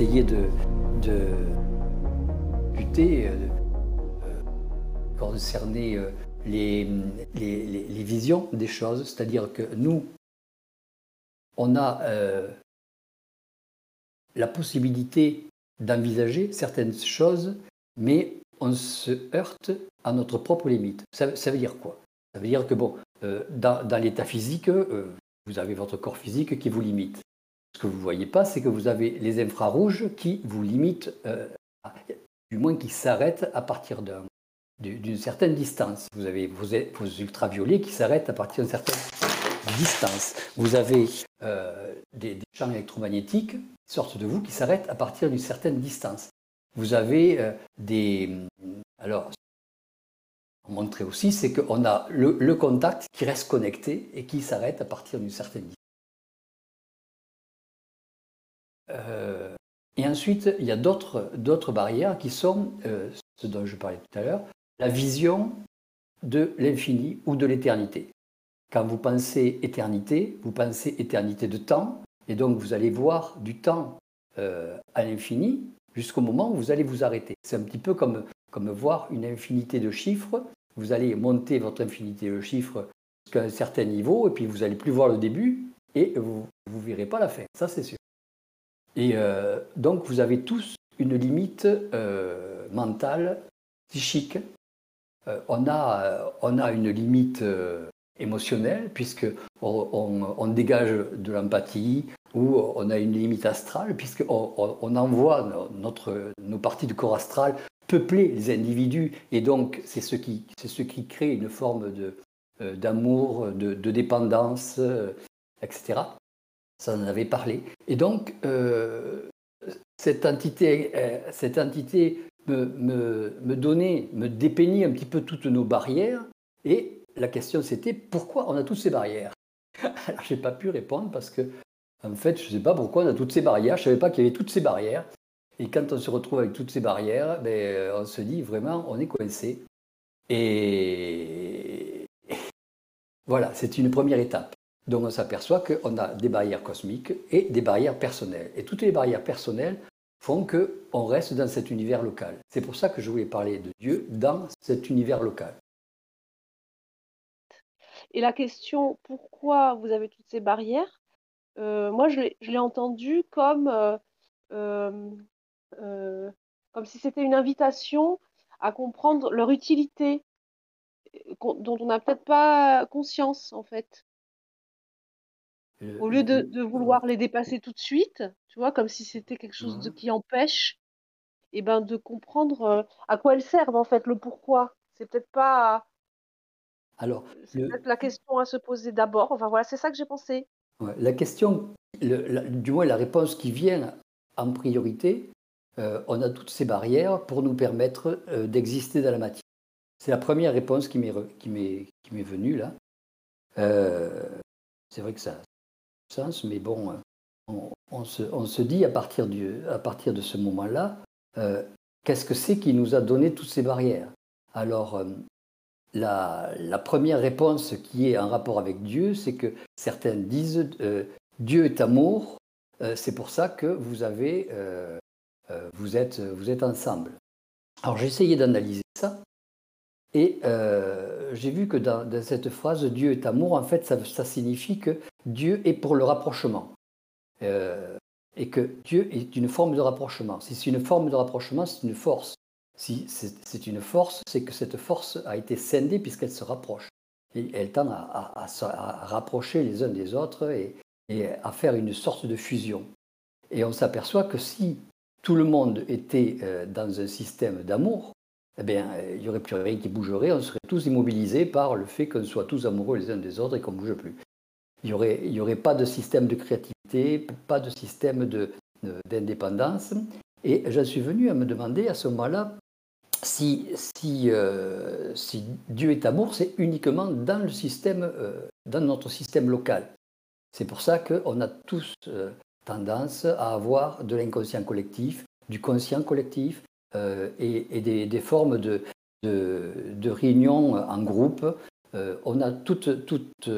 essayé de, de lutter, concerner les, les, les, visions des choses, c'est-à-dire que nous, on a la possibilité d'envisager certaines choses, mais on se heurte à notre propre limite. Ça, veut dire quoi? Ça veut dire que, bon, euh, dans, l'état physique, euh, vous avez votre corps physique qui vous limite. Ce que vous ne voyez pas, c'est que vous avez les infrarouges qui vous limitent, euh, du moins qui s'arrêtent à partir d'une certaine distance. Vous avez vos, ultraviolets qui s'arrêtent à partir d'une certaine distance. Vous avez des, champs électromagnétiques qui sortent de vous qui s'arrêtent à partir d'une certaine distance. Vous avez euh, des... Alors, montrer aussi, c'est qu'on a le, contact qui reste connecté et qui s'arrête à partir d'une certaine distance. Euh, et ensuite, il y a d'autres barrières qui sont, euh, ce dont je parlais tout à l'heure, la vision de l'infini ou de l'éternité. Quand vous pensez éternité, vous pensez éternité de temps, et donc vous allez voir du temps à l'infini, jusqu'au moment où vous allez vous arrêter. C'est un petit peu comme, comme voir une infinité de chiffres. Vous allez monter votre infinité de chiffres jusqu'à un certain niveau, et puis vous n'allez plus voir le début, et vous ne verrez pas la fin. Ça, c'est sûr. Et euh, donc, vous avez tous une limite euh, mentale, psychique. Euh, on, a, on a une limite émotionnelle, puisque on dégage de l'empathie, où on a une limite astrale, puisqu'on on envoie notre, nos parties du corps astral peupler les individus, et donc c'est ce qui, ce qui crée une forme euh, d'amour, de, dépendance, etc. Ça en avait parlé. Et donc, euh, cette entité, cette entité me, donnait, me dépeignit un petit peu toutes nos barrières, et la question c'était pourquoi on a toutes ces barrières? Alors, je n'ai pas pu répondre parce que en fait, je ne sais pas pourquoi on a toutes ces barrières. Je ne savais pas qu'il y avait toutes ces barrières. Et quand on se retrouve avec toutes ces barrières, ben, on se dit vraiment, on est coincé. Et voilà, c'est une première étape. Donc on s'aperçoit qu'on a des barrières cosmiques et des barrières personnelles. Et toutes les barrières personnelles font qu'on reste dans cet univers local. C'est pour ça que je voulais parler de Dieu dans cet univers local. Et la question, pourquoi vous avez toutes ces barrières? Euh, moi, je l'ai entendu comme, euh, euh, comme si c'était une invitation à comprendre leur utilité, dont on n'a peut-être pas conscience, en fait. Au lieu de, vouloir les dépasser tout de suite, tu vois, comme si c'était quelque chose de, qui empêche, et eh ben de comprendre à quoi elles servent, en fait, le pourquoi. C'est peut-être pas. Alors, c'est peut-être la question à se poser d'abord. Enfin voilà, c'est ça que j'ai pensé. La question, du moins la réponse qui vient en priorité, euh, on a toutes ces barrières pour nous permettre euh, d'exister dans la matière. C'est la première réponse qui m'est, venue là. Euh, c'est vrai que ça sens, mais bon, on, se, dit à partir, à partir de ce moment-là, qu'est-ce que c'est qui nous a donné toutes ces barrières? Alors, la, première réponse qui est en rapport avec Dieu, c'est que certains disent euh, Dieu est amour, euh, c'est pour ça que vous, avez, euh, vous, êtes, vous êtes ensemble. Alors j'ai essayé d'analyser ça et j'ai vu que dans, cette phrase Dieu est amour, en fait, ça, signifie que Dieu est pour le rapprochement. et que Dieu est une forme de rapprochement. Si c'est une forme de rapprochement, c'est une force. Si c'est une force, c'est que cette force a été scindée puisqu'elle se rapproche. Elle tend à, se rapprocher les uns des autres et, à faire une sorte de fusion. Et on s'aperçoit que si tout le monde était euh, dans un système d'amour, eh bien, il n'y aurait plus rien qui bougerait, on serait tous immobilisés par le fait qu'on soit tous amoureux les uns des autres et qu'on ne bouge plus. Il n'y aurait, pas de système de créativité, pas de système d'indépendance. Et j'en suis venu à me demander à ce moment-là si, euh, Dieu est amour, c'est uniquement dans, le système, euh, dans notre système local. C'est pour ça qu'on a tous euh, tendance à avoir de l'inconscient collectif, du conscient collectif et, des, formes de, de, réunions en groupe. on a toute, toute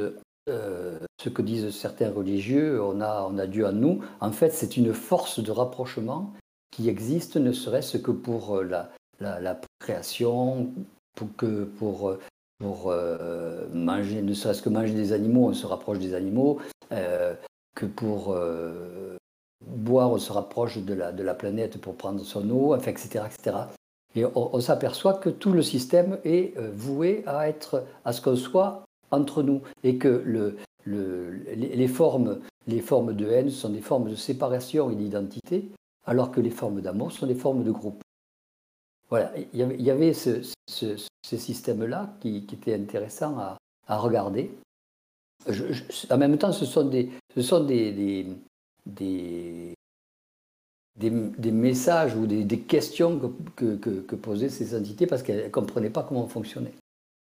ce que disent certains religieux, on a, on a Dieu en nous. En fait, c'est une force de rapprochement qui existe, ne serait-ce que pour la, la, création, pour, que, pour, pour manger, ne serait-ce que manger des animaux, on se rapproche des animaux, que pour boire, on se rapproche de la, planète pour prendre son eau, enfin, etc. etc. Et on, s'aperçoit que tout le système est euh, voué à, être, à ce qu'on soit entre nous et que le, le, les, formes, les formes de haine sont des formes de séparation et d'identité, alors que les formes d'amour sont des formes de groupe. Voilà, il y avait ce, ce, système-là qui, qui, était intéressant à, regarder. en même temps, ce sont des, des, des, messages ou des, questions que, posaient ces entités parce qu'elles ne comprenaient pas comment on fonctionnait.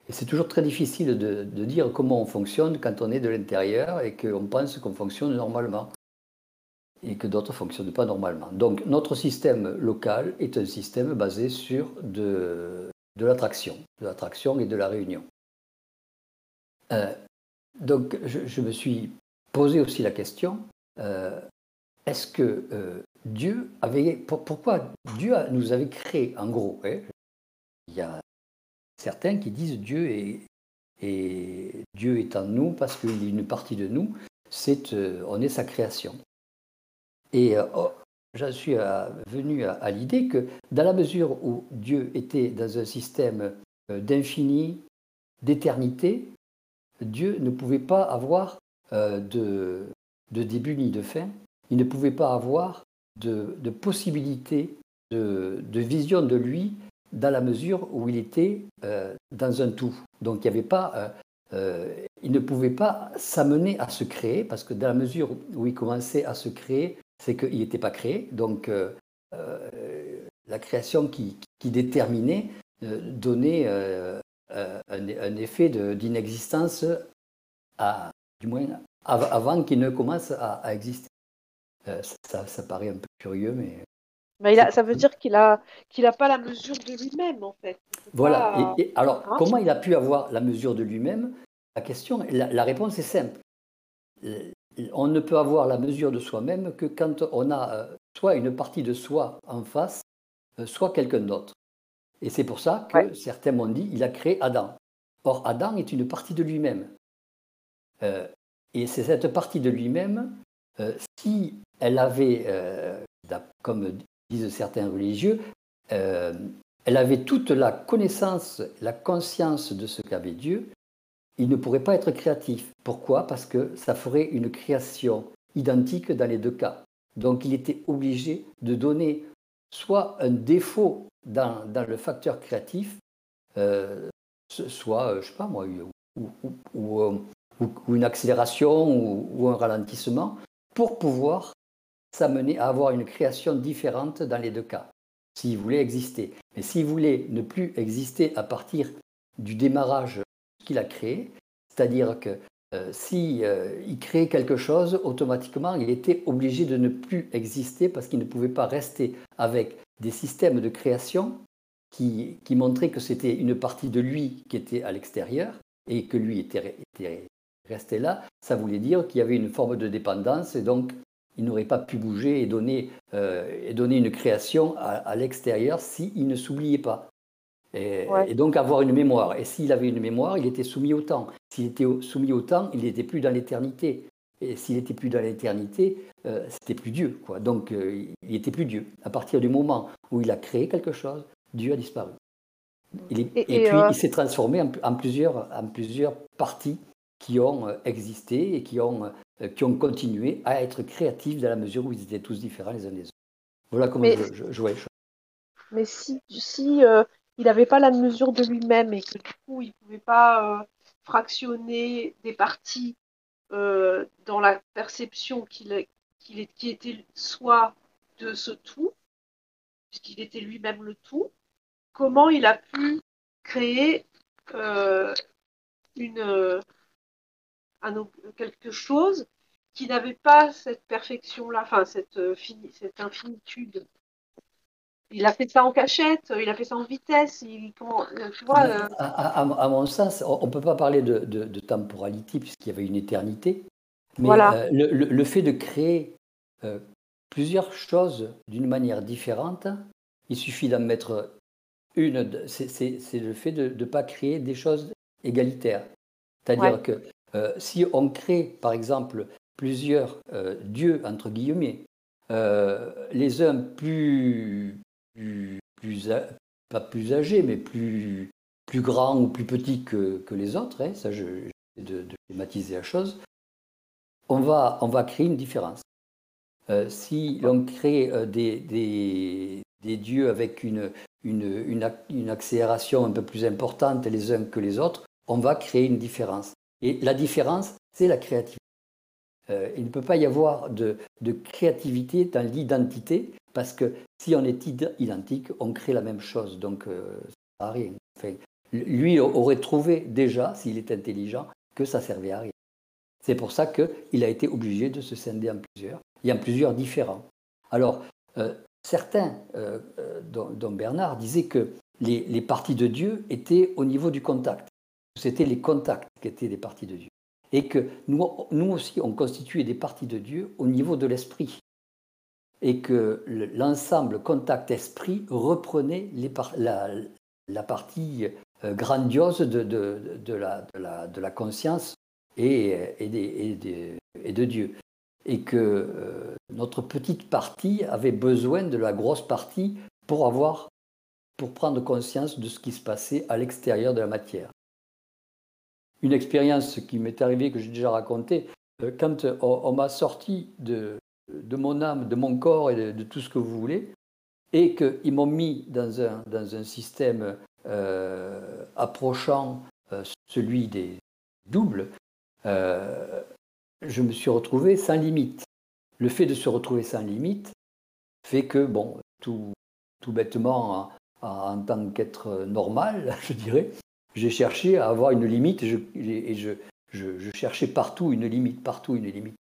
Et c'est toujours très difficile de, de, dire comment on fonctionne quand on est de l'intérieur et qu'on pense qu'on fonctionne normalement et que d'autres ne fonctionnent pas normalement. Donc notre système local est un système basé sur de, de l'attraction, de l'attraction et de la réunion. Euh, donc je, me suis posé aussi la question, euh, est-ce que euh, Dieu avait. pourquoi Dieu nous avait créé, en gros hein? Il y a certains qui disent Dieu est, Dieu est en nous parce qu'il est une partie de nous, c'est, euh, on est sa création. Et oh, j'en suis venu à, l'idée que dans la mesure où Dieu était dans un système d'infini, d'éternité, Dieu ne pouvait pas avoir de, de début ni de fin, il ne pouvait pas avoir de, possibilité de, vision de lui dans la mesure où il était euh, dans un tout. Donc il avait pas, euh, euh, il ne pouvait pas s'amener à se créer parce que dans la mesure où il commençait à se créer, c'est qu'il n'était pas créé. Donc la création qui, déterminait donnait un, effet d'inexistence, du moins avant qu'il ne commence à exister. Euh, ça, paraît un peu curieux, mais. mais il a, ça veut dire qu'il n'a qu'il a pas la mesure de lui-même, en fait. Voilà. Et, alors, hein comment il a pu avoir la mesure de lui-même? La question, la, réponse est simple. Euh, on ne peut avoir la mesure de soi-même que quand on a euh, soit une partie de soi en face, soit quelqu'un d'autre. Et c'est pour ça que certains m'ont dit il a créé Adam. Or, Adam est une partie de lui-même. Et c'est cette partie de lui-même euh, si elle avait, euh, comme disent certains religieux, euh, elle avait toute la connaissance, la conscience de ce qu'avait Dieu, il ne pourrait pas être créatif. Pourquoi? Parce que ça ferait une création identique dans les deux cas. Donc il était obligé de donner soit un défaut dans, le facteur créatif, soit, je sais pas moi, ou, une accélération ou, un ralentissement, pour pouvoir s'amener à avoir une création différente dans les deux cas, s'il voulait exister. Mais s'il voulait ne plus exister à partir du démarrage qu'il a créé, c'est-à-dire que euh, s'il euh, créait quelque chose, automatiquement, il était obligé de ne plus exister parce qu'il ne pouvait pas rester avec des systèmes de création qui, montraient que c'était une partie de lui qui était à l'extérieur et que lui était restait là, ça voulait dire qu'il y avait une forme de dépendance et donc il n'aurait pas pu bouger et donner, euh, et donner une création à, l'extérieur s'il ne s'oubliait pas. Et, donc avoir une mémoire. Et s'il avait une mémoire, il était soumis au temps. S'il était soumis au temps, il n'était plus dans l'éternité. Et s'il n'était plus dans l'éternité, euh, c'était plus Dieu. Quoi. Donc euh, il n'était plus Dieu. À partir du moment où il a créé quelque chose, Dieu a disparu. et, puis il s'est transformé en, plusieurs, en plusieurs parties qui ont euh, existé et qui ont, euh, qui ont continué à être créatifs dans la mesure où ils étaient tous différents les uns des autres. Voilà comment je, jouais. Mais si, si euh, il n'avait pas la mesure de lui-même et que du coup il ne pouvait pas fractionner des parties dans la perception qu'il qu'il qui était soit de ce tout, puisqu'il était lui-même le tout, comment il a pu créer une, quelque chose qui n'avait pas cette perfection-là, enfin cette, euh, cette infinitude il a fait ça en cachette, il a fait ça en vitesse. Il, comment, tu vois, à, mon sens, on ne peut pas parler de, de, temporalité puisqu'il y avait une éternité. Mais voilà. le, le, fait de créer plusieurs choses d'une manière différente, il suffit d'en mettre une. C'est le fait de ne pas créer des choses égalitaires. C'est-à-dire que euh, si on crée, par exemple, plusieurs euh, dieux, entre guillemets, euh, les uns plus, pas plus âgés, mais plus, plus grands ou plus petits que, les autres, hein, ça je, de, de, schématiser la chose, on va, on va créer une différence. si l'on crée des, des, dieux avec une, une, une accélération un peu plus importante les uns que les autres, on va créer une différence. Et la différence, c'est la créativité. Euh, il ne peut pas y avoir de, créativité dans l'identité, parce que si on est identique, on crée la même chose. Donc, euh, ça ne rien. lui aurait trouvé déjà, s'il est intelligent, que ça servait à rien. C'est pour ça qu'il a été obligé de se scinder en plusieurs, et en plusieurs différents. Alors, euh, certains, dont, Bernard, disaient que les parties de Dieu étaient au niveau du contact. C'était les contacts qui étaient des parties de Dieu. Et que nous, aussi, on constituait des parties de Dieu au niveau de l'esprit. Et que l'ensemble contact-esprit reprenait la, partie euh, grandiose de, la, conscience et, de Dieu. Et que euh, notre petite partie avait besoin de la grosse partie pour avoir pour prendre conscience de ce qui se passait à l'extérieur de la matière une expérience qui m'est arrivée, que j'ai déjà racontée, euh, quand on, m'a sorti de, mon âme, de mon corps et de, tout ce que vous voulez, et qu'ils m'ont mis dans un, dans un système euh, approchant euh, celui des doubles, je me suis retrouvé sans limite. Le fait de se retrouver sans limite fait que, bon, tout, tout bêtement, en tant qu'être normal, je dirais, j'ai cherché à avoir une limite et, je, cherchais partout une limite, partout une limite.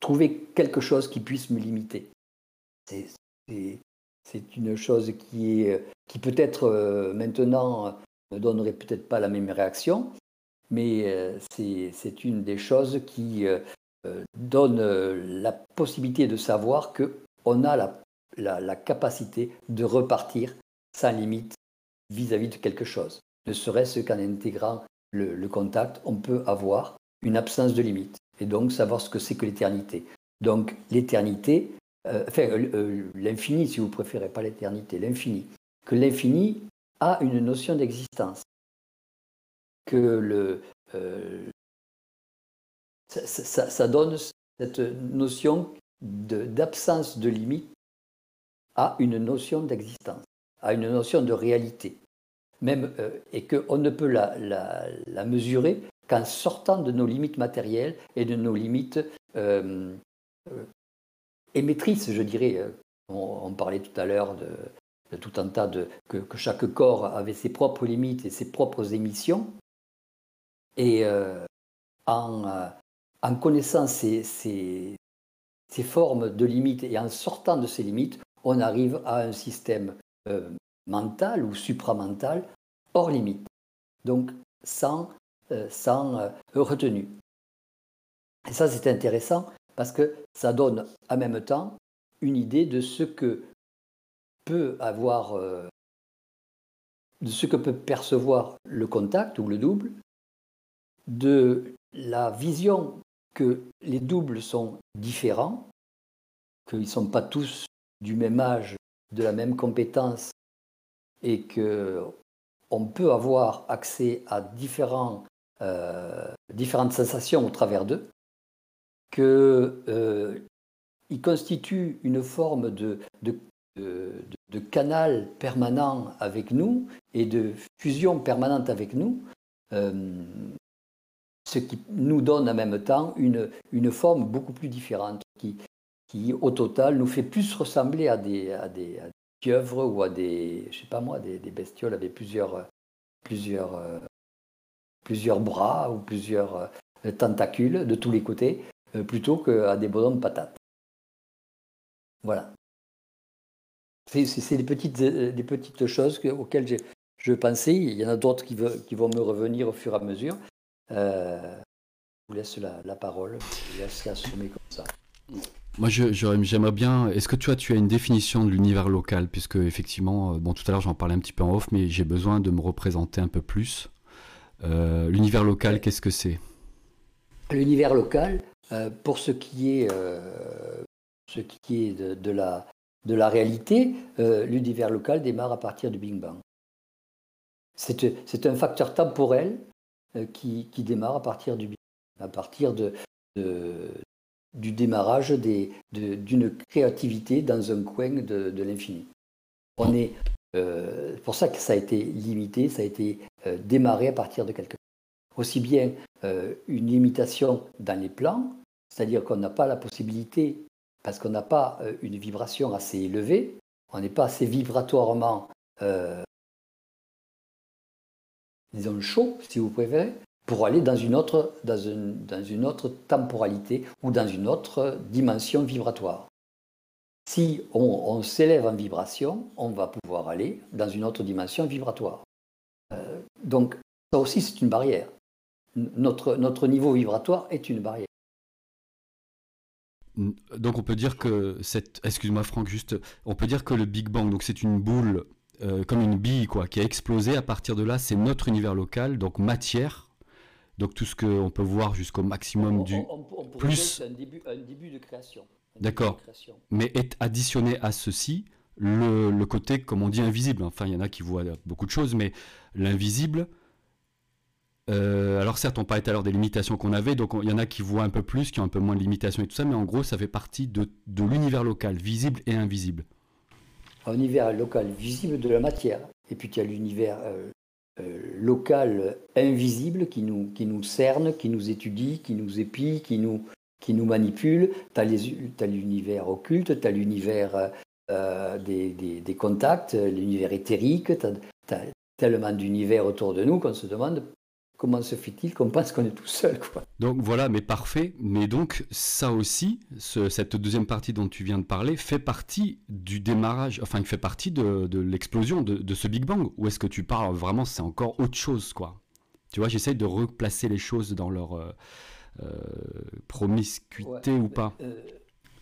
Trouver quelque chose qui puisse me limiter. C'est une chose qui, est, qui peut-être euh, maintenant ne donnerait peut-être pas la même réaction, mais euh, c'est une des choses qui euh, donne la possibilité de savoir qu'on a la, capacité de repartir sans limite vis à -vis de quelque chose ne serait-ce qu'en intégrant le, contact, on peut avoir une absence de limite et donc savoir ce que c'est que l'éternité. Donc l'éternité, euh, enfin euh, euh, l'infini si vous préférez, pas l'éternité, l'infini, que l'infini a une notion d'existence, que ça, donne cette notion d'absence de limite à une notion d'existence, à une notion de réalité même, euh, et qu'on ne peut la, mesurer qu'en sortant de nos limites matérielles et de nos limites euh, euh, émettrices, je dirais. On, parlait tout à l'heure de, tout un tas de que, chaque corps avait ses propres limites et ses propres émissions. Et en, connaissant ces, formes de limites et en sortant de ces limites, on arrive à un système mental ou supramental hors limite, donc sans, euh, sans euh, retenue. Et ça, c'est intéressant parce que ça donne en même temps une idée de ce que peut avoir, euh, de ce que peut percevoir le contact ou le double, de la vision que les doubles sont différents, qu'ils ne sont pas tous du même âge, de la même compétence, et qu'on peut avoir accès à différents, euh, différentes sensations au travers d'eux, qu'ils euh, constituent une forme de, de, de, canal permanent avec nous et de fusion permanente avec nous, euh, ce qui nous donne en même temps une, une forme beaucoup plus différente, qui, qui au total nous fait plus ressembler à des, à des, pieuvres ou à des, je sais pas moi, des, bestioles avec plusieurs, plusieurs, euh, plusieurs bras ou plusieurs euh, tentacules de tous les côtés, euh, plutôt qu'à des bonhommes patates. Voilà. C'est des petites, des petites choses auxquelles je pensais. Il y en a d'autres qui, qui, vont me revenir au fur et à mesure. je vous laisse la, parole. Je vous laisse assumer comme ça. Moi, j'aimerais bien. Est-ce que as, tu as une définition de l'univers local? Puisque, effectivement, bon, tout à l'heure, j'en parlais un petit peu en off, mais j'ai besoin de me représenter un peu plus. l'univers local, qu'est-ce que c'est? L'univers local, euh, pour ce qui est, euh, ce qui est de, la, de la réalité, euh, l'univers local démarre à partir du Big Bang. C'est un facteur temporel qui, qui, démarre à partir du à partir de, du démarrage d'une créativité dans un coin de, l'infini. On est pour ça que ça a été limité, ça a été démarré à partir de quelque chose. Aussi bien une limitation dans les plans, c'est-à-dire qu'on n'a pas la possibilité, parce qu'on n'a pas euh, une vibration assez élevée, on n'est pas assez vibratoirement, euh, disons, chaud, si vous préférez, pour aller dans une, autre, dans, dans une autre temporalité ou dans une autre dimension vibratoire. Si on, s'élève en vibration, on va pouvoir aller dans une autre dimension vibratoire. Euh, donc ça aussi c'est une barrière. Notre, notre niveau vibratoire est une barrière. Donc on peut dire que cette, excuse-moi Franck, juste, on peut dire que le Big Bang, donc c'est une boule euh, comme une bille quoi, qui a explosé. À partir de là, c'est notre univers local, donc matière. Donc tout ce qu'on peut voir jusqu'au maximum du plus. Un début, un début de création. D'accord. Mais est additionné à ceci le, le, côté, comme on dit, invisible. Enfin, il y en a qui voient beaucoup de choses, mais l'invisible, euh, alors certes, on parlait tout à l'heure des limitations qu'on avait, donc il y en a qui voient un peu plus, qui ont un peu moins de limitations et tout ça, mais en gros, ça fait partie de, l'univers local, visible et invisible. Un univers local visible de la matière, et puis il y a l'univers euh, local invisible qui nous, qui nous cerne, qui nous étudie, qui nous épie, qui nous, qui nous manipule. Tu as l'univers occulte, tu as l'univers des, des, contacts, l'univers éthérique, tu as, tellement d'univers autour de nous qu'on se demande comment se fait-il qu'on pense qu'on est tout seul quoi? Donc voilà, mais parfait. Mais donc ça aussi, cette deuxième partie dont tu viens de parler, fait partie du démarrage, enfin, fait partie de, l'explosion de, ce Big Bang. Ou est-ce que tu parles vraiment, c'est encore autre chose, quoi? Tu vois, j'essaye de replacer les choses dans leur euh, euh, promiscuité ou pas. Euh,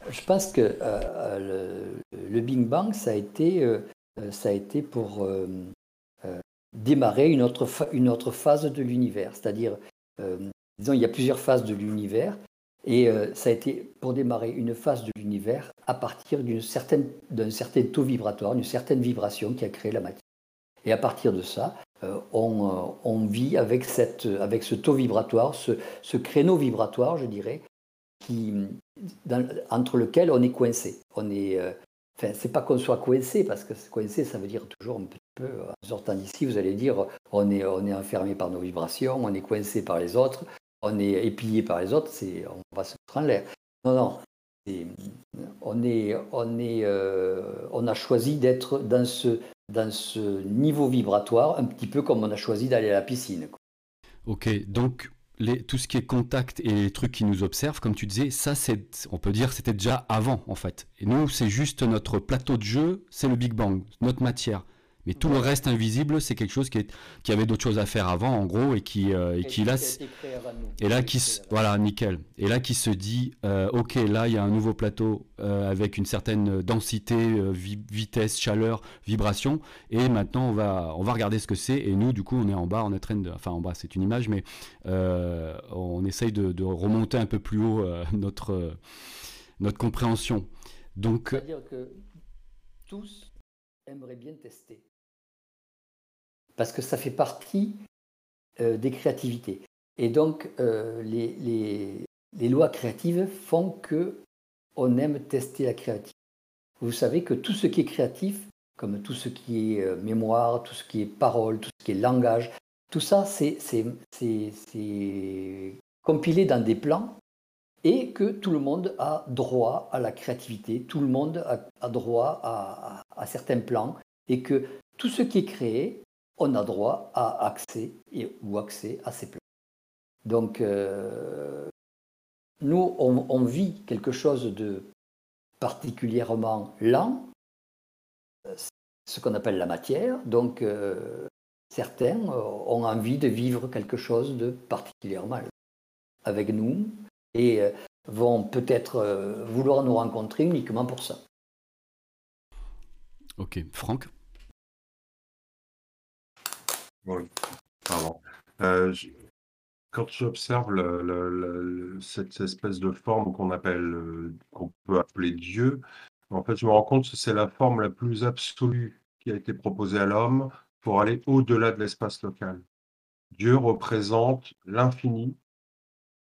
je pense que le, Big Bang, ça a été, ça a été pour démarrer une autre, une autre phase de l'univers. C'est-à-dire, euh, disons, il y a plusieurs phases de l'univers, et euh, ça a été pour démarrer une phase de l'univers à partir d'une certaine, d'un certain taux vibratoire, d'une certaine vibration qui a créé la matière. Et à partir de ça, euh, on, on, vit avec, cette, avec ce taux vibratoire, ce, ce créneau vibratoire, je dirais, qui, entre lequel on est coincé. On est, Enfin, c'est pas qu'on soit coincé, parce que coincé, ça veut dire toujours un petit peu, en sortant d'ici, vous allez dire, on est, enfermé par nos vibrations, on est coincé par les autres, on est épié par les autres, on va se mettre en l'air. Non, non. on, est, on, est, euh, on a choisi d'être dans ce, dans ce niveau vibratoire, un petit peu comme on a choisi d'aller à la piscine. Ok, donc tout ce qui est contact et les trucs qui nous observent, comme tu disais, ça, c'est, on peut dire, c'était déjà avant, en fait. Et nous, c'est juste notre plateau de jeu, c'est le Big Bang, notre matière. Mais tout le reste invisible, c'est quelque chose qui, est, qui avait d'autres choses à faire avant, en gros, et qui, euh, et, qui là, et là qui, voilà, nickel. Et là qui se dit, euh, ok, là il y a un nouveau plateau euh, avec une certaine densité, vitesse, chaleur, vibration, et maintenant on va, on va regarder ce que c'est. Et nous, du coup, on est en bas, on est en train de, enfin en bas, c'est une image, mais on essaye de, de, remonter un peu plus haut notre, notre compréhension. Donc, c'est-à-dire que tous aimeraient bien tester parce que ça fait partie euh, des créativités. Et donc, euh, les, lois créatives font que on aime tester la créativité. Vous savez que tout ce qui est créatif, comme tout ce qui est euh, mémoire, tout ce qui est parole, tout ce qui est langage, tout ça, c'est compilé dans des plans et que tout le monde a droit à la créativité, tout le monde a, droit à, à, certains plans, et que tout ce qui est créé on a droit à accès et, ou accès à ces plans. Donc, euh, nous, on, vit quelque chose de particulièrement lent, ce qu'on appelle la matière. Donc, euh, certains ont envie de vivre quelque chose de particulièrement avec nous et vont peut-être vouloir nous rencontrer uniquement pour ça. Ok, Franck? Oui, pardon. quand j'observe cette espèce de forme qu'on appelle, qu'on peut appeler Dieu, en fait, je me rends compte que c'est la forme la plus absolue qui a été proposée à l'homme pour aller au-delà de l'espace local. Dieu représente l'infini,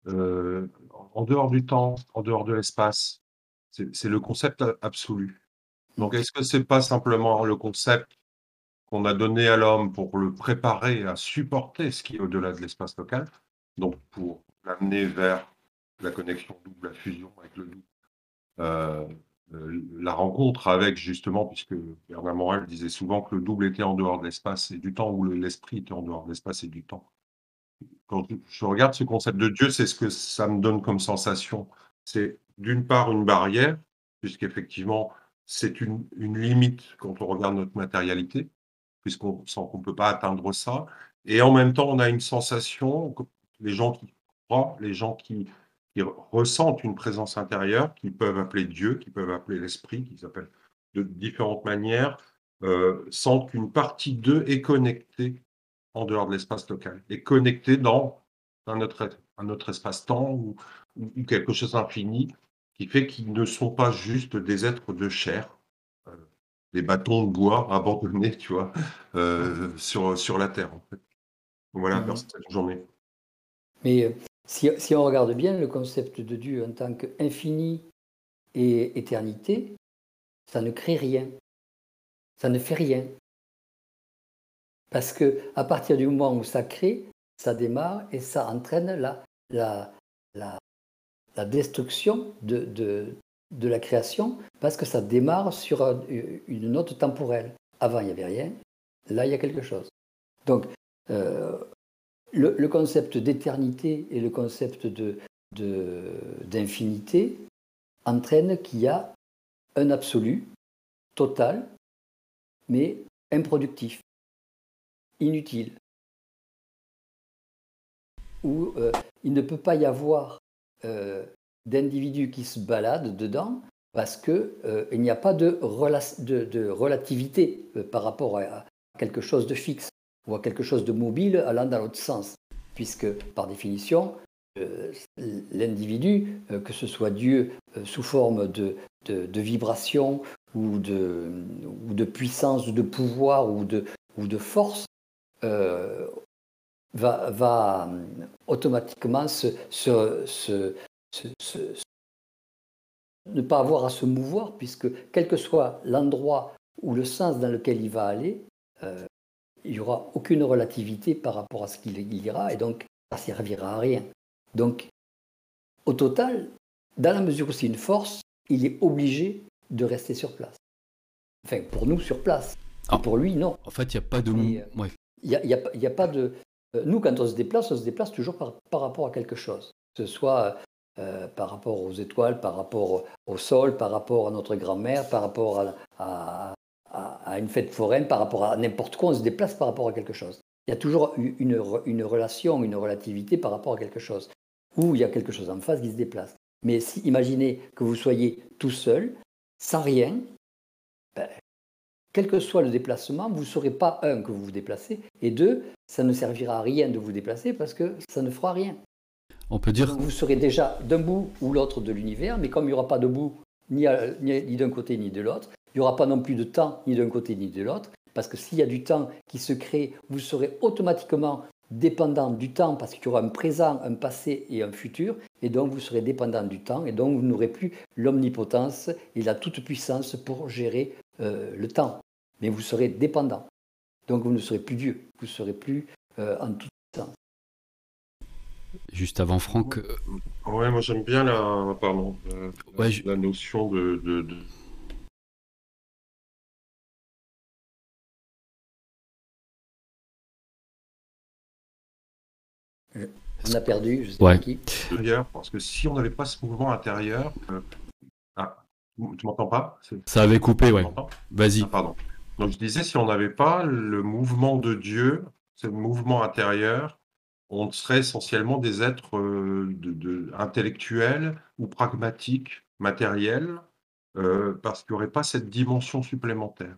euh, en dehors du temps, en dehors de l'espace. C'est le concept absolu. Donc, est-ce que c'est pas simplement le concept qu'on a donné à l'homme pour le préparer à supporter ce qui est au-delà de l'espace local, donc pour l'amener vers la connexion double, la fusion avec le double, euh, euh, la rencontre avec justement, puisque Bernard Morel disait souvent que le double était en dehors de l'espace et du temps, ou l'esprit était en dehors de l'espace et du temps. Quand je regarde ce concept de Dieu, c'est ce que ça me donne comme sensation. C'est d'une part une barrière, puisqu'effectivement, c'est une, limite quand on regarde notre matérialité, puisqu'on sent qu'on ne peut pas atteindre ça. Et en même temps, on a une sensation, les gens qui croient, les gens qui ressentent une présence intérieure, qui peuvent appeler Dieu, qui peuvent appeler l'esprit, qui s'appellent de différentes manières, euh, sentent qu'une partie d'eux est connectée en dehors de l'espace local, est connectée dans un autre, espace-temps ou, quelque chose d'infini, qui fait qu'ils ne sont pas juste des êtres de chair, des bâtons de bois abandonnés, tu vois, euh, sur, sur la Terre, en fait. Voilà, mmh cette journée. Mais si, on regarde bien le concept de Dieu en tant qu'infini et éternité, ça ne crée rien. Ça ne fait rien. Parce que à partir du moment où ça crée, ça démarre et ça entraîne la, la, la, destruction de, de, la création parce que ça démarre sur une note temporelle. Avant, il n'y avait rien. Là, il y a quelque chose. Donc, euh, le, concept d'éternité et le concept d'infinité entraînent qu'il y a un absolu total, mais improductif, inutile, où euh, il ne peut pas y avoir euh, d'individus qui se baladent dedans parce qu'il euh, n'y a pas de, relativité par rapport à quelque chose de fixe ou à quelque chose de mobile allant dans l'autre sens, puisque par définition, euh, l'individu, euh, que ce soit Dieu euh, sous forme de, de, vibration ou de, ou de puissance ou de pouvoir ou de, ou de force, va, va, automatiquement se, ne pas avoir à se mouvoir, puisque quel que soit l'endroit ou le sens dans lequel il va aller, il n'y aura aucune relativité par rapport à ce qu'il ira, et donc ça ne servira à rien. Donc, au total, dans la mesure où c'est une force, il est obligé de rester sur place. Enfin, pour nous, sur place. Ah. pour lui, non. En fait, il n'y a pas de... Euh, il n'y a, a, pas de... Euh, nous, quand on se déplace, on se déplace toujours par, par rapport à quelque chose. Que ce soit euh, par rapport aux étoiles, par rapport au sol, par rapport à notre grand-mère, par rapport à, une fête foraine, par rapport à n'importe quoi, on se déplace par rapport à quelque chose. Il y a toujours une, relation, une relativité par rapport à quelque chose, ou il y a quelque chose en face qui se déplace. Mais si, imaginez que vous soyez tout seul, sans rien, ben, quel que soit le déplacement, vous ne saurez pas, un, que vous vous déplacez, et deux, ça ne servira à rien de vous déplacer parce que ça ne fera rien. On peut dire. vous serez déjà d'un bout ou l'autre de l'univers, mais comme il n'y aura pas de bout ni, d'un côté ni de l'autre, il n'y aura pas non plus de temps ni d'un côté ni de l'autre, parce que s'il y a du temps qui se crée, vous serez automatiquement dépendant du temps, parce qu'il y aura un présent, un passé et un futur, et donc vous serez dépendant du temps, et donc vous n'aurez plus l'omnipotence et la toute-puissance pour gérer euh, le temps. Mais vous serez dépendant. Donc vous ne serez plus Dieu, vous ne serez plus euh, en toute puissance. Juste avant Franck. Euh, ouais, moi j'aime bien la, pardon, la, notion de On a perdu, je sais pas qui. Parce que si on n'avait pas ce mouvement intérieur, euh, ah, Tu m'entends pas? Ça avait coupé, ouais. Vas-y. Ah, pardon. Donc je disais, si on n'avait pas le mouvement de Dieu, ce mouvement intérieur, on serait essentiellement des êtres euh, intellectuels ou pragmatiques, matériels, euh, parce qu'il n'y aurait pas cette dimension supplémentaire.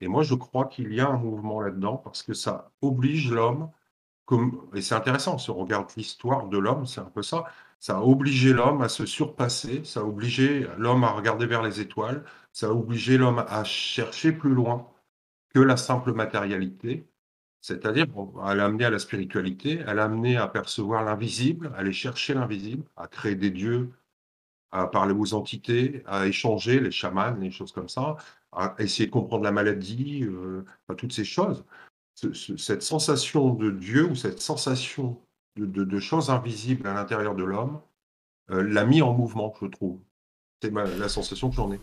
Et moi, je crois qu'il y a un mouvement là-dedans, parce que ça oblige l'homme, et c'est intéressant, si on regarde l'histoire de l'homme, c'est un peu ça, ça a obligé l'homme à se surpasser, ça a obligé l'homme à regarder vers les étoiles, ça a obligé l'homme à chercher plus loin que la simple matérialité, c'est-à-dire, à l'amener à la spiritualité, à l'amener à percevoir l'invisible, à aller chercher l'invisible, à créer des dieux, à parler aux entités, à échanger, les chamans, les choses comme ça, à essayer de comprendre la maladie, euh, toutes ces choses. cette sensation de Dieu ou cette sensation de, choses invisibles à l'intérieur de l'homme euh, l'a mis en mouvement, je trouve. C'est la sensation que j'en ai.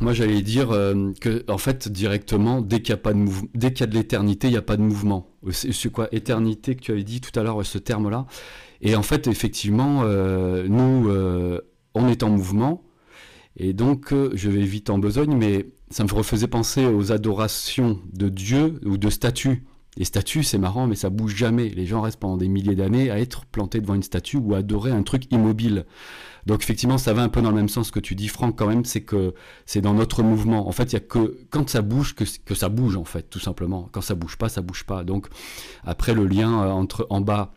Moi, j'allais dire euh, que, en fait, directement, dès qu'il y a pas de dès qu'il y a de l'éternité, il n'y a pas de mouvement. C'est quoi éternité que tu avais dit tout à l'heure, ce terme-là? Et en fait, effectivement, euh, nous, euh, on est en mouvement. Et donc, je vais vite en besogne, mais ça me refaisait penser aux adorations de Dieu ou de statues. Les statues, c'est marrant, mais ça bouge jamais. Les gens restent pendant des milliers d'années à être plantés devant une statue ou à adorer un truc immobile. Donc effectivement, ça va un peu dans le même sens que tu dis, Franck, quand même, c'est que c'est dans notre mouvement. En fait, il y a que quand ça bouge que, ça bouge, en fait, tout simplement. Quand ça bouge pas, ça bouge pas. Donc après, le lien euh, entre en bas,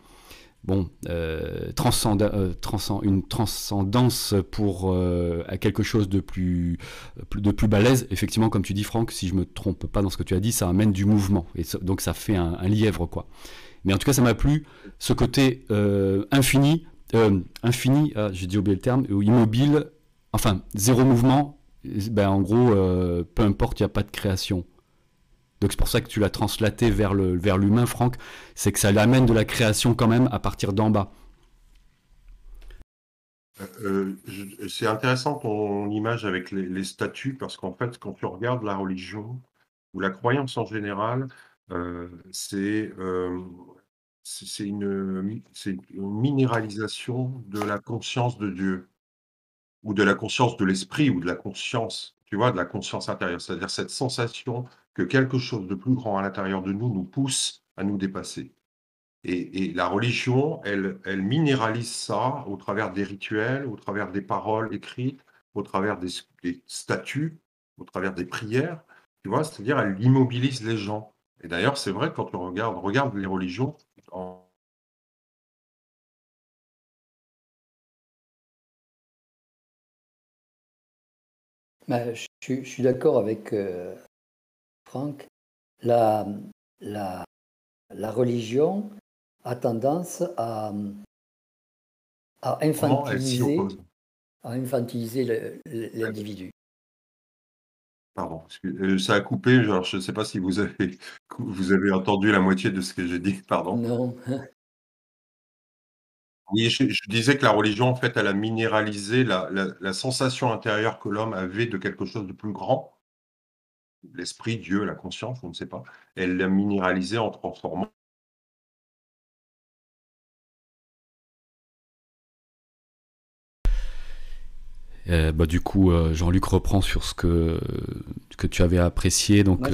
bon, euh, euh une transcendance pour euh, quelque chose de plus, de plus balèze. Effectivement, comme tu dis, Franck, si je me trompe pas dans ce que tu as dit, ça amène du mouvement. Et donc ça fait un lièvre, quoi. Mais en tout cas, ça m'a plu, ce côté infini euh, infini, ah, j'ai dit oublié le terme, ou immobile, enfin, zéro mouvement, ben, en gros, euh, peu importe, il n'y a pas de création. Donc c'est pour ça que tu l'as translaté vers l'humain, vers Franck, c'est que ça l'amène de la création quand même à partir d'en bas. Euh, c'est intéressant ton image avec les, les statues, parce qu'en fait, quand tu regardes la religion ou la croyance en général, c'est c'est une, minéralisation de la conscience de Dieu, ou de la conscience de l'esprit, ou de la conscience, tu vois, de la conscience intérieure. C'est-à-dire cette sensation que quelque chose de plus grand à l'intérieur de nous nous pousse à nous dépasser. Et, la religion, elle, elle minéralise ça au travers des rituels, au travers des paroles écrites, au travers des, statuts, au travers des prières, tu vois, c'est-à-dire elle immobilise les gens. Et d'ailleurs, c'est vrai, quand on regarde les religions, bah, je, suis d'accord avec euh, Franck. La, la, la, religion a tendance à, à infantiliser, à infantiliser l'individu. Pardon, euh, ça a coupé, je ne sais pas si vous avez, vous avez entendu la moitié de ce que j'ai dit, pardon. Non. Oui, je, disais que la religion, en fait, elle a minéralisé la, la, sensation intérieure que l'homme avait de quelque chose de plus grand, l'esprit, Dieu, la conscience, on ne sait pas. Elle l'a minéralisé en transformant bah, du coup, euh, Jean-Luc reprend sur ce que, que tu avais apprécié, donc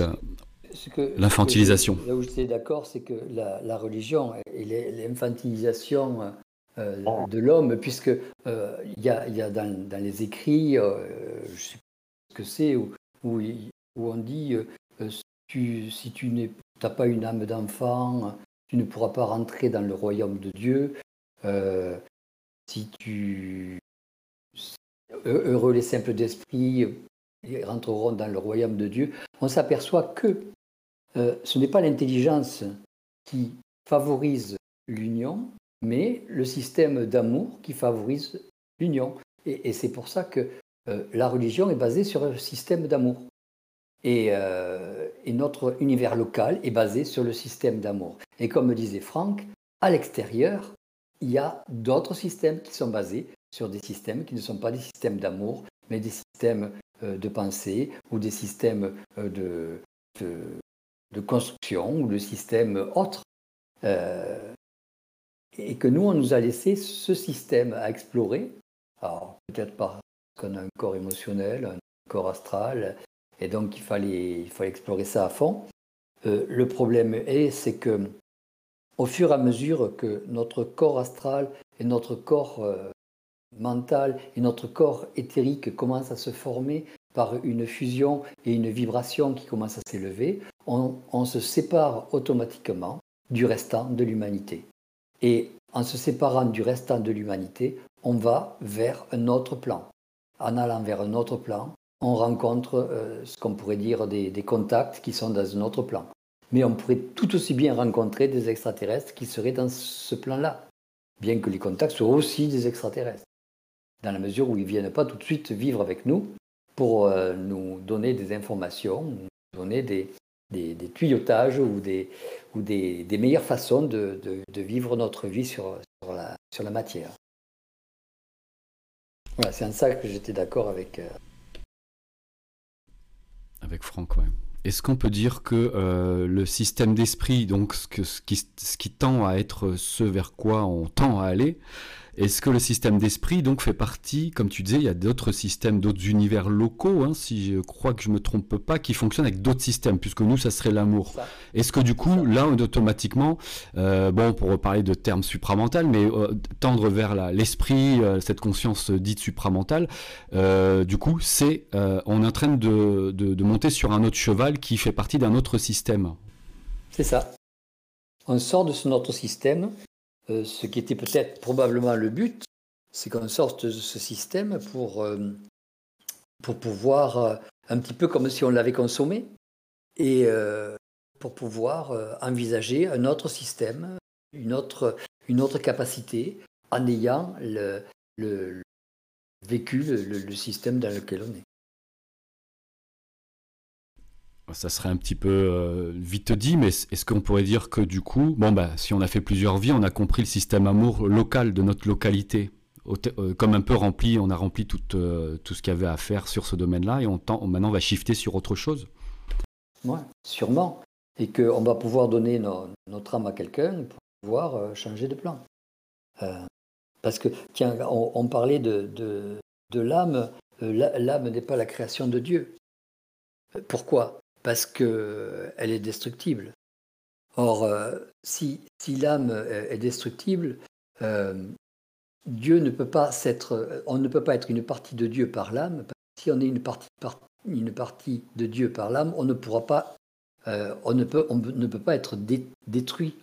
l'infantilisation. Là où je suis d'accord, c'est que la, religion et l'infantilisation euh, oh. de l'homme, puisque il y, a, y a dans, dans les écrits, je ne sais pas ce que c'est, où, où, on dit si tu, si tu n'as pas une âme d'enfant, tu ne pourras pas rentrer dans le royaume de Dieu. si tu heureux les simples d'esprit, ils rentreront dans le royaume de Dieu, on s'aperçoit que ce n'est pas l'intelligence qui favorise l'union, mais le système d'amour qui favorise l'union. Et, c'est pour ça que la religion est basée sur un système d'amour. Et, et, notre univers local est basé sur le système d'amour. Et comme disait Franck, à l'extérieur, il y a d'autres systèmes qui sont basés sur des systèmes qui ne sont pas des systèmes d'amour, mais des systèmes euh, de pensée ou des systèmes euh, de, de, construction ou de systèmes autres. Euh, et que nous, on nous a laissé ce système à explorer, alors peut-être parce qu'on a un corps émotionnel, un corps astral, et donc il fallait, il fallait explorer ça à fond. Le problème est, c'est que au fur et à mesure que notre corps astral et notre corps mental et notre corps éthérique commencent à se former par une fusion et une vibration qui commence à s'élever, on, on, se sépare automatiquement du restant de l'humanité. Et en se séparant du restant de l'humanité, on va vers un autre plan. En allant vers un autre plan, on rencontre euh, ce qu'on pourrait dire des, contacts qui sont dans un autre plan. Mais on pourrait tout aussi bien rencontrer des extraterrestres qui seraient dans ce plan-là, bien que les contacts soient aussi des extraterrestres, dans la mesure où ils ne viennent pas tout de suite vivre avec nous pour euh, nous donner des informations, nous donner des, tuyautages ou des, meilleures façons de, vivre notre vie sur, la, matière. Voilà, c'est en ça que j'étais d'accord avec, euh, avec Franck, ouais. Est-ce qu'on peut dire que euh, le système d'esprit, donc ce, qui, tend à être ce vers quoi on tend à aller, est-ce que le système d'esprit donc fait partie, comme tu disais, il y a d'autres systèmes, d'autres univers locaux, hein, si je crois que je me trompe pas, qui fonctionnent avec d'autres systèmes, puisque nous, ça serait l'amour. Est-ce que du coup, là, automatiquement, euh, bon, pour reparler de termes supramentaux, mais euh, tendre vers l'esprit, euh, cette conscience dite supramentale, du coup, c'est, on est en train de, de monter sur un autre cheval qui fait partie d'un autre système. C'est ça. On sort de ce notre système euh, ce qui était peut-être probablement le but, c'est qu'on sorte de ce système pour, euh, pour pouvoir, euh, un petit peu comme si on l'avait consommé, et pour pouvoir envisager un autre système, une autre, une autre capacité, en ayant le, vécu le système dans lequel on est. ça serait un petit peu euh, vite dit, mais est-ce qu'on pourrait dire que du coup, bon bah, si on a fait plusieurs vies, on a compris le système amour local de notre localité, euh, comme un peu rempli, on a rempli tout, euh, tout ce qu'il y avait à faire sur ce domaine-là, et on, maintenant on va shifter sur autre chose Oui, sûrement. Et qu'on va pouvoir donner notre âme à quelqu'un pour pouvoir changer de plan. parce que, tiens, on, parlait de l'âme. L'âme n'est pas la création de Dieu. Pourquoi? Parce qu'elle est destructible. Or, euh, si, l'âme est destructible, euh, Dieu ne peut pas être, on ne peut pas être une partie de Dieu par l'âme. Si on est une partie, de Dieu par l'âme, on ne pourra pas, euh, on, ne peut, on ne peut pas être détruit.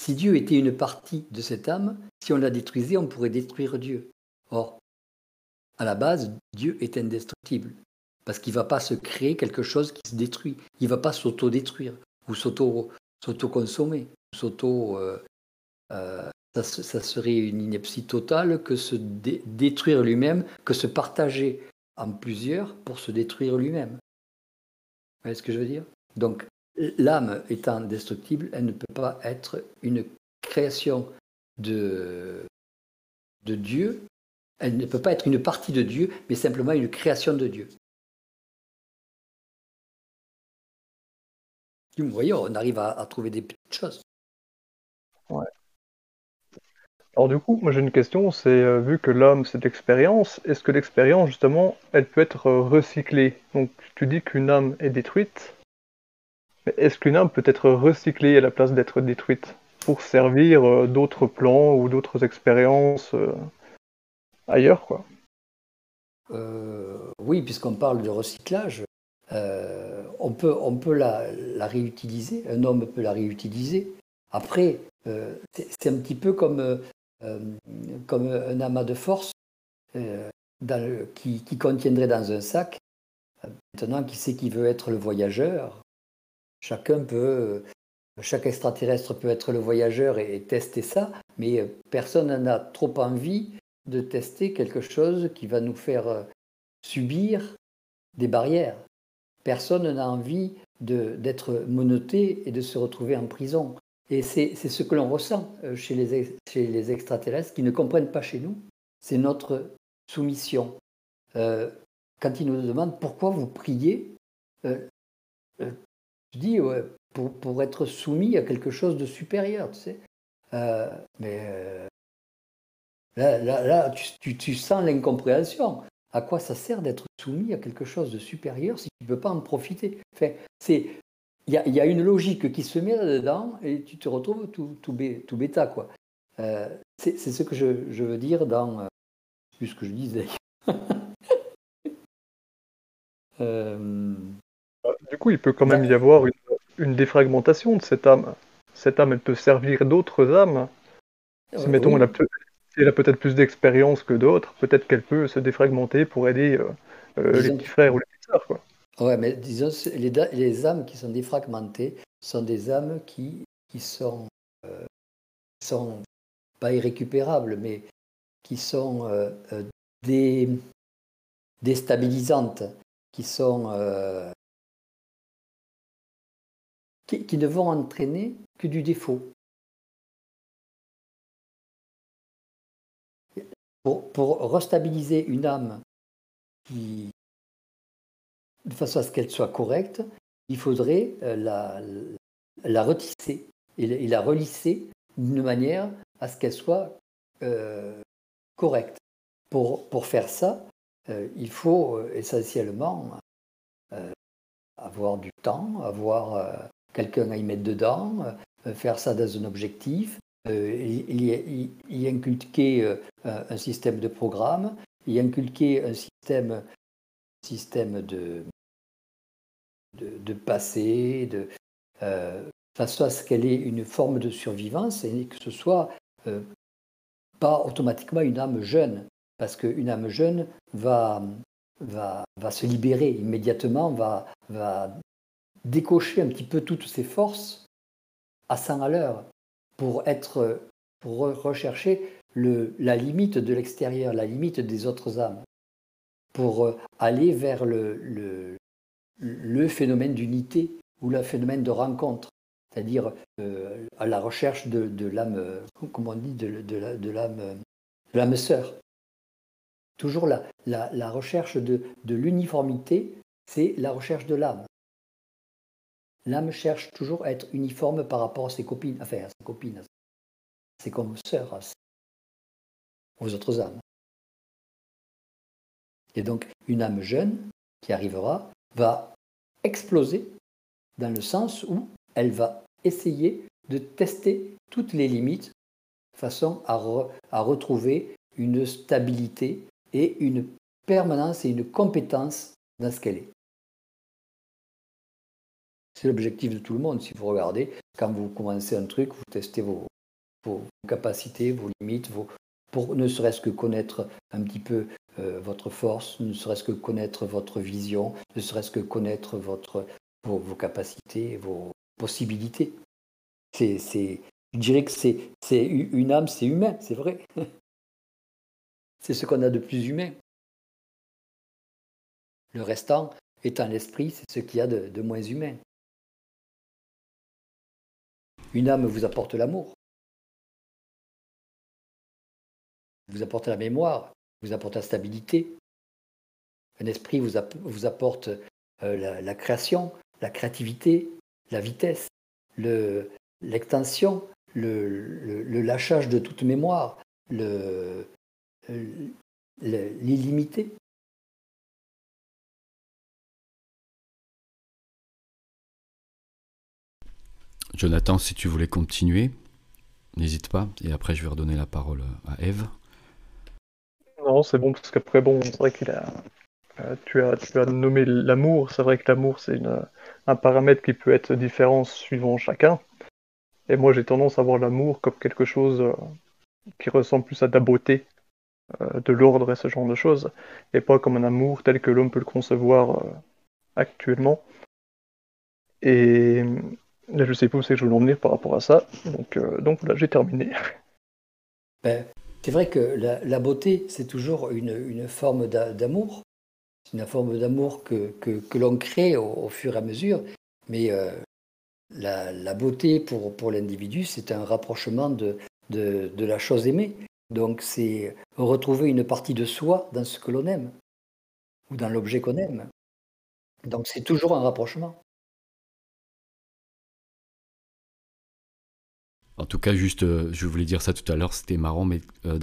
Si Dieu était une partie de cette âme, si on la détruisait, on pourrait détruire Dieu. Or, à la base, Dieu est indestructible. Parce qu'il ne va pas se créer quelque chose qui se détruit. Il ne va pas s'auto-détruire ou s'auto-consommer. S'auto, euh, euh, ça, ça, serait une ineptie totale que se détruire lui-même, que se partager en plusieurs pour se détruire lui-même. Vous voyez ce que je veux dire? Donc, l'âme étant destructible, elle ne peut pas être une création de, de Dieu. Elle ne peut pas être une partie de Dieu, mais simplement une création de Dieu. Vous voyez, on arrive à, trouver des petites choses. Ouais. Alors du coup, moi j'ai une question, c'est euh, vu que l'homme c'est l'expérience, est-ce que l'expérience justement, elle peut être euh, recyclée? Donc tu dis qu'une âme est détruite, mais est-ce qu'une âme peut être recyclée à la place d'être détruite pour servir euh, d'autres plans ou d'autres expériences ailleurs quoi? Oui, puisqu'on parle de recyclage, on peut, la, réutiliser, un homme peut la réutiliser. Après, euh, c'est un petit peu comme, euh, comme un amas de force qui, contiendrait dans un sac. Maintenant, qui sait qui veut être le voyageur chaque extraterrestre peut être le voyageur et, tester ça, mais personne n'a trop envie de tester quelque chose qui va nous faire subir des barrières. Personne n'a envie d'être monoté et de se retrouver en prison. Et c'est ce que l'on ressent euh, chez les, chez les, extraterrestres qui ne comprennent pas chez nous. C'est notre soumission. Euh, quand ils nous demandent pourquoi vous priez, euh, je dis pour, pour, être soumis à quelque chose de supérieur, tu sais. mais là, là, tu, sens l'incompréhension. À quoi ça sert d'être soumis à quelque chose de supérieur si tu ne peux pas en profiter? Enfin, c'est il y, a, une logique qui se met là-dedans et tu te retrouves tout, tout, tout bêta quoi. Euh, c'est ce que je, veux dire dans euh, ce que je disais. euh... Du coup, il peut quand même y avoir une, une, défragmentation de cette âme. Cette âme, elle peut servir d'autres âmes. Si, mettons, elle a, peut-être plus d'expérience que d'autres, peut-être qu'elle peut se défragmenter pour aider euh, euh, les petits frères ou les petites sœurs. Quoi. Ouais, mais disons, les, les, âmes qui sont défragmentées sont des âmes qui, qui sont, euh, sont pas irrécupérables, mais qui sont euh, déstabilisantes, qui sont qui, ne vont entraîner que du défaut. Pour, pour restabiliser une âme de façon à ce qu'elle soit correcte, il faudrait euh, la, la retisser et la relisser d'une manière à ce qu'elle soit euh, correcte. Pour, pour, faire ça, euh, il faut essentiellement avoir du temps, avoir quelqu'un à y mettre dedans, faire ça dans un objectif, y, y, inculquer un système de programme, y inculquer un système système de, de, passé, de, euh, façon à ce qu'elle ait une forme de survivance et que ce soit euh, pas automatiquement une âme jeune, parce qu'une âme jeune va, va, va, se libérer immédiatement, va, va décocher un petit peu toutes ses forces à 100 à l'heure pour être rechercher la limite de l'extérieur, la limite des autres âmes pour euh, aller vers le, phénomène d'unité ou le phénomène de rencontre, c'est-à-dire euh, à la recherche de, l'âme, euh, comment on dit, de, de l'âme, sœur. Toujours la, recherche de, l'uniformité, c'est la recherche de l'âme. L'âme cherche toujours à être uniforme par rapport à ses copines, enfin à ses copines, c'est comme sœurs, aux autres âmes. Et donc, une âme jeune qui arrivera va exploser dans le sens où elle va essayer de tester toutes les limites façon à, à retrouver une stabilité et une permanence et une compétence dans ce qu'elle est. C'est l'objectif de tout le monde. Si vous regardez, quand vous commencez un truc, vous testez vos, capacités, vos limites, pour ne serait-ce que connaître un petit peu euh, votre force, ne serait-ce que connaître votre vision, ne serait-ce que connaître votre, vos, capacités, vos possibilités. Je dirais que c'est, une âme, c'est humain, c'est vrai. c'est ce qu'on a de plus humain. Le restant étant l'esprit, c'est ce qu'il y a de moins humain. Une âme vous apporte l'amour. vous apporte la mémoire, vous apporte la stabilité. Un esprit vous, apporte euh, la, création, la créativité, la vitesse, l'extension, le, lâchage de toute mémoire, l'illimité. Jonathan, si tu voulais continuer, n'hésite pas, et après je vais redonner la parole à Eve. Non, c'est bon, parce qu'après, bon, c'est vrai qu'il a. Euh, tu, as, tu as nommé l'amour. C'est vrai que l'amour, c'est un paramètre qui peut être différent suivant chacun. Et moi, j'ai tendance à voir l'amour comme quelque chose euh, qui ressemble plus à de la beauté, euh, de l'ordre et ce genre de choses, et pas comme un amour tel que l'homme peut le concevoir actuellement. Et là, je sais pas où c'est que je veux en par rapport à ça. Donc, donc là, j'ai terminé. Ben, c'est vrai que la, beauté, c'est toujours une, forme d'amour. C'est une forme d'amour que, que, l'on crée au, fur et à mesure. Mais euh, la, beauté pour, pour l'individu, c'est un rapprochement de, de, la chose aimée. Donc c'est retrouver une partie de soi dans ce que l'on aime ou dans l'objet qu'on aime. Donc c'est toujours un rapprochement. En tout cas, juste, euh, je voulais dire ça tout à l'heure, c'était marrant, mais euh,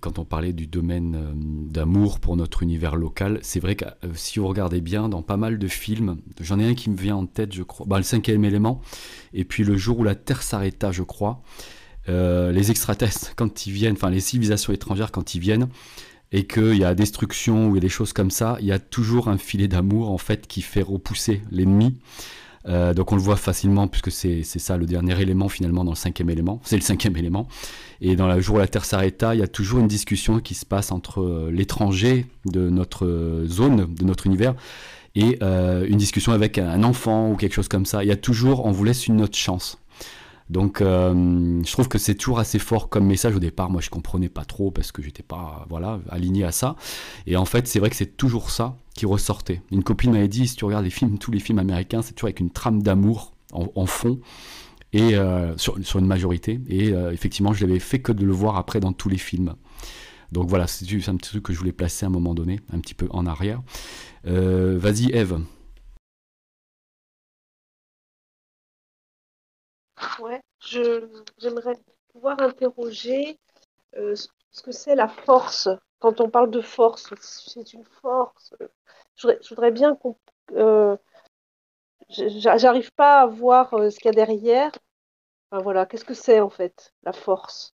quand on parlait du domaine euh, d'amour pour notre univers local, c'est vrai que si vous regardez bien, dans pas mal de films, j'en ai un qui me vient en tête, je crois, bah, le cinquième élément, et puis le jour où la Terre s'arrêta, je crois, les extraterrestres, quand ils viennent, enfin les civilisations étrangères, quand ils viennent, et qu'il y a destruction ou des choses comme ça, il y a toujours un filet d'amour, en fait, qui fait repousser l'ennemi. Euh, donc on le voit facilement puisque c'est ça le dernier élément finalement dans le cinquième élément. C'est le cinquième élément. Et dans le jour où la Terre s'arrêta, il y a toujours une discussion qui se passe entre euh, l'étranger de notre zone, de notre univers, et euh, une discussion avec un enfant ou quelque chose comme ça. Il y a toujours, on vous laisse une autre chance. Donc, euh, je trouve que c'est toujours assez fort comme message. Au départ, moi, je comprenais pas trop parce que j'étais pas, voilà, aligné à ça. Et en fait, c'est vrai que c'est toujours ça ressortait. Une copine m'avait dit, si tu regardes les films, tous les films américains, c'est toujours avec une trame d'amour en, fond et euh, sur, une majorité. Et euh, effectivement, je l'avais fait que de le voir après dans tous les films. Donc voilà, c'est un petit truc que je voulais placer à un moment donné, un petit peu en arrière. Vas-y, Eve. Ouais, j'aimerais pouvoir interroger euh, ce que c'est la force. Quand on parle de force, c'est une force. Je voudrais, bien qu'on. Euh, j'arrive pas à voir euh, ce qu'il y a derrière. Enfin, voilà, qu'est-ce que c'est en fait, la force?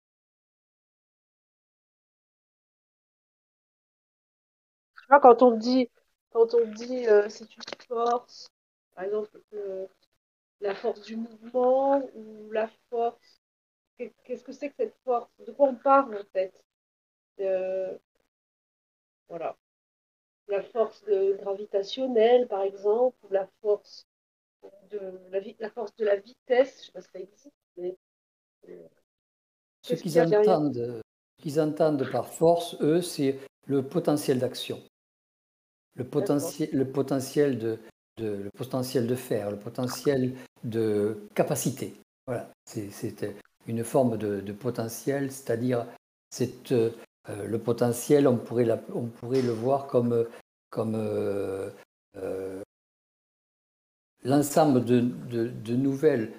Quand on dit, quand on dit c'est une force, par exemple, la force du mouvement ou la force. Qu'est-ce que c'est que cette force? De quoi on parle en fait? Voilà. La force gravitationnelle, par exemple, ou la force de la, la force de la vitesse, je ne sais pas si ça existe, mais. Euh, ce qu'ils entendent, entendent par force, eux, c'est le potentiel d'action. Le potentiel, le potentiel de, le potentiel de faire, le potentiel de capacité. Voilà, c'est une forme de, potentiel, c'est-à-dire c'est euh, le potentiel, on pourrait, le voir comme, euh, euh, l'ensemble de, nouvelles,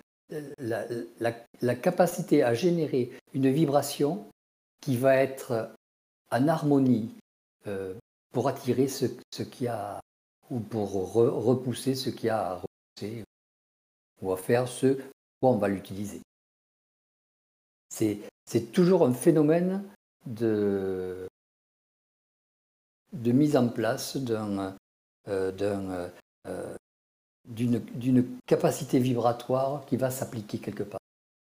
la, capacité à générer une vibration qui va être en harmonie pour attirer ce, qui a ou pour repousser ce qui a à repousser ou à faire ce quoi on va l'utiliser. C'est toujours un phénomène de, mise en place euh, euh, d'une capacité vibratoire qui va s'appliquer quelque part,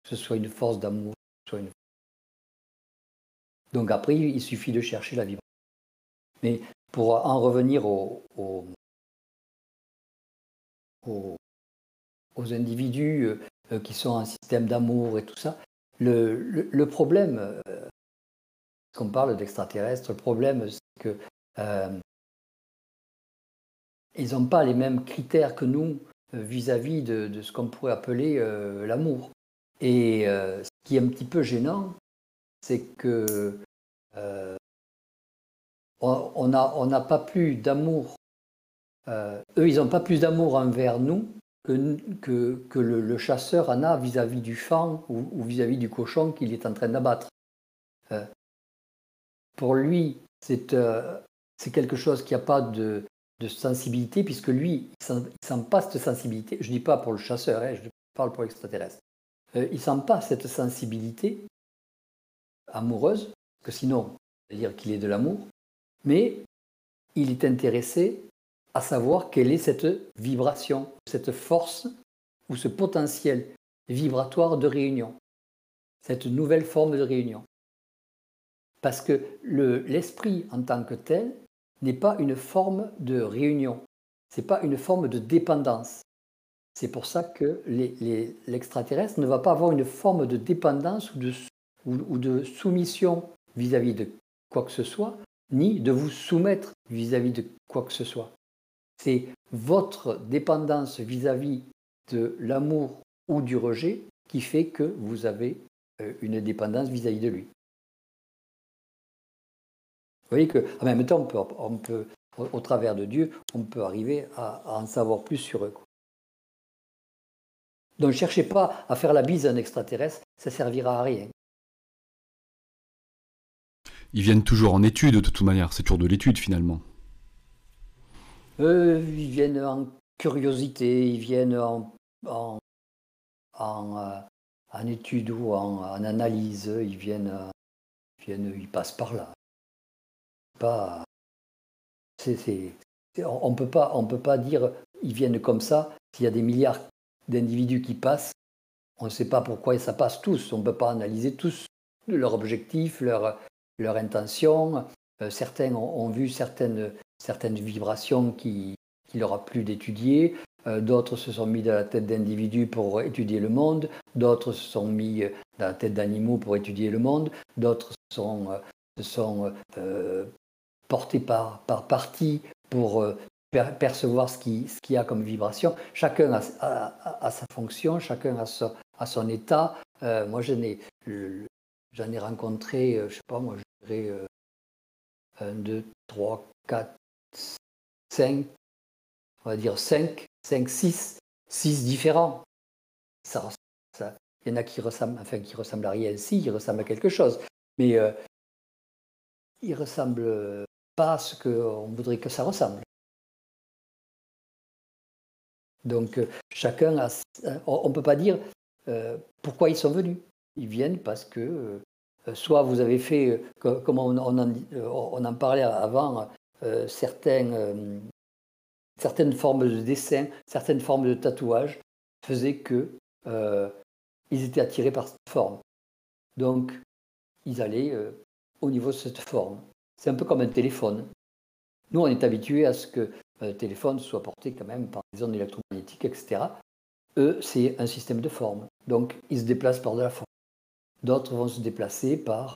que ce soit une force d'amour, soit une donc après, il suffit de chercher la vibration. Mais pour en revenir au, aux, individus euh, qui sont un système d'amour et tout ça. Le, problème, qu'on parle d'extraterrestres, le problème, c'est que euh, ils n'ont pas les mêmes critères que nous vis-à-vis de, ce qu'on pourrait appeler l'amour. Et ce qui est un petit peu gênant, c'est que on n'a pas plus d'amour euh, eux, ils n'ont pas plus d'amour envers nous que, que, le, chasseur en a vis-à-vis du fan ou vis-à-vis du cochon qu'il est en train d'abattre. Euh, pour lui, euh, c'est quelque chose qui n'a pas de, sensibilité, puisque lui, il ne sent, pas cette sensibilité. Je ne dis pas pour le chasseur, hein, je parle pour l'extraterrestre. il ne sent pas cette sensibilité amoureuse, que sinon, c'est-à-dire qu'il est de l'amour, mais il est intéressé à savoir quelle est cette vibration, cette force ou ce potentiel vibratoire de réunion, cette nouvelle forme de réunion. Parce que l'esprit en tant que tel n'est pas une forme de réunion, ce n'est pas une forme de dépendance. C'est pour ça que l'extraterrestre ne va pas avoir une forme de dépendance ou de, ou, de soumission vis-à-vis de quoi que ce soit, ni de vous soumettre vis à -vis de quoi que ce soit. C'est votre dépendance vis-à-vis de l'amour ou du rejet qui fait que vous avez euh, une dépendance vis-à-vis de lui. Vous voyez qu'en même temps, on peut, au travers de Dieu, on peut arriver à, en savoir plus sur eux. Donc ne cherchez pas à faire la bise à un extraterrestre, ça servira à rien. Ils viennent toujours en étude de toute manière, c'est toujours de l'étude finalement. ils viennent en curiosité, ils viennent en, en, en, étude ou en, analyse, ils viennent, ils viennent, ils passent par là. On ne peut pas, dire ils viennent comme ça. S'il y a des milliards d'individus qui passent, on ne sait pas pourquoi ça passe tous. On ne peut pas analyser tous leur objectif, leur, leur intention. Euh, certains ont, vu certaines, certaines vibrations qui, qui leur a plu d'étudier. Euh, d'autres se sont mis dans la tête d'individus pour étudier le monde. D'autres se sont mis dans la tête d'animaux pour étudier le monde. D'autres sont, euh, sont portés par, par partie pour percevoir ce qu'il ce y a comme vibration. Chacun a, sa fonction, chacun a, son, son état. moi, j'en ai, ai rencontré, je sais pas, moi, 1, 2, 3, 4, 5, on va dire 5, 5, 6, 6 différents. Ça, ça, il y en a qui ressemblent, enfin, qui ressemblent à rien, si, ils ressemblent à quelque chose. Mais euh, ils ne ressemblent pas ce qu'on voudrait que ça ressemble. Donc euh, chacun a... On ne peut pas dire euh, pourquoi ils sont venus. Ils viennent parce que euh, soit vous avez fait, euh, comme on, en, parlait avant, euh, certaines, certaines formes de dessin, certaines formes de tatouage faisaient que ils étaient attirés par cette forme. Donc, ils allaient au niveau de cette forme. C'est un peu comme un téléphone. Nous, on est habitués à ce que le téléphone soit porté quand même par des ondes électromagnétiques, etc. Eux, c'est un système de forme. Donc, ils se déplacent par de la forme. D'autres vont se déplacer par,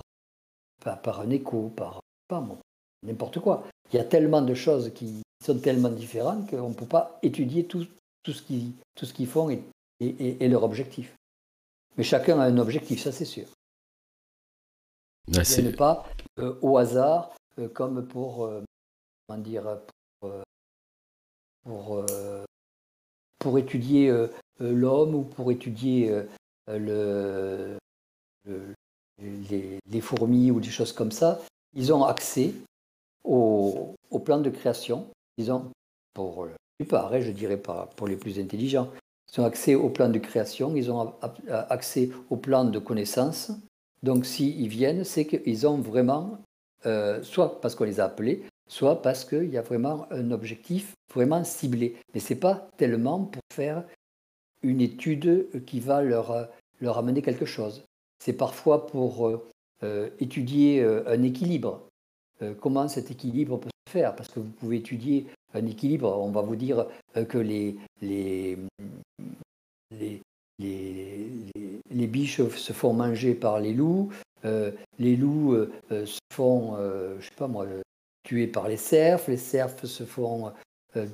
par, un écho, par n'importe quoi. Il y a tellement de choses qui sont tellement différentes qu'on ne peut pas étudier tout, tout ce qu'ils font et, et, leur objectif. Mais chacun a un objectif, ça c'est sûr. Ce n'est pas euh, au hasard euh, comme pour, euh, comment dire, pour, pour étudier l'homme ou pour étudier le, les, fourmis ou des choses comme ça, ils ont accès au, plan de création. Ils ont, pour la plupart, hein, je dirais pas pour les plus intelligents, ils ont accès au plan de création, ils ont accès au plan de connaissance. Donc s'ils viennent, c'est qu'ils ont vraiment, euh, soit parce qu'on les a appelés, soit parce qu'il y a vraiment un objectif vraiment ciblé. Mais ce n'est pas tellement pour faire une étude qui va leur, leur amener quelque chose c'est parfois pour euh, euh, étudier un équilibre. comment cet équilibre peut se faire? Parce que vous pouvez étudier un équilibre, on va vous dire que les, biches se font manger par les loups, les loups se font, je sais pas moi, tuer par les cerfs, les cerfs se font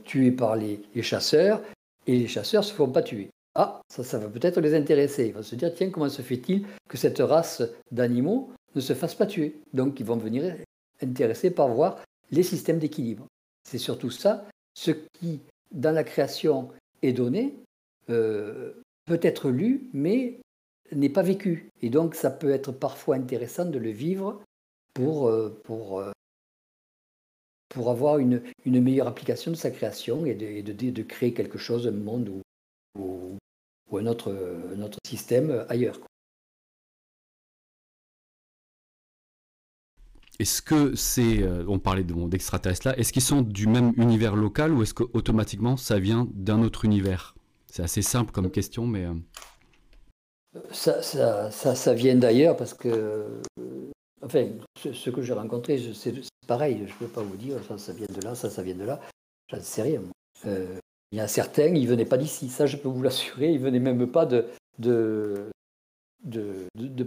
tuer par les, chasseurs, et les chasseurs se font pas tuer. Ah, ça, ça va peut-être les intéresser. Ils vont se dire, tiens, comment se fait-il que cette race d'animaux ne se fasse pas tuer? Donc, ils vont venir intéressés par voir les systèmes d'équilibre. C'est surtout ça, ce qui, dans la création, est donné, euh, peut être lu, mais n'est pas vécu. Et donc, ça peut être parfois intéressant de le vivre pour, euh, pour, euh, pour avoir une, une, meilleure application de sa création et de, de, de créer quelque chose, un monde où, ou un autre, système ailleurs. Est-ce que c'est, euh, on parlait d'extraterrestres là, est-ce qu'ils sont du même univers local ou est-ce qu'automatiquement ça vient d'un autre univers? C'est assez simple comme question, mais... Euh, ça, ça, ça, vient d'ailleurs parce que, euh, enfin, ce, que j'ai rencontré, c'est pareil, je ne peux pas vous dire, ça, ça vient de là, ça, ça vient de là, j'en sais rien. Il y a certains, ils ne venaient pas d'ici, ça je peux vous l'assurer, ils ne venaient même pas de,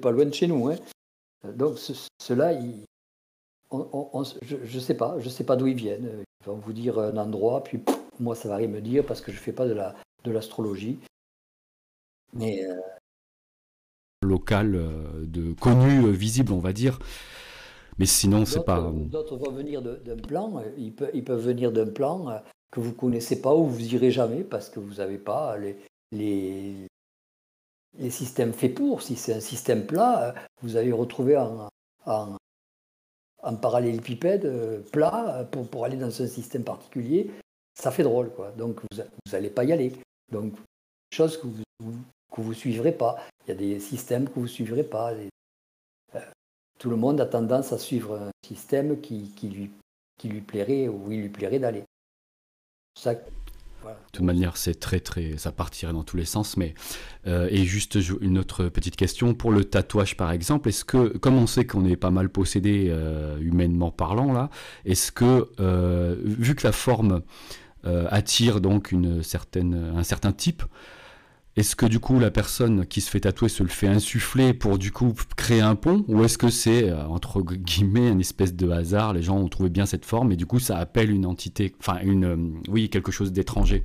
pas loin de chez nous. Hein. Donc ceux-là, je ne sais pas, je sais pas d'où ils viennent. Ils vont vous dire un endroit, puis moi ça va rien me dire parce que je ne fais pas de l'astrologie. Mais euh, local, euh, de connu, euh, visible, on va dire. Mais sinon, c'est pas. D'autres vont venir d'un plan. Ils peuvent, ils peuvent venir d'un plan que vous connaissez pas ou vous irez jamais parce que vous n'avez pas les, les, les systèmes faits pour. Si c'est un système plat, vous allez retrouver un, un, parallélépipède plat pour, pour aller dans un système particulier. Ça fait drôle, quoi. Donc vous n'allez pas y aller. Donc, chose que vous que vous suivrez pas. Il y a des systèmes que vous ne suivrez pas. tout le monde a tendance à suivre un système qui, lui, qui lui plairait ou il lui plairait d'aller. De toute manière, c'est très très, ça partirait dans tous les sens. Mais euh, et juste une autre petite question pour le tatouage par exemple. Est-ce que, comme on sait qu'on est pas mal possédé euh, humainement parlant là, est-ce que euh, vu que la forme attire donc une certaine, un certain type, est-ce que du coup la personne qui se fait tatouer se le fait insuffler pour du coup créer un pont? Ou est-ce que c'est entre guillemets une espèce de hasard Les gens ont trouvé bien cette forme et du coup ça appelle une entité, enfin une, euh, oui quelque chose d'étranger?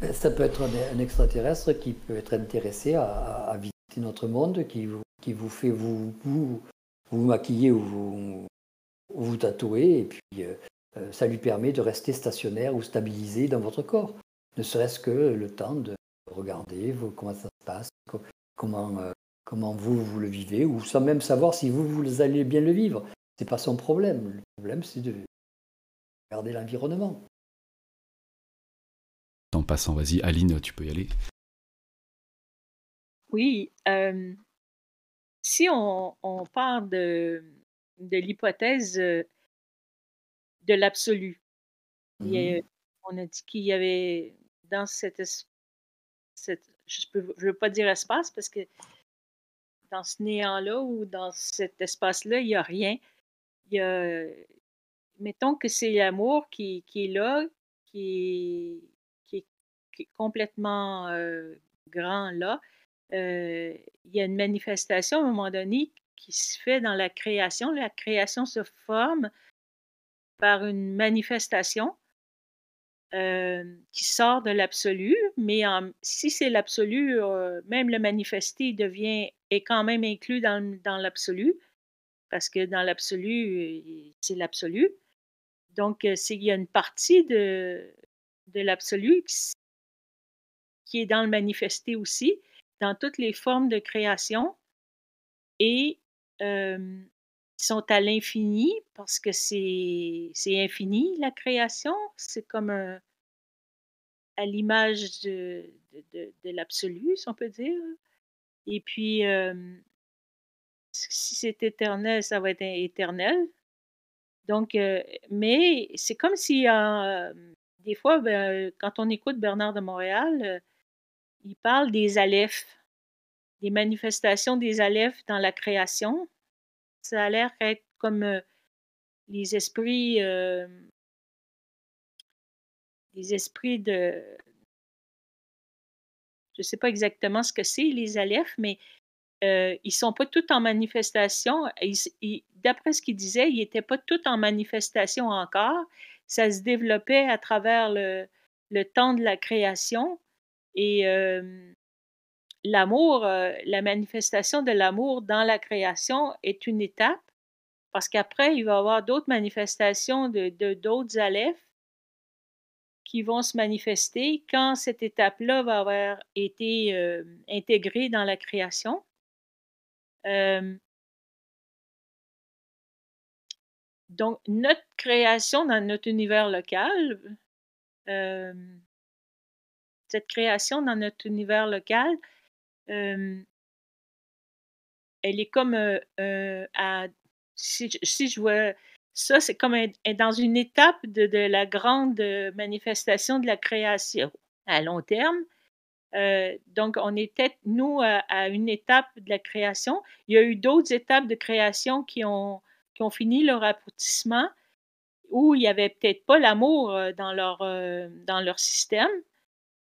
Ben, ça peut être un, extraterrestre qui peut être intéressé à, visiter notre monde, qui vous, qui vous fait vous, vous, vous maquiller ou vous, vous tatouer et puis euh, euh, ça lui permet de rester stationnaire ou stabilisé dans votre corps, ne serait-ce que le temps de regardez comment ça se passe, comment, euh, comment vous, vous le vivez, ou sans même savoir si vous, vous allez bien le vivre. Ce n'est pas son problème. Le problème, c'est de regarder l'environnement. En passant, vas-y, Aline, tu peux y aller. Oui, euh, si on, on, part de, de l'hypothèse euh, de l'absolu, mmh on a dit qu'il y avait dans cette je ne veux pas dire espace parce que dans ce néant-là ou dans cet espace-là, il n'y a rien. Mettons que c'est l'amour qui, est là, qui est, qui est, complètement euh, grand là. Euh, il y a une manifestation à un moment donné qui se fait dans la création. La création se forme par une manifestation qui sort de l'absolu, mais si c'est l'absolu, même le manifesté devient est quand même inclus dans, dans l'absolu, parce que dans l'absolu, c'est l'absolu. Donc, il y a une partie de, de l'absolu qui, est dans le manifesté aussi, dans toutes les formes de création. Et sont à l'infini parce que c'est infini, la création. C'est comme à l'image de, de, l'absolu, si on peut dire. Et puis, si c'est éternel, ça va être éternel. Donc, mais c'est comme si, des fois, ben, quand on écoute Bernard de Montréal, il parle des alephes, des manifestations des alephes dans la création. Ça a l'air d'être comme les esprits, les esprits de. Je ne sais pas exactement ce que c'est, les alephes, mais ils ne sont pas tous en manifestation. D'après ce qu'il disait, ils n'étaient pas tous en manifestation encore. Ça se développait à travers le, le temps de la création. Et l'amour, euh, la manifestation de l'amour dans la création est une étape, parce qu'après, il va y avoir d'autres manifestations de, d'autres alephes qui vont se manifester quand cette étape-là va avoir été euh, intégrée dans la création. Euh, donc, notre création dans notre univers local, cette création dans notre univers local, elle est comme. Si, je vois ça, c'est comme dans une étape de, la grande manifestation de la création à long terme. donc, on était, nous, à, une étape de la création. Il y a eu d'autres étapes de création qui ont, qui ont fini leur aboutissement où il n'y avait peut-être pas l'amour dans, leur, dans leur système.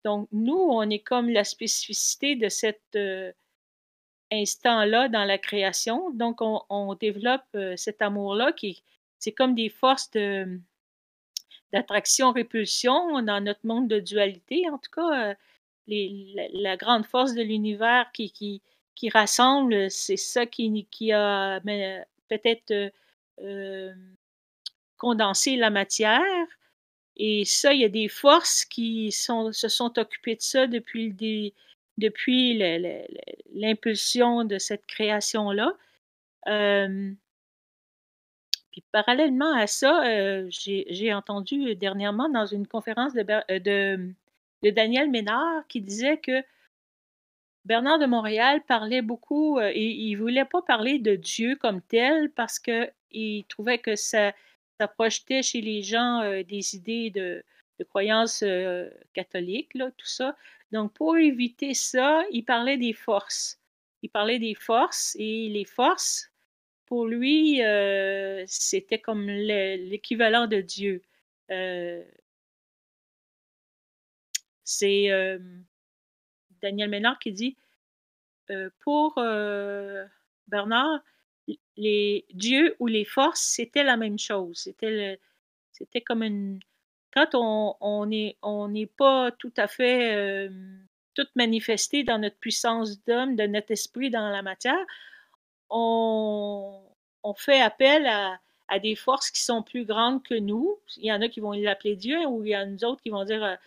Donc, nous, on est comme la spécificité de cet euh, instant-là dans la création. Donc, on, développe euh, cet amour-là qui, c'est comme des forces d'attraction-répulsion dans notre monde de dualité. En tout cas, euh, la, grande force de l'univers qui, qui, rassemble, c'est ça qui, qui a peut-être condensé la matière et ça, il y a des forces qui se sont occupées de ça depuis depuis l'impulsion de cette création-là. Euh, puis parallèlement à ça, euh, j'ai entendu dernièrement dans une conférence de, de, de, Daniel Ménard qui disait que Bernard de Montréal parlait beaucoup et il ne voulait pas parler de Dieu comme tel parce qu'il trouvait que ça, ça projetait chez les gens des idées de, croyances catholiques, là, tout ça. Donc, pour éviter ça, il parlait des forces. Il parlait des forces et les forces, pour lui, c'était comme l'équivalent de Dieu. C'est Daniel Ménard qui dit pour Bernard, les dieux ou les forces, c'était la même chose. C'était comme une quand on n'est pas tout à fait tout manifesté dans notre puissance d'homme, de notre esprit dans la matière, on, fait appel à, des forces qui sont plus grandes que nous. Il y en a qui vont l'appeler Dieu, ou il y en a d'autres qui vont dire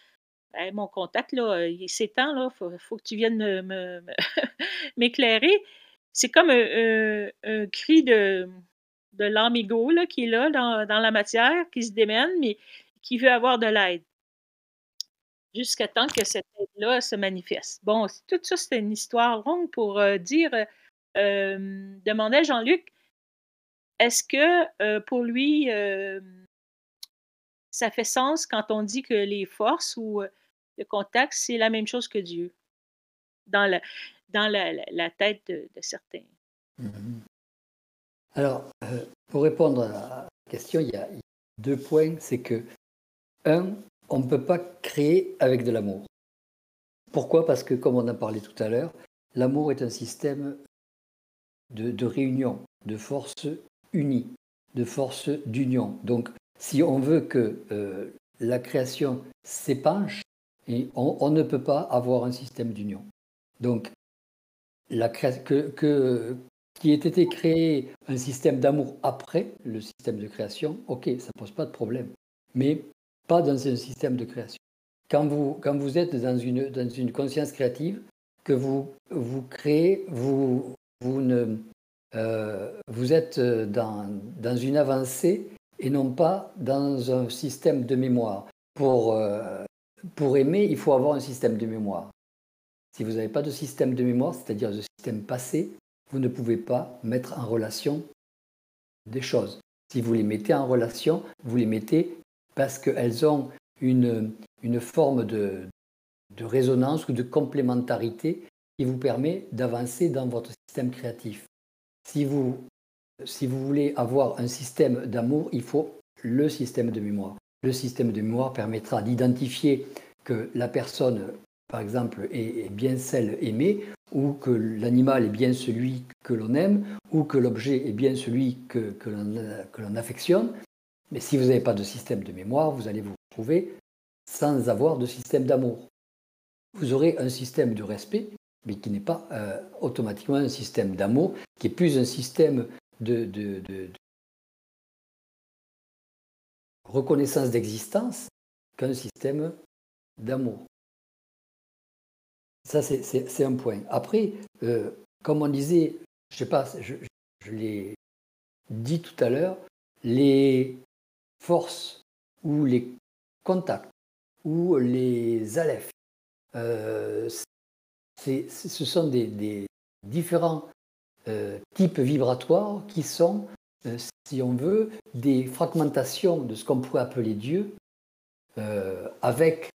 mon contact, là, il s'étend, là, faut, faut que tu viennes m'éclairer. C'est comme un, un, cri de, l'amigo qui est là dans, la matière, qui se démène, mais qui veut avoir de l'aide. Jusqu'à temps que cette aide-là se manifeste. Bon, tout ça, c'est une histoire longue pour euh, dire, euh, demandait Jean-Luc, est-ce que euh, pour lui, ça fait sens quand on dit que les forces ou le contact, c'est la même chose que Dieu? Dans dans la, tête de, certains? Mm-hmm. Alors, pour répondre à la question, il y a deux points. C'est que un, on ne peut pas créer avec de l'amour. Pourquoi? Parce que, comme on a parlé tout à l'heure, l'amour est un système de, réunion, de forces unies, de forces d'union. Donc, si on veut que euh, la création s'épanche, on, ne peut pas avoir un système d'union. Donc, la qui ait été créé un système d'amour après le système de création, ok, ça ne pose pas de problème. Mais pas dans un système de création. Quand vous, quand vous êtes dans une, dans une conscience créative, que vous, vous créez, vous, vous, euh, êtes dans, dans une avancée et non pas dans un système de mémoire. Pour, euh, pour aimer, il faut avoir un système de mémoire. Si vous n'avez pas de système de mémoire, c'est-à-dire de système passé, vous ne pouvez pas mettre en relation des choses. Si vous les mettez en relation, vous les mettez parce qu'elles ont une, une forme de, de résonance ou de complémentarité qui vous permet d'avancer dans votre système créatif. Si vous, si vous voulez avoir un système d'amour, il faut le système de mémoire. Le système de mémoire permettra d'identifier que la personne, par exemple, est, bien celle aimée, ou que l'animal est bien celui que l'on aime, ou que l'objet est bien celui que, que l'on affectionne, mais si vous n'avez pas de système de mémoire, vous allez vous retrouver sans avoir de système d'amour. Vous aurez un système de respect, mais qui n'est pas euh, automatiquement un système d'amour, qui est plus un système de, reconnaissance d'existence qu'un système d'amour. Ça, c'est un point. Après, euh, comme on disait, je sais pas, je, je l'ai dit tout à l'heure, les forces ou les contacts ou les alephes, euh, ce sont des, différents euh, types vibratoires qui sont, euh, si on veut, des fragmentations de ce qu'on pourrait appeler Dieu, avec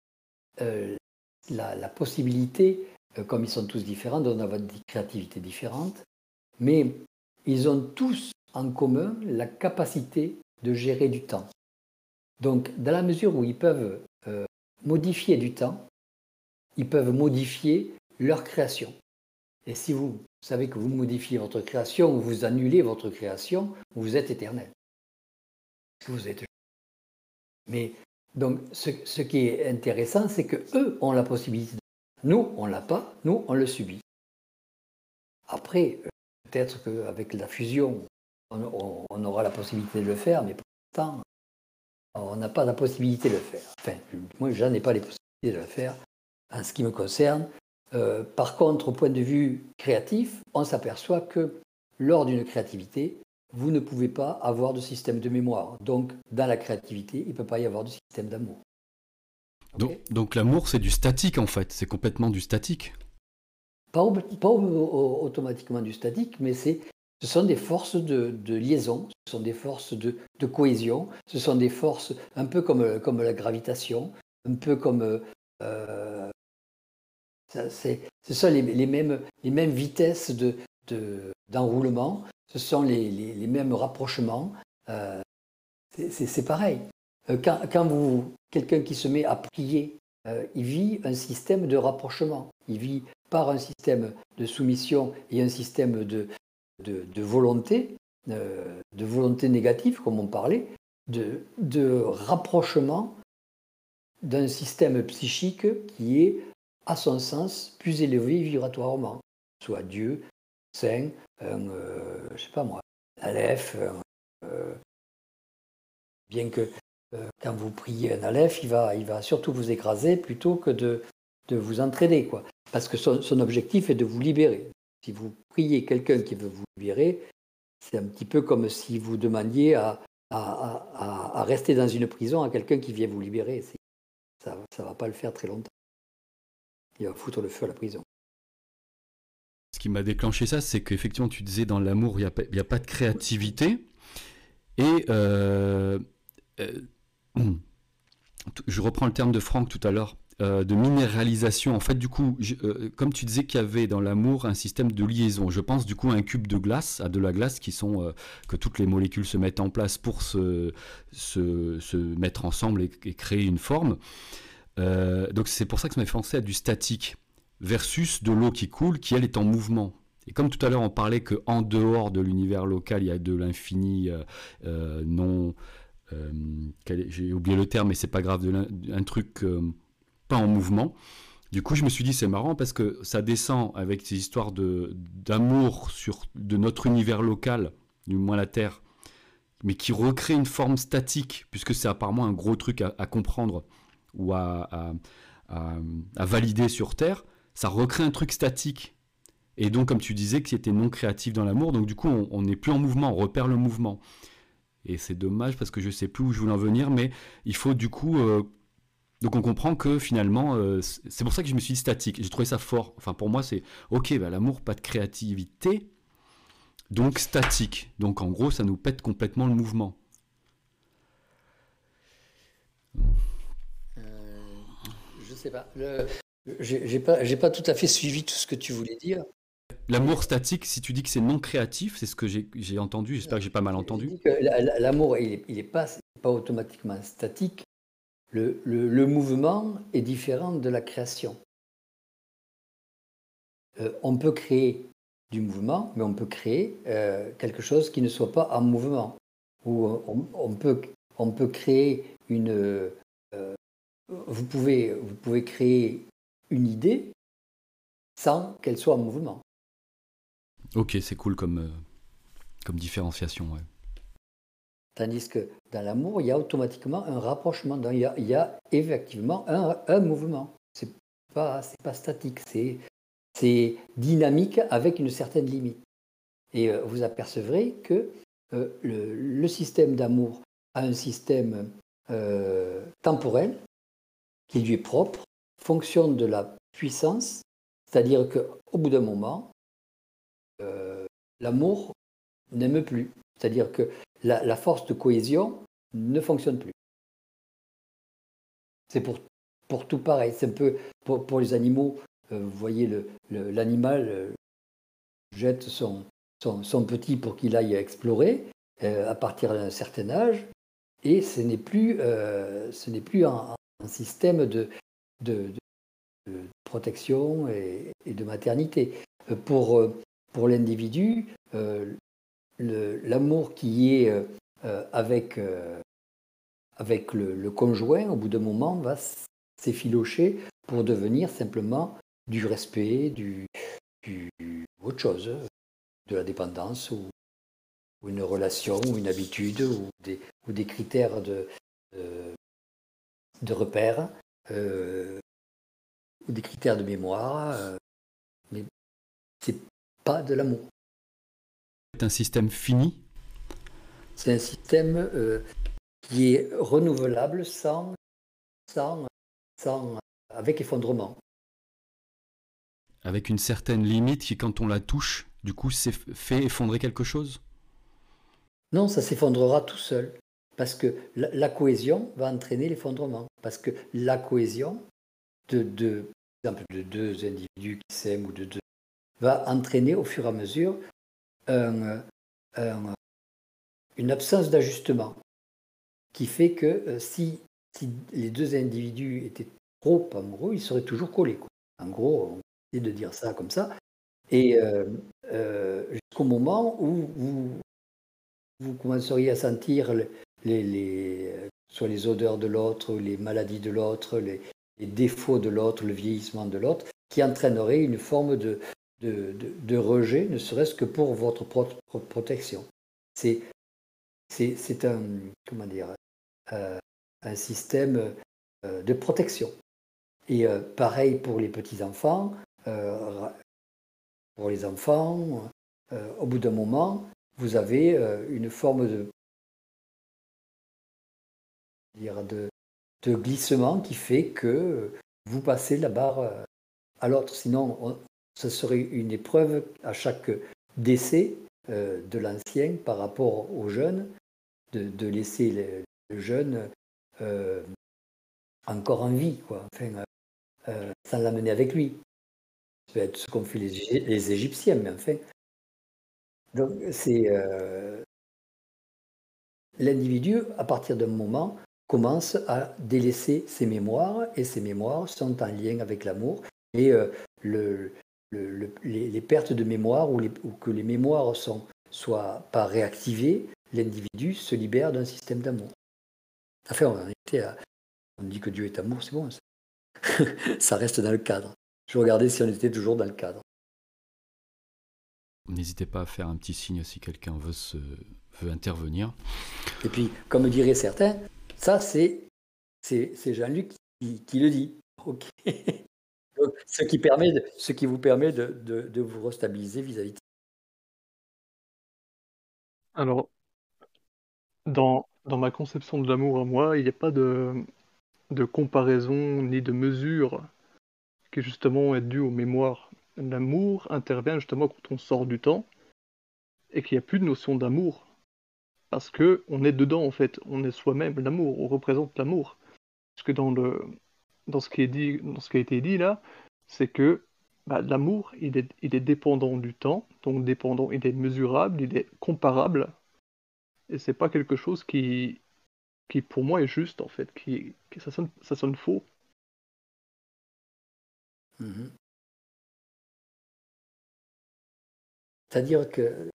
la, possibilité, comme ils sont tous différents, d'en avoir des créativités différentes, mais ils ont tous en commun la capacité de gérer du temps. Donc, dans la mesure où ils peuvent euh, modifier du temps, ils peuvent modifier leur création. Et si vous savez que vous modifiez votre création ou vous annulez votre création, vous êtes éternel. Vous êtes. Mais donc, ce, qui est intéressant, c'est que eux ont la possibilité. Nous, on l'a pas. Nous, on le subit. Après, euh, peut-être qu'avec la fusion, on, aura la possibilité de le faire, mais pour l'instant, on n'a pas la possibilité de le faire. Enfin, moi, je n'ai pas les possibilités de le faire en ce qui me concerne. par contre, au point de vue créatif, on s'aperçoit que lors d'une créativité, vous ne pouvez pas avoir de système de mémoire. Donc, dans la créativité, il ne peut pas y avoir de système d'amour. donc, l'amour, c'est du statique en fait, c'est complètement du statique. Pas, automatiquement du statique, mais ce sont des forces de, liaison, ce sont des forces de, cohésion, ce sont des forces un peu comme, comme la gravitation, un peu comme... Euh, ce sont les, mêmes, les mêmes vitesses d'enroulement, ce sont les, mêmes rapprochements. Euh, c'est pareil. Euh, quand, quelqu'un qui se met à prier, euh, il vit un système de rapprochement. Il vit par un système de soumission et un système de, de, volonté, de volonté négative, comme on parlait, de, de rapprochement d'un système psychique qui est, à son sens, plus élevé vibratoirement, soit Dieu, Saint, un, euh, je sais pas moi, Aleph. Euh, bien que euh, quand vous priez un Aleph, il va, il va surtout vous écraser plutôt que de, de vous entraîner. Quoi. Parce que son, objectif est de vous libérer. Si vous priez quelqu'un qui veut vous libérer, c'est un petit peu comme si vous demandiez à, à, à, rester dans une prison à quelqu'un qui vient vous libérer. Ça ne va pas le faire très longtemps. Il va foutre le feu à la prison qui m'a déclenché ça, c'est qu'effectivement, tu disais dans l'amour, il n'y a, pas de créativité. Et euh, euh, je reprends le terme de Franck tout à l'heure, euh, de minéralisation. En fait, du coup, comme tu disais qu'il y avait dans l'amour un système de liaison, je pense du coup à un cube de glace, à de la glace qui sont que toutes les molécules se mettent en place pour se, mettre ensemble et, et, créer une forme. donc c'est pour ça que ça m'a fait penser à du statique versus de l'eau qui coule, qui elle est en mouvement. Et comme tout à l'heure on parlait qu'en dehors de l'univers local, il y a de l'infini euh, euh, non... Euh, j'ai oublié le terme, mais c'est pas grave, un truc pas en mouvement. Du coup, je me suis dit, c'est marrant parce que ça descend avec ces histoires d'amour sur de notre univers local, du moins la Terre, mais qui recrée une forme statique, puisque c'est apparemment un gros truc à, comprendre ou à, à, valider sur Terre ça recrée un truc statique. Et donc, comme tu disais, qui était non créatif dans l'amour, donc du coup, on n'est plus en mouvement, on repère le mouvement. Et c'est dommage parce que je sais plus où je voulais en venir, mais il faut du coup. Euh, donc on comprend que finalement, euh, c'est pour ça que je me suis statique. J'ai trouvé ça fort. Enfin, pour moi, c'est ok, bah, l'amour, pas de créativité, donc statique. Donc en gros, ça nous pète complètement le mouvement. Euh, je sais pas. Le, j'ai pas, pas tout à fait suivi tout ce que tu voulais dire. L'amour statique, si tu dis que c'est non créatif, c'est ce que j'ai entendu, j'espère que j'ai pas mal entendu. L'amour, il n'est pas, pas automatiquement statique. Le, le, mouvement est différent de la création. Euh, on peut créer du mouvement, mais on peut créer euh, quelque chose qui ne soit pas en mouvement. Ou on, on peut, on peut créer une. Euh, vous, pouvez, vous pouvez créer une idée sans qu'elle soit en mouvement. Ok, c'est cool comme, euh, comme différenciation. Tandis que dans l'amour, il y a automatiquement un rapprochement. il, y a, il, y a, effectivement un, un mouvement. Ce n'est pas, pas statique, c'est dynamique avec une certaine limite. Et euh, vous apercevrez que euh, le, le, système d'amour a un système temporel qui lui est propre, fonction de la puissance, c'est-à-dire qu'au bout d'un moment, euh, l'amour n'aime plus. C'est-à-dire que la, force de cohésion ne fonctionne plus. C'est pour, pour tout pareil. C'est un peu pour, les animaux. Euh, vous voyez, l'animal le, euh, jette son, son, petit pour qu'il aille explorer à partir d'un certain âge, et ce n'est plus, ce plus un, système de, de, protection et, de maternité. Euh, pour, euh, pour l'individu, euh, l'amour qui est avec, avec le, conjoint, au bout d'un moment, va s'effilocher pour devenir simplement du respect, du, autre chose, de la dépendance ou, une relation ou une habitude ou des, ou des critères de, de, repère ou des critères de mémoire. Euh, c'est pas de l'amour. C'est un système fini? C'est un système euh, qui est renouvelable sans, sans, sans, avec effondrement. Avec une certaine limite qui, quand on la touche, du coup, c'est fait effondrer quelque chose? Non, ça s'effondrera tout seul. Parce que la, cohésion va entraîner l'effondrement. Parce que la cohésion de, deux individus qui s'aiment ou de deux va entraîner au fur et à mesure une absence d'ajustement qui fait que euh, si, les deux individus étaient trop amoureux, ils seraient toujours collés. En gros, on essaie de dire ça comme ça. Et euh, euh, jusqu'au moment où vous, vous commenceriez à sentir les, les, soit les odeurs de l'autre, les maladies de l'autre, les, défauts de l'autre, le vieillissement de l'autre, qui entraînerait une forme de, de, de, rejet, ne serait-ce que pour votre propre protection. C'est, c'est, un, comment dire, euh, un système euh, de protection. Et euh, pareil pour les petits-enfants, pour les enfants, au bout d'un moment, vous avez une forme de, de, de glissement qui fait que vous passez la barre à l'autre. Sinon, ce serait une épreuve à chaque décès euh, de l'ancien par rapport au jeune, de, laisser le, jeune euh, encore en vie, quoi. Enfin, euh, sans l'amener avec lui. Ça peut être ce qu'ont fait les, les, Égyptiens, mais enfin. Donc, c'est. L'individu, à partir d'un moment, commence à délaisser ses mémoires, et ses mémoires sont en lien avec l'amour. Et le, les, pertes de mémoire ou, que les mémoires sont soient pas réactivées, l'individu se libère d'un système d'amour. Enfin, en réalité, on dit que Dieu est amour, c'est bon. Ça. reste dans le cadre. Je regardais si on était toujours dans le cadre. N'hésitez pas à faire un petit signe si quelqu'un veut, se, veut intervenir. Et puis, comme diraient certains, ça, c'est, c'est, Jean-Luc qui, qui, le dit. Ok. ce, qui permet ce qui vous permet de, de, vous restabiliser vis-à-vis de Alors, dans, dans ma conception de l'amour à moi, il n'y a pas de, de comparaison ni de mesure qui justement est due aux mémoires. L'amour intervient justement quand on sort du temps et qu'il n'y a plus de notion d'amour. Parce que on est dedans en fait, on est soi-même l'amour, on représente l'amour. Parce que dans le, dans ce qui a été dit là, c'est que bah, l'amour, il est, il est dépendant du temps, donc dépendant, il est mesurable, il est comparable, et c'est pas quelque chose qui, qui pour moi est juste en fait, qui, ça, sonne, faux. Mhm. C'est-à-dire que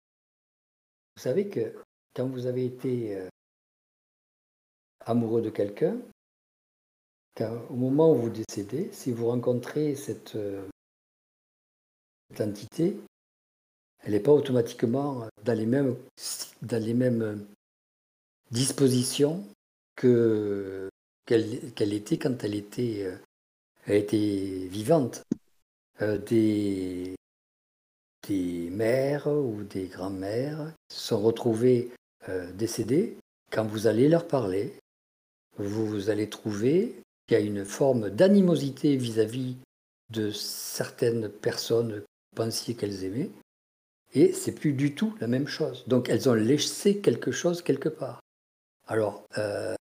vous savez que quand vous avez été euh, amoureux de quelqu'un, au moment où vous décédez, si vous rencontrez cette, euh, entité, elle n'est pas automatiquement dans les mêmes, dans les mêmes dispositions que, qu'elle, était quand elle était, euh, elle était vivante. Des, des mères ou des grands-mères se sont retrouvées décédées. Quand vous allez leur parler, vous allez trouver il y a une forme d'animosité vis-à-vis de certaines personnes que vous pensiez qu'elles aimaient, et c'est plus du tout la même chose. Donc elles ont laissé quelque chose quelque part. Alors, euh,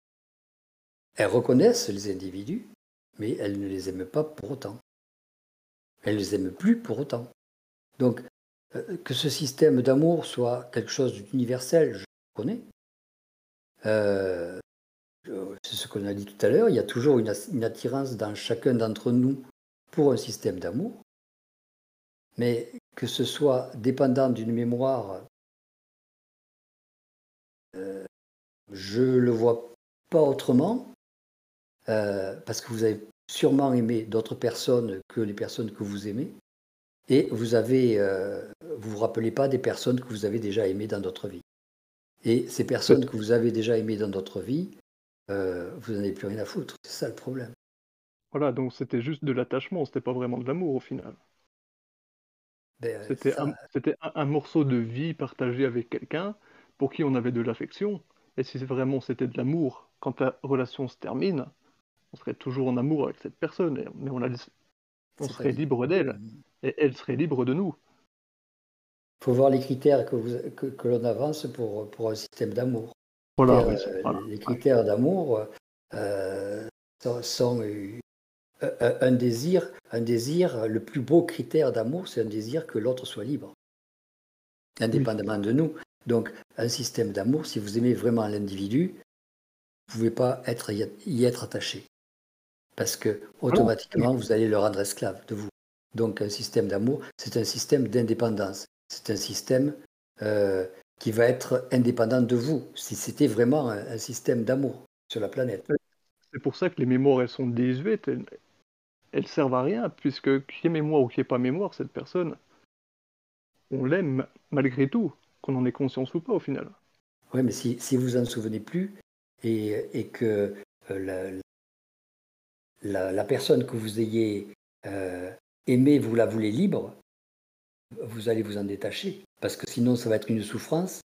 elles reconnaissent les individus, mais elles ne les aiment pas pour autant. Elles ne les aiment plus pour autant. Donc, euh, que ce système d'amour soit quelque chose d'universel, connais. Euh, c'est ce qu'on a dit tout à l'heure, il y a toujours une, attirance dans chacun d'entre nous pour un système d'amour, mais que ce soit dépendant d'une mémoire, euh, je ne le vois pas autrement, euh, parce que vous avez sûrement aimé d'autres personnes que les personnes que vous aimez, et vous avez, euh, vous vous rappelez pas des personnes que vous avez déjà aimées dans d'autres vies. Et ces personnes que vous avez déjà aimées dans d'autres vies, euh, vous n'en avez plus rien à foutre. C'est ça le problème. Voilà, donc c'était juste de l'attachement, c'était pas vraiment de l'amour au final. Ben, C'était un, ça, c'était un, un morceau de vie partagé avec quelqu'un pour qui on avait de l'affection. Et si vraiment c'était de l'amour, quand la relation se termine, on serait toujours en amour avec cette personne, mais on, serait libre d'elle, et elle serait libre de nous. Il faut voir les critères que, vous- que, que l'on avance pour, pour un système d'amour. Voilà, oui, euh, voilà. Les critères d'amour euh, sont, sont, euh, un, désir, un désir, le plus beau critère d'amour, c'est un désir que l'autre soit libre, indépendamment de nous. Donc, un système d'amour, si vous aimez vraiment l'individu, vous ne pouvez pas être, y, y être attaché. Parce que automatiquement, vous allez le rendre esclave de vous. Donc, un système d'amour, c'est un système d'indépendance. C'est un système euh, qui va être indépendant de vous, si c'était vraiment un, un système d'amour sur la planète. C'est pour ça que les mémoires, elles sont désuètes, elles, elles servent à rien, puisque qu'il y ait mémoire ou qu'il n'y ait pas mémoire, cette personne, on l'aime malgré tout, qu'on en ait conscience ou pas au final. Oui, mais si, si vous en souvenez plus et, et que euh, la, la, la personne que vous ayez euh, aimée, vous la voulez libre, vous allez vous en détacher. Parce que sinon, ça va être une souffrance.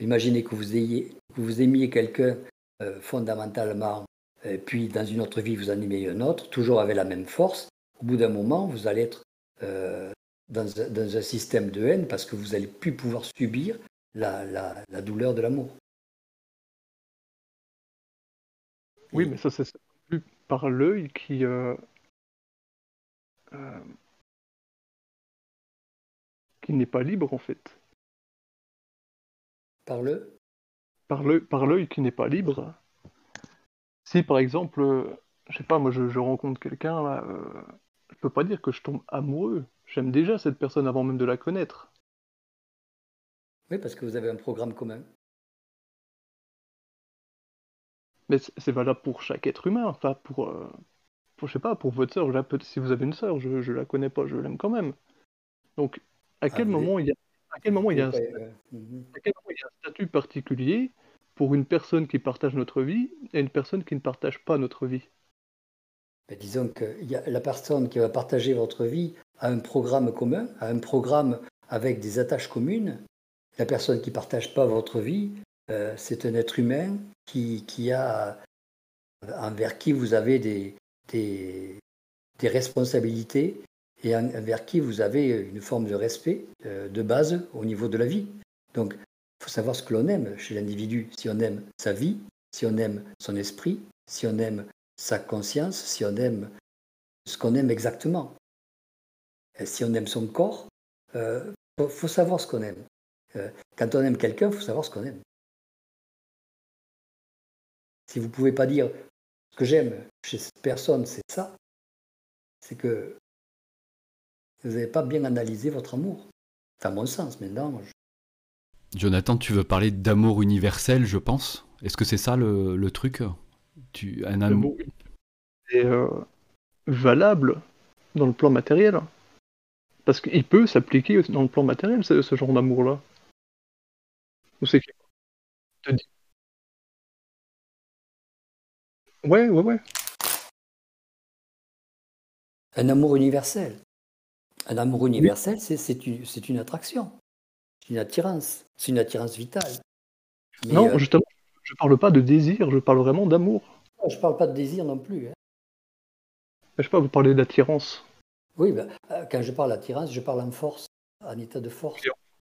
Imaginez que vous, ayez, que vous aimiez quelqu'un euh, fondamentalement, et puis dans une autre vie, vous en aimez un autre, toujours avec la même force. Au bout d'un moment, vous allez être euh, dans, un, système de haine parce que vous n'allez plus pouvoir subir la, douleur de l'amour. Oui, mais ça, c'est par l'œil qui. Euh, n'est pas libre, en fait. Par le? Par l'œil, par l'œil qui n'est pas libre. Si, par exemple, euh, je sais pas, moi, je, je rencontre quelqu'un, là, euh, je peux pas dire que je tombe amoureux. J'aime déjà cette personne avant même de la connaître. Oui, parce que vous avez un programme commun. Mais c'est valable pour chaque être humain, enfin pour, euh, pour je sais pas, pour votre sœur, si vous avez une sœur, je, je la connais pas, je l'aime quand même. Donc, à quel ah, moment il y a, à quel moment il y a, un, euh, mm à quel moment il y a un statut particulier pour une personne qui partage notre vie et une personne qui ne partage pas notre vie? Ben, Disons que y a la personne qui va partager votre vie a un programme commun, a un programme avec des attaches communes. La personne qui ne partage pas votre vie, euh, c'est un être humain qui, qui, a, envers qui vous avez des, des, des responsabilités et envers qui vous avez une forme de respect euh, de base au niveau de la vie. Donc, il faut savoir ce que l'on aime chez l'individu. Si on aime sa vie, si on aime son esprit, si on aime sa conscience, si on aime ce qu'on aime exactement. Si on aime son corps, il euh, faut, faut, savoir ce qu'on aime. Euh, quand on aime quelqu'un, il faut savoir ce qu'on aime. Si vous ne pouvez pas dire ce que j'aime chez cette personne, c'est ça, c'est que vous n'avez pas bien analysé votre amour. Enfin, mon sens, maintenant. Je... Jonathan, tu veux parler d'amour universel, je pense Est-ce que c'est ça le, le truc? Tu, un amour est euh, valable dans le plan matériel. Parce qu'il peut s'appliquer dans le plan matériel, ce, ce genre d'amour-là. Ou c'est te Ouais, ouais, ouais. Un amour universel. Un amour universel, c'est une, une attraction. C'est une attirance. C'est une attirance vitale. Mais non, euh... justement, je parle pas de désir, je parle vraiment d'amour. Je parle pas de désir non plus. Hein. Je sais pas, vous parlez d'attirance. Oui, ben, quand je parle d'attirance, je parle en force, en état de force,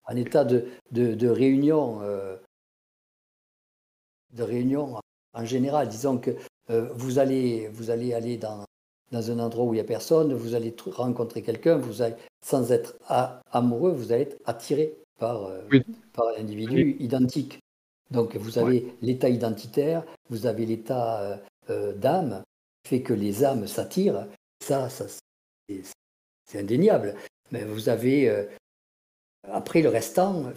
en état de, de, de réunion, euh, de réunion en général. Disons que euh, vous, allez, vous allez aller dans, dans un endroit où il n'y a personne, vous allez rencontrer quelqu'un, vous allez, sans être amoureux, vous allez être attiré par, euh, oui. par un individu oui. identique. Donc vous avez ouais. l'état identitaire, vous avez l'état euh, d'âme, fait que les âmes s'attirent. Ça, ça c'est indéniable. Mais vous avez, euh, après le restant,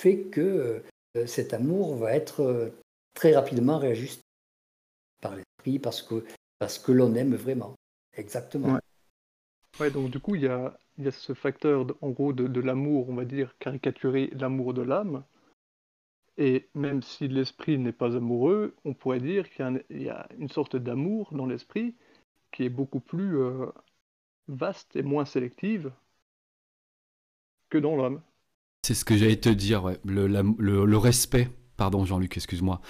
fait que euh, cet amour va être euh, très rapidement réajusté par l'esprit, parce que, parce que l'on aime vraiment. Exactement. Ouais. ouais. donc du coup, il y a, y a ce facteur, de, en gros, de, de l'amour, on va dire, caricaturer l'amour de l'âme. Et même si l'esprit n'est pas amoureux, on pourrait dire qu'il y, y, a une sorte d'amour dans l'esprit qui est beaucoup plus euh, vaste et moins sélective que dans l'homme. C'est ce que j'allais te dire, le, le, respect. Pardon Jean-Luc, excuse-moi.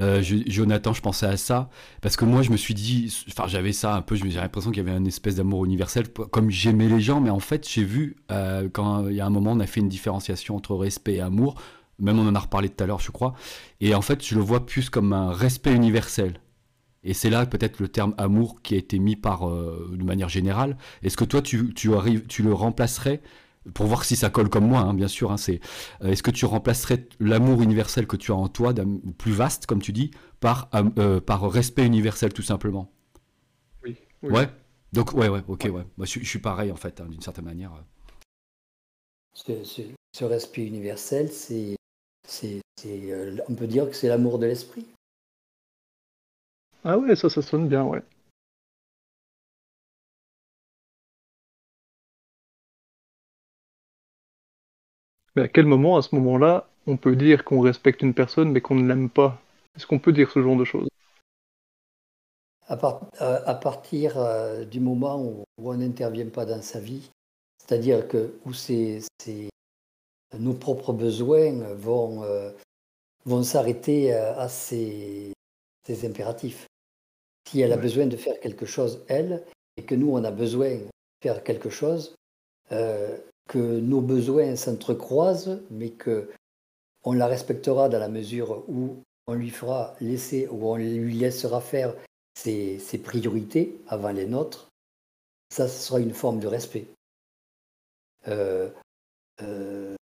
Euh, Jonathan, je pensais à ça parce que moi je me suis dit, enfin j'avais ça un peu, j'ai l'impression qu'il y avait une espèce d'amour universel, comme j'aimais les gens, mais en fait j'ai vu euh, quand il y a un moment on a fait une différenciation entre respect et amour, même on en a reparlé tout à l'heure je crois, et en fait je le vois plus comme un respect universel. Et c'est là peut-être le terme amour qui a été mis par euh, de manière générale. Est-ce que toi tu, tu, arrives, tu le remplacerais pour voir si ça colle comme moi, hein, bien sûr. Hein, c'est euh, est-ce que tu remplacerais l'amour universel que tu as en toi, plus vaste, comme tu dis, par euh, par respect universel tout simplement? Oui. Ouais? Donc ouais, ouais, ok, ouais. Moi, je, suis pareil en fait, hein, d'une certaine manière. Ce, respect universel, c'est, c'est, euh, on peut dire que c'est l'amour de l'esprit? Ah ouais, ça, ça sonne bien, ouais. Mais à quel moment, à ce moment-là, on peut dire qu'on respecte une personne mais qu'on ne l'aime pas? Est-ce qu'on peut dire ce genre de choses? À, euh, partir euh, du moment où, on n'intervient pas dans sa vie, c'est-à-dire que où nos propres besoins vont, euh, vont s'arrêter à ces, impératifs. Si elle a besoin de faire quelque chose, elle, et que nous, on a besoin de faire quelque chose, que nos besoins s'entrecroisent, mais que on la respectera dans la mesure où on lui fera laisser ou on lui laissera faire ses, priorités avant les nôtres. Ça, sera une forme de respect. Euh, euh,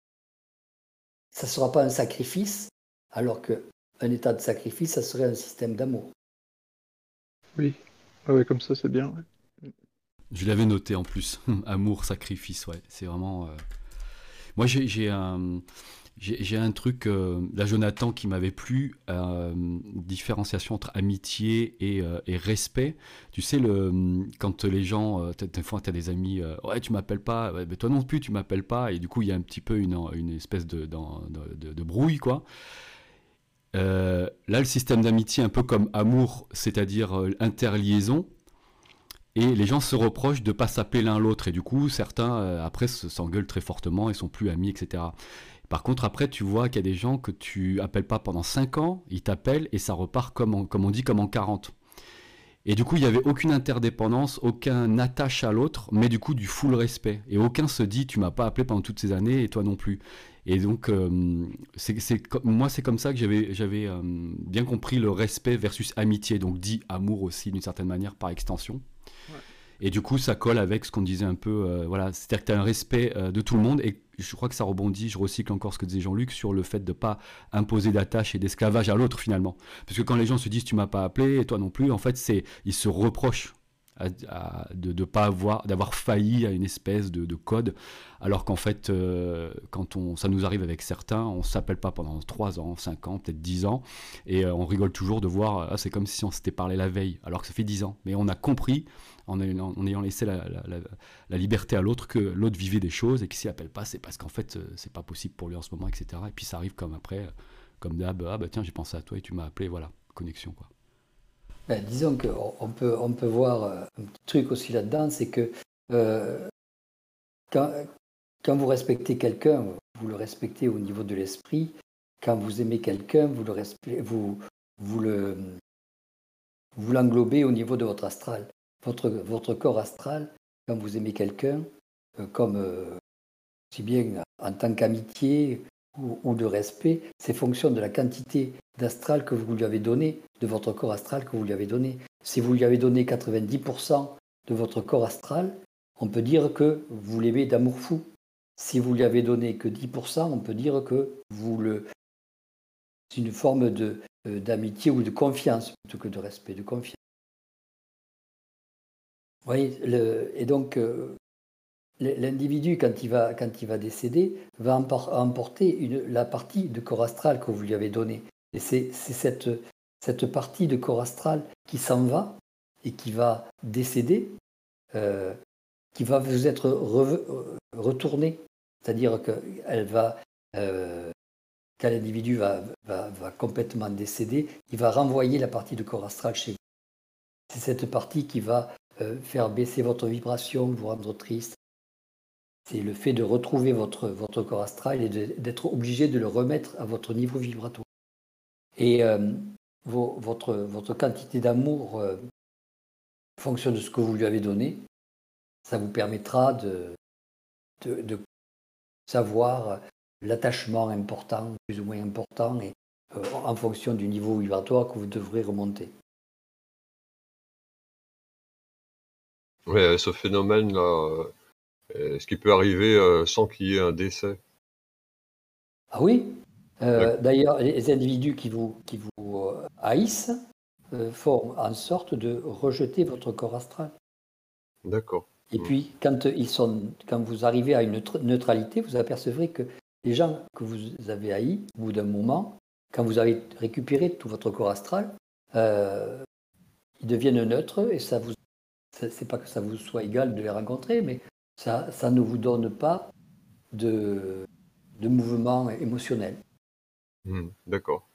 ça ne sera pas un sacrifice, alors qu'un état de sacrifice, ça serait un système d'amour. Oui, ouais, comme ça, c'est bien. Je l'avais noté en plus. Amour, sacrifice, ouais. C'est vraiment. Euh, moi, j'ai un. J'ai un truc, euh, là Jonathan, qui m'avait plu, euh, différenciation entre amitié et, et, respect. Tu sais, le, quand les gens, des fois tu as des amis, ouais tu m'appelles pas, toi non plus tu m'appelles pas, et du coup il y a un petit peu une, une espèce de, de, de, brouille, quoi. là le système d'amitié, un peu comme amour, c'est-à-dire interliaison, et les gens se reprochent de pas s'appeler l'un l'autre. Et du coup, certains, euh, après, s'engueulent très fortement et sont plus amis, etc. Par contre, après, tu vois qu'il y a des gens que tu appelles pas pendant 5 ans, ils t'appellent et ça repart comme, on dit, comme en 40. Et du coup, il n'y avait aucune interdépendance, aucun attache à l'autre, mais du coup, du full respect. Et aucun se dit, tu m'as pas appelé pendant toutes ces années et toi non plus. Et donc, euh, c'est, moi, c'est comme ça que j'avais, j'avais euh, bien compris le respect versus amitié, donc dit amour aussi d'une certaine manière par extension. Et du coup, ça colle avec ce qu'on disait un peu. Euh, voilà, c'est-à-dire que tu as un respect euh, de tout le monde. Et je crois que ça rebondit, je recycle encore ce que disait Jean-Luc, sur le fait de ne pas imposer d'attache et d'esclavage à l'autre finalement. Parce que quand les gens se disent tu m'as pas appelé et toi non plus, en fait, c'est ils se reprochent de pas avoir, d'avoir failli à une espèce de, code, alors qu'en fait, euh, quand on, ça nous arrive avec certains, on s'appelle pas pendant 3 ans, 5 ans, peut-être 10 ans, et on rigole toujours de voir, ah, c'est comme si on s'était parlé la veille, alors que ça fait 10 ans. Mais on a compris en ayant, laissé la, liberté à l'autre, que l'autre vivait des choses et qu'il s'y appelle pas, c'est parce qu'en fait, euh, c'est pas possible pour lui en ce moment, etc. Et puis ça arrive comme après, comme d'hab, ah bah tiens, j'ai pensé à toi et tu m'as appelé, voilà, connexion quoi. Ben, disons qu'on peut, on peut voir euh, un petit truc aussi là-dedans, c'est que euh, quand, vous respectez quelqu'un, vous le respectez au niveau de l'esprit. Quand vous aimez quelqu'un, vous le vous, vous le vous l'englobez au niveau de votre astral votre, votre corps astral, quand vous aimez quelqu'un, euh, comme si bien en tant qu'amitié ou, de respect, c'est fonction de la quantité d'astral que vous lui avez donné, de votre corps astral que vous lui avez donné. Si vous lui avez donné 90% de votre corps astral, on peut dire que vous l'aimez d'amour fou. Si vous lui avez donné que 10%, on peut dire que vous le. C'est une forme de, euh, d'amitié ou de confiance plutôt que de respect, de confiance. Oui, et donc euh, l'individu, quand, il va, décéder, va emporter la partie de corps astral que vous lui avez donnée. Et c'est cette, partie de corps astral qui s'en va et qui va décéder, euh, qui va vous être retournée. C'est-à-dire qu'elle va, euh, quand l'individu va, va, va, complètement décéder, il va renvoyer la partie de corps astral chez vous. C'est cette partie qui va euh, faire baisser votre vibration, vous rendre triste. C'est le fait de retrouver votre, corps astral et d'être obligé de le remettre à votre niveau vibratoire. Et euh, votre, quantité d'amour euh, fonction de ce que vous lui avez donné. Ça vous permettra de, savoir l'attachement important, plus ou moins important, euh, en fonction du niveau vibratoire que vous devrez remonter. Oui, ce phénomène-là, est-ce qu'il peut arriver euh, sans qu'il y ait un décès Ah oui? Euh, d'ailleurs, les individus qui vous, qui vous euh, haïssent font en sorte de rejeter votre corps astral. D'accord. Et puis, quand, ils sont, quand vous arrivez à une neutralité, vous apercevrez que les gens que vous avez haïs, au bout d'un moment, quand vous avez récupéré tout votre corps astral, ils deviennent neutres et ça vous. C'est pas que ça vous soit égal de les rencontrer, mais ça, ça ne vous donne pas de, de mouvement émotionnel. Hmm, d'accord.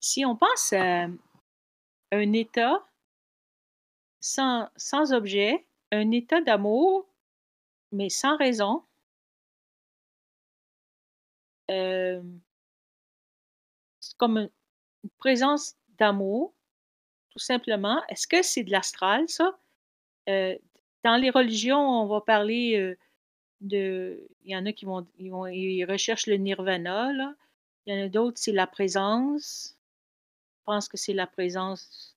Si on pense à un état sans, sans objet, un état d'amour, mais sans raison, euh, comme une présence d'amour, tout simplement. Est-ce que c'est de l'astral, ça? Euh, dans les religions, on va parler euh, de. Il y en a qui vont, ils recherchent le nirvana, là. Il y en a d'autres, c'est la présence. Je pense que c'est la présence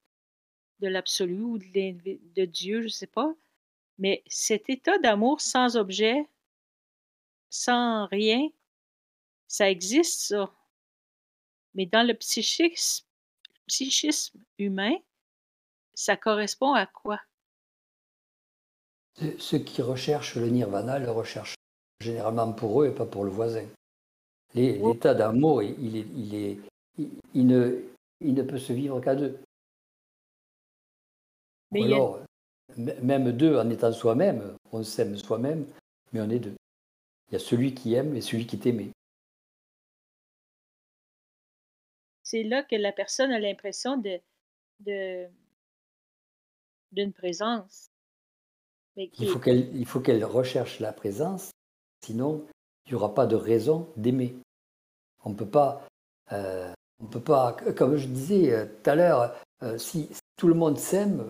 de l'absolu ou de, de Dieu, je ne sais pas. Mais cet état d'amour sans objet, sans rien, ça existe, ça. Mais dans le psychisme, psychisme humain, ça correspond à quoi? Ceux qui recherchent le nirvana le recherchent généralement pour eux et pas pour le voisin. L'état d'amour, il, est, il, est, il, ne, il ne peut se vivre qu'à deux. Mais alors, même deux, en étant soi-même, on s'aime soi-même, mais on est deux. Il y a celui qui aime et celui qui est aimé. C'est là que la personne a l'impression de, de, d'une présence. Il faut qu'elle il faut qu'elle recherche la présence, sinon il n'y aura pas de raison d'aimer. On peut pas, euh, on peut pas, comme je disais euh, tout à l'heure, euh, si, tout le monde s'aime,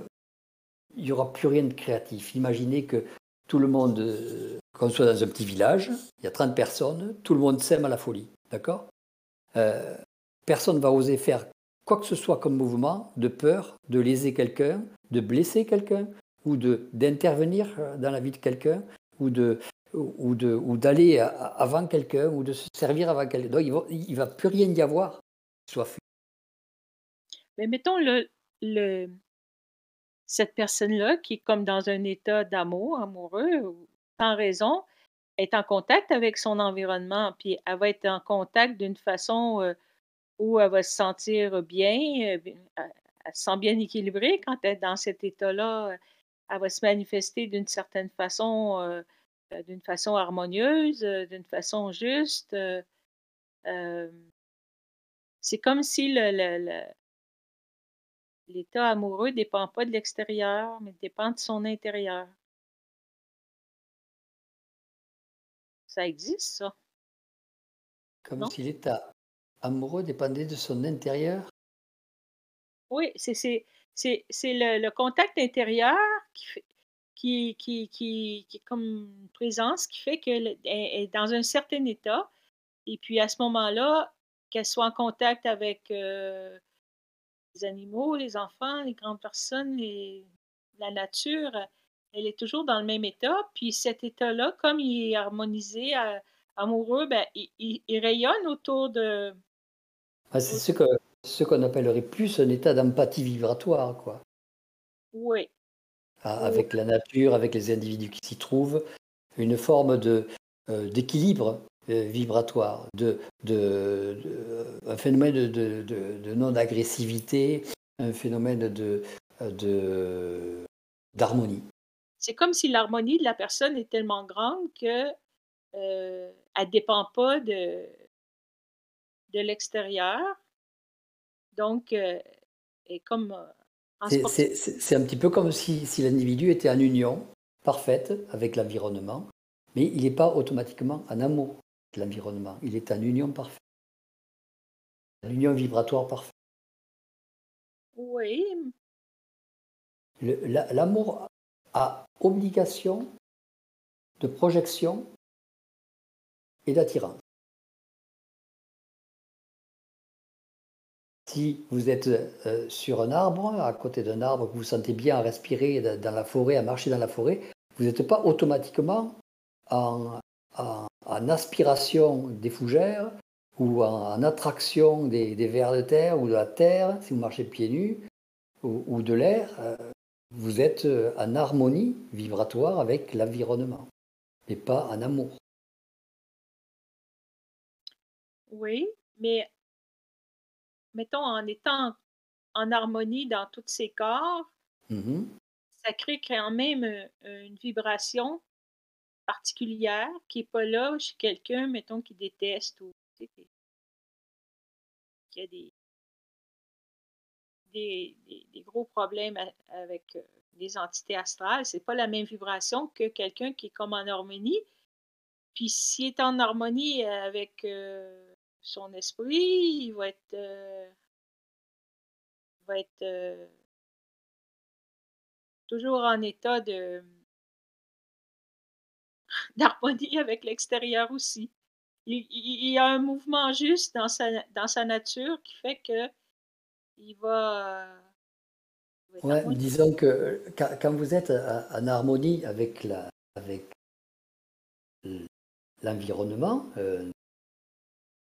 il n'y aura plus rien de créatif. Imaginez que tout le monde, qu'on soit dans un petit village, il y a 30 personnes, tout le monde s'aime à la folie, d'accord? Personne ne va oser faire quoi que ce soit comme mouvement de peur de léser quelqu'un, de blesser quelqu'un, ou d'intervenir dans la vie de quelqu'un, ou de ou de ou d'aller avant quelqu'un, ou de se servir avant quelqu'un. Donc il va, il va plus rien y avoir soit fait. Mais mettons le, le cette personne-là qui est comme dans un état d'amour, amoureux, sans raison, est en contact avec son environnement, puis elle va être en contact d'une façon euh, où elle va se sentir bien, euh, elle se sent bien équilibrée quand elle est dans cet état-là. Elle va se manifester d'une certaine façon, euh, euh, d'une façon harmonieuse, d'une façon juste. c'est comme si l'état amoureux ne dépend pas de l'extérieur, mais dépend de son intérieur. Ça existe, ça. Comme si l'état amoureux dépendait de son intérieur? Oui, c'est le le contact intérieur qui fait qui qui qui qui est comme une présence qui fait qu'elle est dans un certain état et puis à ce moment-là, qu'elle soit en contact avec, euh, les animaux, les enfants, les grandes personnes, les la nature, elle est toujours dans le même état. Puis cet état-là, comme il est harmonisé, euh, amoureux, ben, il il rayonne autour de ah, c'est ce que ce qu'on appellerait plus un état d'empathie vibratoire, quoi. Oui. Ah, avec la nature, avec les individus qui s'y trouvent, une forme de euh, d'équilibre euh, vibratoire, de, de, un phénomène de, de non-agressivité, un phénomène de d'harmonie. C'est comme si l'harmonie de la personne est tellement grande que euh, elle dépend pas de de l'extérieur. Donc, euh, et comme, euh, C'est un petit peu comme si, si l'individu était en union parfaite avec l'environnement, mais il n'est pas automatiquement en amour avec l'environnement. Il est en union parfaite. En union vibratoire parfaite. Oui. L'amour a obligation de projection et d'attirance. Si vous êtes euh, sur un arbre, à côté d'un arbre, que vous sentez bien à respirer dans la forêt, à marcher dans la forêt, vous n'êtes pas automatiquement en, aspiration des fougères ou en, attraction des, vers de terre ou de la terre, si vous marchez pieds nus, ou, de l'air, euh, vous êtes en harmonie vibratoire avec l'environnement, et pas en amour. Oui, mais mettons, en étant en harmonie dans tous ces corps, mmh ça crée quand même euh, une vibration particulière qui n'est pas là chez quelqu'un, mettons, qui déteste ou qui a des, des, gros problèmes avec euh, des entités astrales. C'est pas la même vibration que quelqu'un qui est comme en harmonie. Puis s'il est en harmonie avec euh, son esprit, il va être, euh, va être euh, toujours en état de d'harmonie avec l'extérieur aussi. Il, y a un mouvement juste dans sa, dans sa nature qui fait que il va. ouais, disons que quand, vous êtes en harmonie avec la, avec l'environnement, euh,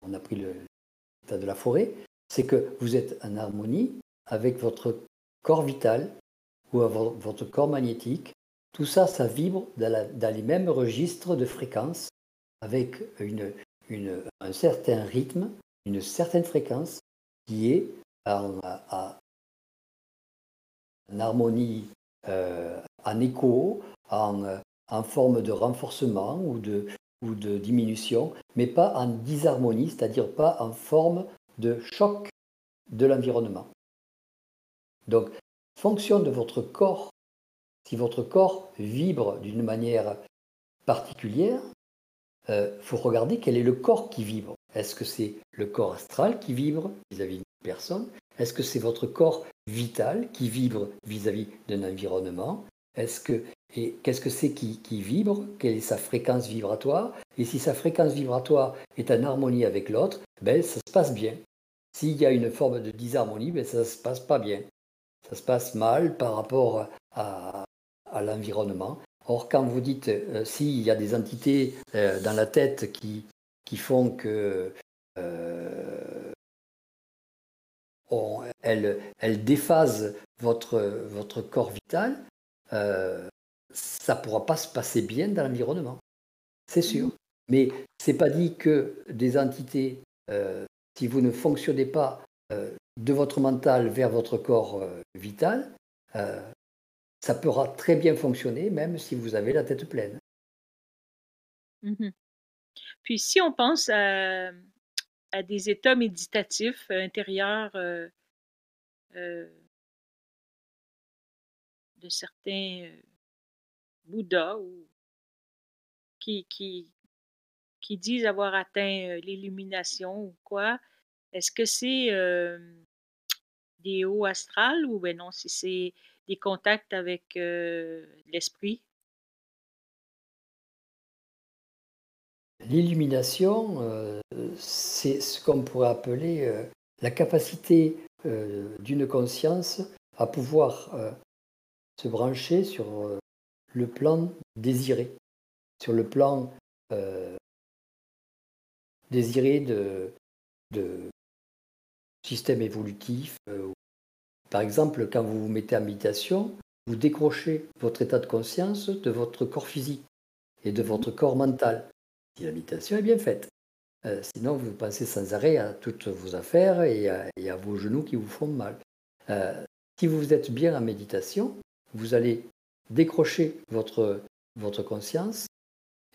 on a pris l'état de la forêt, c'est que vous êtes en harmonie avec votre corps vital ou votre corps magnétique. Tout ça, ça vibre dans, les mêmes registres de fréquences avec un certain rythme, une certaine fréquence qui est en, harmonie, euh, en écho, en, forme de renforcement ou de, ou de diminution, mais pas en disharmonie, c'est-à-dire pas en forme de choc de l'environnement. Donc, fonction de votre corps, si votre corps vibre d'une manière particulière, il euh, faut regarder quel est le corps qui vibre. Est-ce que c'est le corps astral qui vibre vis-à-vis d'une personne? Est-ce que c'est votre corps vital qui vibre vis-à-vis d'un environnement? Est-ce que et qu'est-ce que c'est qui, vibre? Quelle est sa fréquence vibratoire? Et si sa fréquence vibratoire est en harmonie avec l'autre, ben, ça se passe bien. S'il y a une forme de disharmonie, ben, ça ne se passe pas bien. Ça se passe mal par rapport à, l'environnement. Or, quand vous dites, euh, s'il y a des entités euh, dans la tête qui, qui font que euh, elles, déphasent votre, votre corps vital, ça ne pourra pas se passer bien dans l'environnement. C'est sûr. Mais ce n'est pas dit que des entités, euh, si vous ne fonctionnez pas euh, de votre mental vers votre corps euh, vital, ça pourra très bien fonctionner, même si vous avez la tête pleine. Mmh Puis si on pense à, des états méditatifs intérieurs de certains Bouddha ou qui, qui, qui disent avoir atteint l'illumination ou quoi, est-ce que c'est des hauts astrales ou ben non, si c'est des contacts avec l'esprit? L'illumination, c'est ce qu'on pourrait appeler la capacité d'une conscience à pouvoir se brancher sur le plan désiré, sur le plan euh, désiré de, système évolutif. Euh, par exemple, quand vous vous mettez en méditation, vous décrochez votre état de conscience de votre corps physique et de votre corps mental, si la méditation est bien faite. Euh, sinon, vous pensez sans arrêt à toutes vos affaires et à, vos genoux qui vous font mal. si vous êtes bien en méditation, vous allez décrocher votre, votre conscience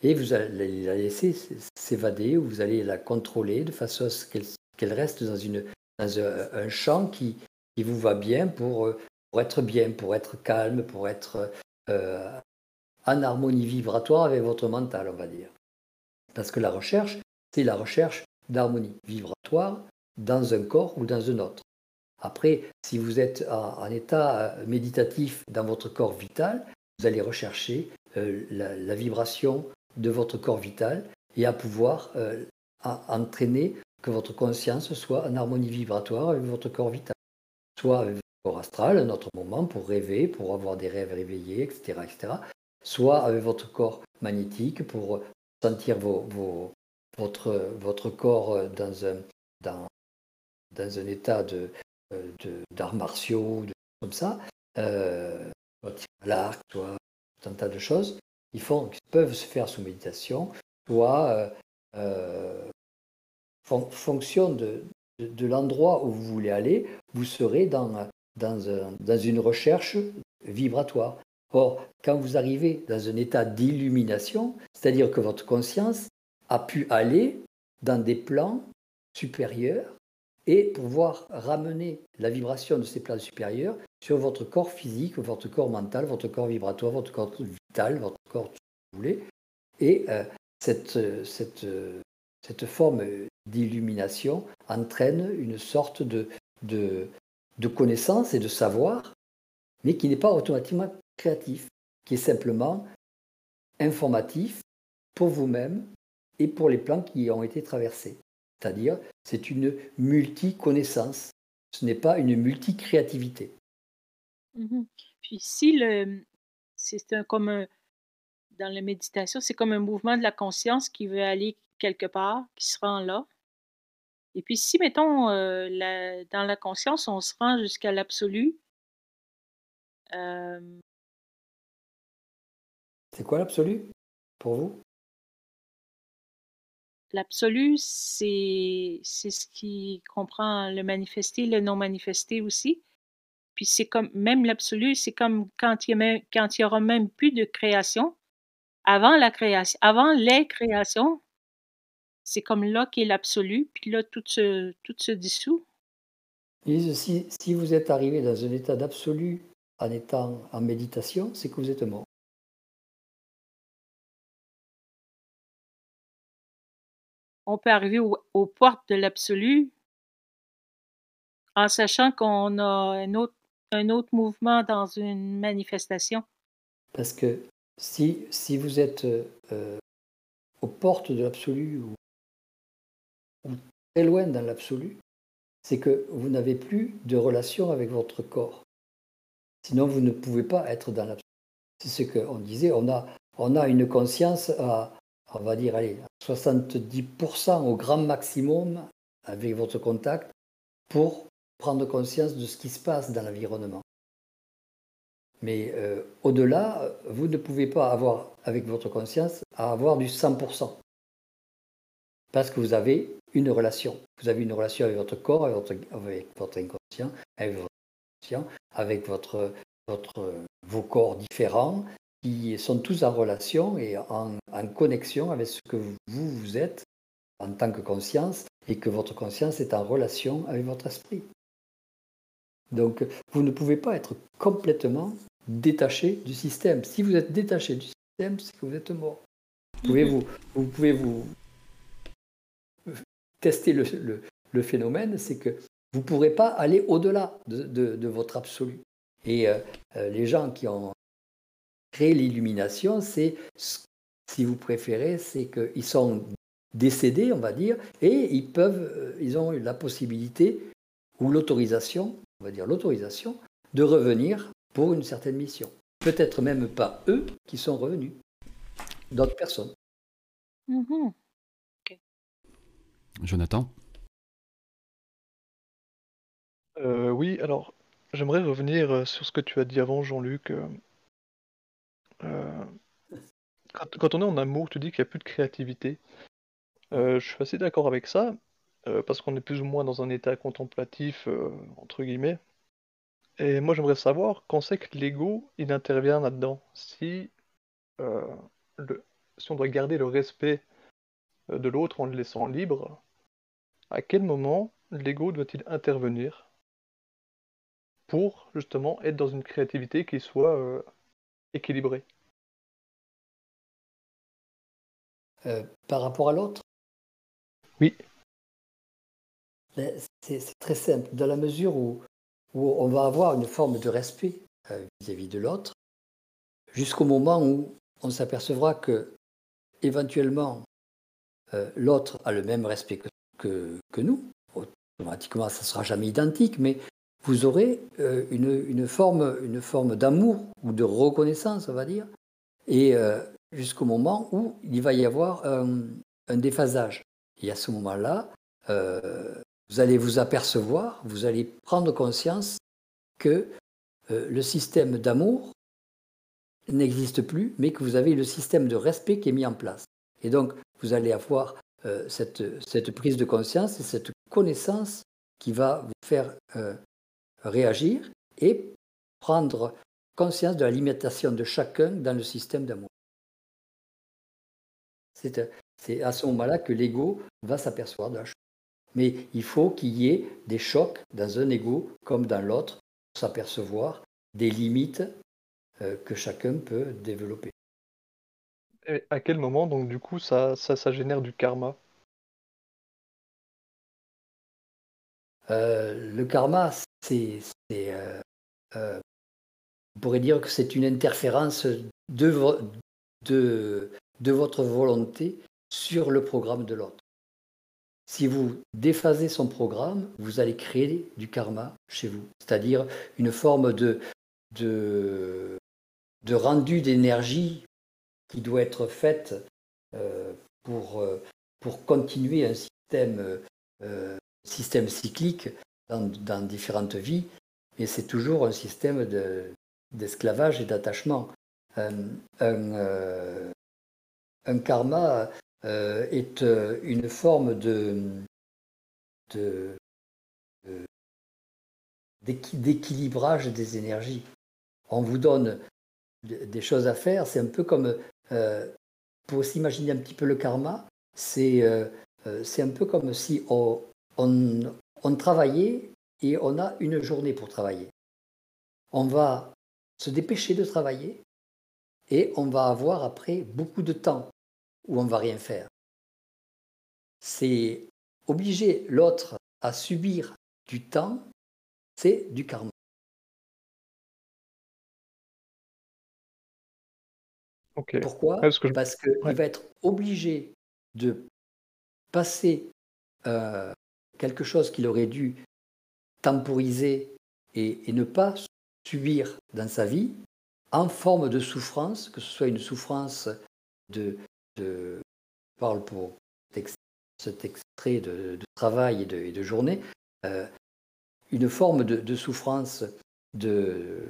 et vous allez la laisser s'évader ou vous allez la contrôler de façon à ce qu'elle reste dans, une, dans un, champ qui, qui, vous va bien pour, pour être bien, pour être calme, pour être euh, en harmonie vibratoire avec votre mental, on va dire. Parce que la recherche, c'est la recherche d'harmonie vibratoire dans un corps ou dans un autre. Après, si vous êtes en, état euh, méditatif dans votre corps vital, vous allez rechercher euh, la, vibration de votre corps vital et à pouvoir entraîner que votre conscience soit en harmonie vibratoire avec votre corps vital, soit avec votre corps astral, un autre moment pour rêver, pour avoir des rêves réveillés, etc., etc., soit avec votre corps magnétique pour sentir votre, votre corps dans un, dans, dans un état de, d'arts martiaux, de, comme ça, euh, l'arc, soit un tas de choses, ils, qui peuvent se faire sous méditation, soit euh, euh fonction de, l'endroit où vous voulez aller, vous serez dans, dans une recherche vibratoire. Or, quand vous arrivez dans un état d'illumination, c'est-à-dire que votre conscience a pu aller dans des plans supérieurs et pouvoir ramener la vibration de ces plans supérieurs sur votre corps physique, votre corps mental, votre corps vibratoire, votre corps vital, votre corps tout ce que vous voulez. Et euh, cette, cette, cette forme d'illumination entraîne une sorte de, de, de connaissance et de savoir, mais qui n'est pas automatiquement créatif, qui est simplement informatif pour vous-même et pour les plans qui ont été traversés. C'est-à-dire, c'est une multi-connaissance, ce n'est pas une multi-créativité. Mhm. Puis si le, c'est comme dans la méditation, c'est comme un mouvement de la conscience qui veut aller quelque part, qui se rend là. Et puis si, mettons, euh, dans la conscience, on se rend jusqu'à l'absolu, euh, c'est quoi l'absolu pour vous? L'absolu, c'est ce qui comprend le manifesté, le non manifesté aussi. Puis c'est comme même l'absolu, c'est comme quand il y a quand il y aura même plus de création. Avant la création, avant les créations, c'est comme là qu'est l'absolu, puis là tout se tout se dissout. si, si vous êtes arrivé dans un état d'absolu en étant en méditation, c'est que vous êtes mort. On peut arriver aux portes de l'absolu en sachant qu'on a un autre, un autre mouvement dans une manifestation. Parce que si, si vous êtes euh, aux portes de l'absolu ou, très loin dans l'absolu, c'est que vous n'avez plus de relation avec votre corps. Sinon, vous ne pouvez pas être dans l'absolu. C'est ce qu'on disait, on a, on a une conscience à, on va dire, allez, 70% au grand maximum avec votre contact pour prendre conscience de ce qui se passe dans l'environnement. Mais euh, au-delà, vous ne pouvez pas avoir, avec votre conscience, avoir du 100%. Parce que vous avez une relation. Vous avez une relation avec votre corps, avec votre, inconscient, avec votre avec votre, vos corps différents, qui sont tous en relation et en, connexion avec ce que vous, vous êtes en tant que conscience et que votre conscience est en relation avec votre esprit. Donc, vous ne pouvez pas être complètement détaché du système. Si vous êtes détaché du système, c'est que vous êtes mort. Vous pouvez vous, vous, pouvez vous tester le, phénomène, c'est que vous ne pourrez pas aller au-delà de, votre absolu. Et euh, euh, les gens qui ont créer l'illumination, c'est, si vous préférez, c'est qu'ils sont décédés, on va dire, et ils peuvent, euh, ils ont la possibilité ou l'autorisation, on va dire l'autorisation, de revenir pour une certaine mission. Peut-être même pas eux qui sont revenus, d'autres personnes. Mm-hmm. Jonathan? Euh, Oui, alors j'aimerais revenir euh, sur ce que tu as dit avant, Jean-Luc. Euh, quand, on est en amour, tu dis qu'il n'y a plus de créativité. Euh, je suis assez d'accord avec ça, euh, parce qu'on est plus ou moins dans un état contemplatif, entre guillemets. Et moi, j'aimerais savoir quand c'est que l'ego, il intervient là-dedans? Si, on doit garder le respect de l'autre en le laissant libre, à quel moment l'ego doit-il intervenir pour justement être dans une créativité qui soit euh, équilibrée? Euh, Par rapport à l'autre? Oui. C'est très simple, dans la mesure où, où, on va avoir une forme de respect vis-à-vis -vis de l'autre, jusqu'au moment où on s'apercevra que éventuellement euh, l'autre a le même respect que, que, nous. Automatiquement, ça ne sera jamais identique, mais vous aurez euh, une, une, forme, une forme d'amour ou de reconnaissance, on va dire, et euh, jusqu'au moment où il va y avoir un, un déphasage. Et à ce moment-là, vous allez vous apercevoir, vous allez prendre conscience que le système d'amour n'existe plus, mais que vous avez le système de respect qui est mis en place. Et donc, vous allez avoir euh, cette, prise de conscience et cette connaissance qui va vous faire euh, réagir et prendre conscience de la limitation de chacun dans le système d'amour. C'est à ce moment-là que l'ego va s'apercevoir de la chose. Mais il faut qu'il y ait des chocs dans un ego comme dans l'autre pour s'apercevoir des limites euh, que chacun peut développer. Et à quel moment, donc, du coup, ça, ça, ça génère du karma? Euh, Le karma, c'est. Euh, on pourrait dire que c'est une interférence de, de, de votre volonté sur le programme de l'autre. Si vous déphasez son programme, vous allez créer du karma chez vous, c'est-à-dire une forme de, de, de rendu d'énergie qui doit être faite euh, pour, euh, pour continuer un système, euh, système cyclique dans, différentes vies, mais c'est toujours un système d'esclavage et d'attachement. Karma est une forme de, d'équilibrage des énergies. On vous donne des choses à faire. C'est un peu comme, euh, pour s'imaginer un petit peu le karma, c'est euh, euh, un peu comme si on, on, travaillait et on a une journée pour travailler. On va se dépêcher de travailler et on va avoir après beaucoup de temps où on va rien faire. C'est obliger l'autre à subir du temps, c'est du karma. Pourquoi Parce qu'il va être obligé de passer euh, quelque chose qu'il aurait dû temporiser et, ne pas subir dans sa vie en forme de souffrance, que ce soit une souffrance de, je parle pour cet extrait de, travail et de, journée, euh, une forme de, souffrance de,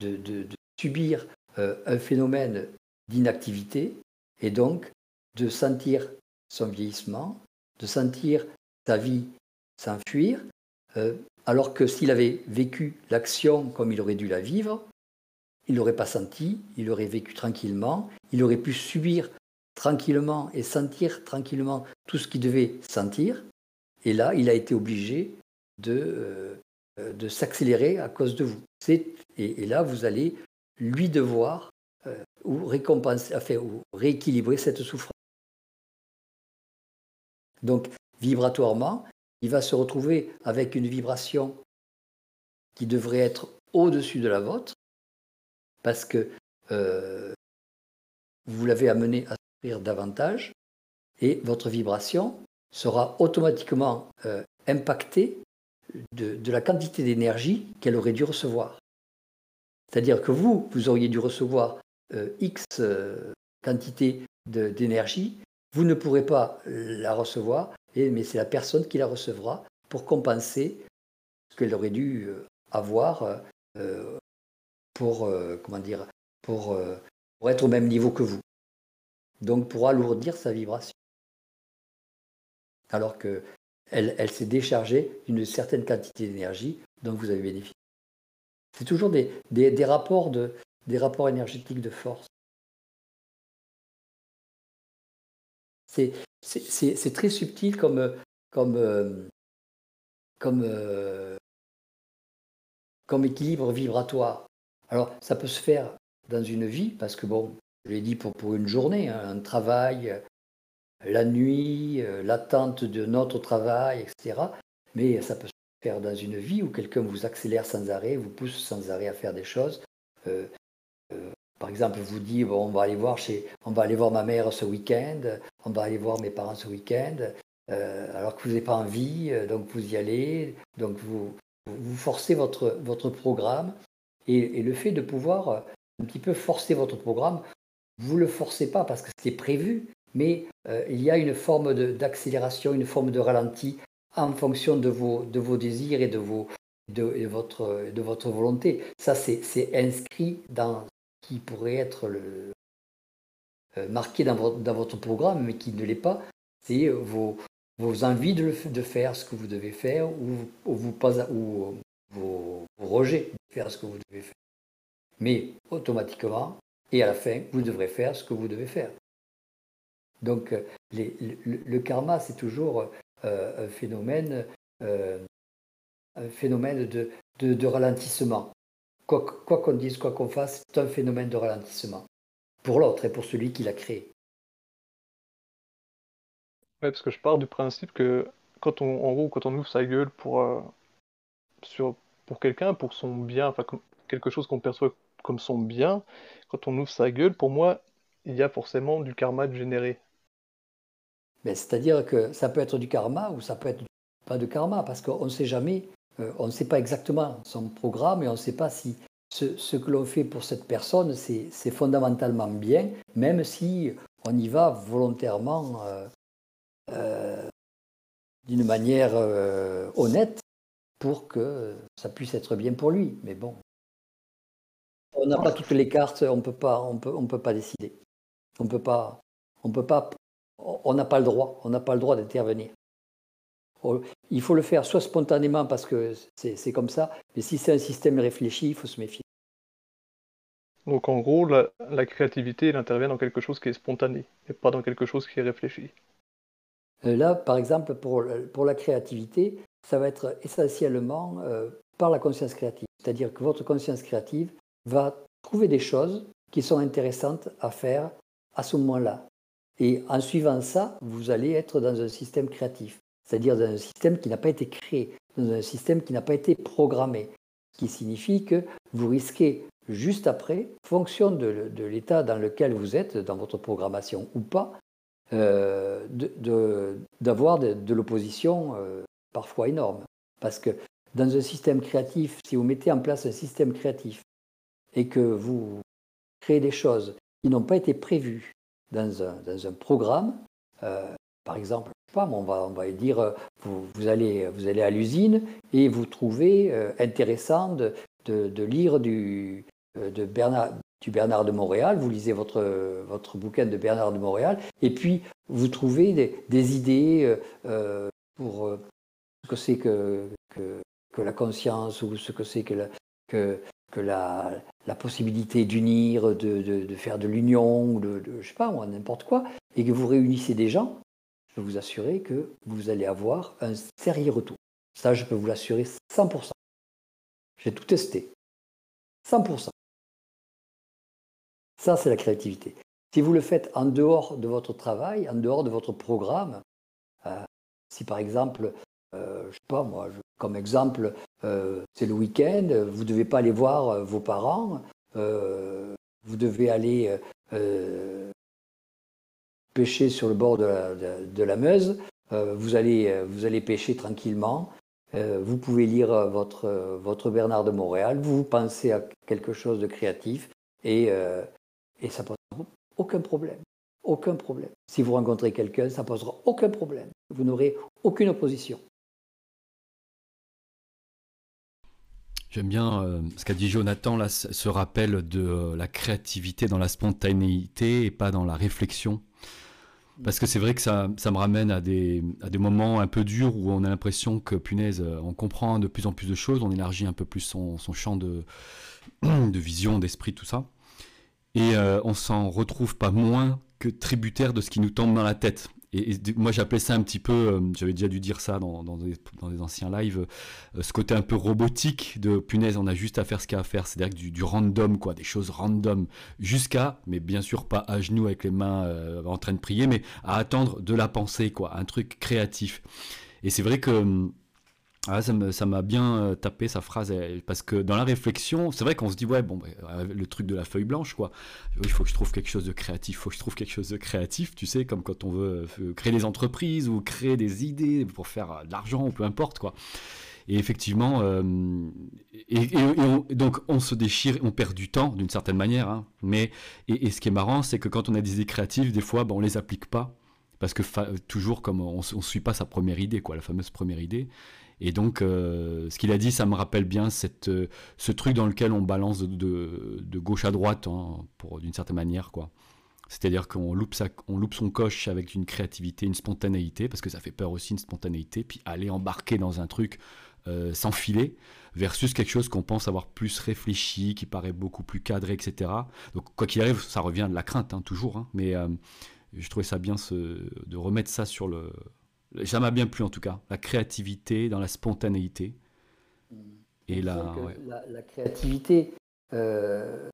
de, subir euh, un phénomène d'inactivité et donc de sentir son vieillissement, de sentir sa vie s'enfuir, euh, alors que s'il avait vécu l'action comme il aurait dû la vivre, il n'aurait pas senti, il aurait vécu tranquillement, il aurait pu subir tranquillement et sentir tranquillement tout ce qu'il devait sentir. Et là, il a été obligé de, euh, s'accélérer à cause de vous. Et, là, vous allez lui devoir euh, ou récompenser, ou rééquilibrer cette souffrance. Donc, vibratoirement, il va se retrouver avec une vibration qui devrait être au-dessus de la vôtre, parce que euh, vous l'avez amené à souffrir davantage, et votre vibration sera automatiquement euh, impactée de la quantité d'énergie qu'elle aurait dû recevoir. C'est-à-dire que vous, vous auriez dû recevoir euh, X quantité d'énergie, vous ne pourrez pas la recevoir, et, mais c'est la personne qui la recevra pour compenser ce qu'elle aurait dû euh, pour, comment dire, pour, pour être au même niveau que vous. Donc pour alourdir sa vibration. Alors qu'elle elle, s'est déchargée d'une certaine quantité d'énergie dont vous avez bénéficié. C'est toujours des, des, rapports de, des rapports énergétiques de force. C'est très subtil comme, comme, comme, comme équilibre vibratoire. Alors, ça peut se faire dans une vie, parce que, bon, je l'ai dit pour, pour une journée, hein, un travail, la nuit, l'attente de notre travail, etc. Mais ça peut se faire dans une vie où quelqu'un vous accélère sans arrêt, vous pousse sans arrêt à faire des choses. Euh, euh, par exemple, vous dit bon, on va aller voir chez, on va aller voir ma mère ce week-end, on va aller voir mes parents ce week-end, euh, alors que vous n'avez pas envie, donc vous y allez, donc vous, vous forcez votre, votre programme. Et, le fait de pouvoir un petit peu forcer votre programme, vous ne le forcez pas parce que c'est prévu, mais il y a une forme d'accélération, une forme de ralenti en fonction de vos, de vos désirs et de, vos, de, votre, de votre volonté. Ça, c'est inscrit dans ce qui pourrait être euh, marqué dans votre, dans votre, programme, mais qui ne l'est pas. C'est vos, vos envies de, de, faire ce que vous devez faire ou, vous pas, ou vos, rejets de faire ce que vous devez faire. Mais automatiquement, et à la fin, vous devrez faire ce que vous devez faire. Donc, les, le, karma, c'est toujours euh, un phénomène, euh, un phénomène de, ralentissement. Quoi qu'on dise, quoi qu'on fasse, c'est un phénomène de ralentissement pour l'autre et pour celui qui l'a créé. Ouais, parce que je pars du principe que quand on, en gros, quand on ouvre sa gueule pour, euh, sur, pour quelqu'un, pour son bien, enfin quelque chose qu'on perçoit comme son bien, quand on ouvre sa gueule, pour moi, il y a forcément du karma de générer. C'est-à-dire que ça peut être du karma ou ça peut être pas de karma, parce qu'on ne sait jamais, euh, on ne sait pas exactement son programme et on ne sait pas si ce, que l'on fait pour cette personne, c'est fondamentalement bien, même si on y va volontairement euh, euh, d'une manière honnête pour que ça puisse être bien pour lui. Mais bon, on n'a pas toutes les cartes, on peut pas, on peut, on peut pas décider. On peut pas, on peut pas on n'a pas le droit, on n'a pas le droit d'intervenir. Oh, il faut le faire soit spontanément parce que c'est comme ça, mais si c'est un système réfléchi, il faut se méfier. Donc en gros, la, créativité, elle intervient dans quelque chose qui est spontané, et pas dans quelque chose qui est réfléchi. Euh, là, par exemple, pour, pour la créativité, ça va être essentiellement euh, par la conscience créative. C'est-à-dire que votre conscience créative va trouver des choses qui sont intéressantes à faire à ce moment-là. Et en suivant ça, vous allez être dans un système créatif, c'est-à-dire dans un système qui n'a pas été créé, dans un système qui n'a pas été programmé. Ce qui signifie que vous risquez juste après, fonction de, l'état dans lequel vous êtes, dans votre programmation ou pas, euh, d'avoir de, l'opposition euh, parfois énorme. Parce que dans un système créatif, si vous mettez en place un système créatif et que vous créez des choses qui n'ont pas été prévues, dans un, dans un programme. Euh, par exemple, je sais pas, on va, on va dire, vous, allez, vous allez à l'usine et vous trouvez intéressant de, de, lire du, de Bernard, du Bernard de Montréal, vous lisez votre, votre bouquin de Bernard de Montréal, et puis vous trouvez des, idées pour ce que c'est que, la conscience ou ce que c'est que, la, possibilité d'unir, de, faire de l'union, ou de, de, je sais pas n'importe quoi, et que vous réunissez des gens, je peux vous assurer que vous allez avoir un sérieux retour. Ça, je peux vous l'assurer 100%. J'ai tout testé. 100%. Ça, c'est la créativité. Si vous le faites en dehors de votre travail, en dehors de votre programme, euh, si par exemple, euh, je sais pas moi, comme exemple, euh, c'est le week-end, vous ne devez pas aller voir euh, vos parents, vous devez aller pêcher sur le bord de la, Meuse, vous, allez, vous allez pêcher tranquillement, vous pouvez lire votre, votre Bernard de Montréal, vous pensez à quelque chose de créatif et, et ça pose aucun problème. Aucun problème. Si vous rencontrez quelqu'un, ça posera aucun problème. Vous n'aurez aucune opposition. J'aime bien euh, ce qu'a dit Jonathan, ce rappel de euh, la créativité dans la spontanéité et pas dans la réflexion. Parce que c'est vrai que ça, ça me ramène à des, à des moments un peu durs où on a l'impression que, punaise, euh, on comprend de plus en plus de choses, on élargit un peu plus son, son champ de, de vision, d'esprit, tout ça. Et on s'en retrouve pas moins que tributaire de ce qui nous tombe dans la tête. Et, moi, j'appelais ça un petit peu, euh, j'avais déjà dû dire ça dans, dans, des, anciens lives, euh, ce côté un peu robotique de punaise, on a juste à faire ce qu'il y a à faire. C'est-à-dire du, du, random, quoi, des choses random, jusqu'à, mais bien sûr pas à genoux avec les mains euh, en train de prier, mais à attendre de la pensée, quoi, un truc créatif. Et c'est vrai que hum, ah, ça m'a bien euh, tapé sa phrase, parce que dans la réflexion, c'est vrai qu'on se dit, ouais, bon, bah, euh, le truc de la feuille blanche, quoi. Il faut que je trouve quelque chose de créatif, il faut que je trouve quelque chose de créatif, tu sais, comme quand on veut euh, créer des entreprises ou créer des idées pour faire de l'argent ou peu importe, quoi. Et effectivement, et, donc on se déchire, on perd du temps d'une certaine manière, hein. mais et, ce qui est marrant, c'est que quand on a des idées créatives, des fois, ben, on les applique pas parce que toujours comme on ne suit pas sa première idée, quoi, la fameuse première idée. Et donc, euh, ce qu'il a dit, ça me rappelle bien cette, euh, ce truc dans lequel on balance de, gauche à droite, hein, d'une certaine manière, quoi. C'est-à-dire qu'on loupe, on loupe son coche avec une créativité, une spontanéité, parce que ça fait peur aussi une spontanéité, puis aller embarquer dans un truc euh, sans filet, versus quelque chose qu'on pense avoir plus réfléchi, qui paraît beaucoup plus cadré, etc. Donc quoi qu'il arrive, ça revient de la crainte, hein, toujours, hein. mais je trouvais ça bien de remettre ça sur le, ça m'a bien plu en tout cas, la créativité dans la spontanéité. Et la, la, créativité, euh,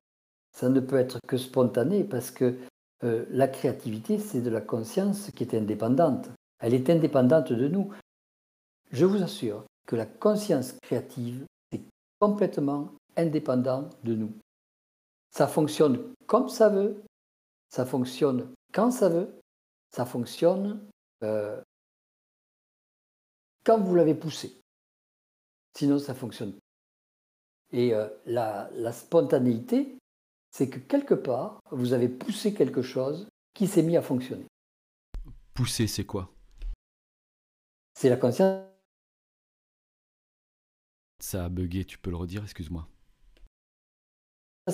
ça ne peut être que spontané parce que euh, la créativité, c'est de la conscience qui est indépendante. Elle est indépendante de nous. Je vous assure que la conscience créative est complètement indépendante de nous. Ça fonctionne comme ça veut, ça fonctionne quand ça veut, ça fonctionne euh, quand vous l'avez poussé. Sinon, ça fonctionne pas. Et euh, la, spontanéité, c'est que quelque part, vous avez poussé quelque chose qui s'est mis à fonctionner. Pousser, c'est quoi? C'est la conscience. Ça a bugué, tu peux le redire, excuse-moi.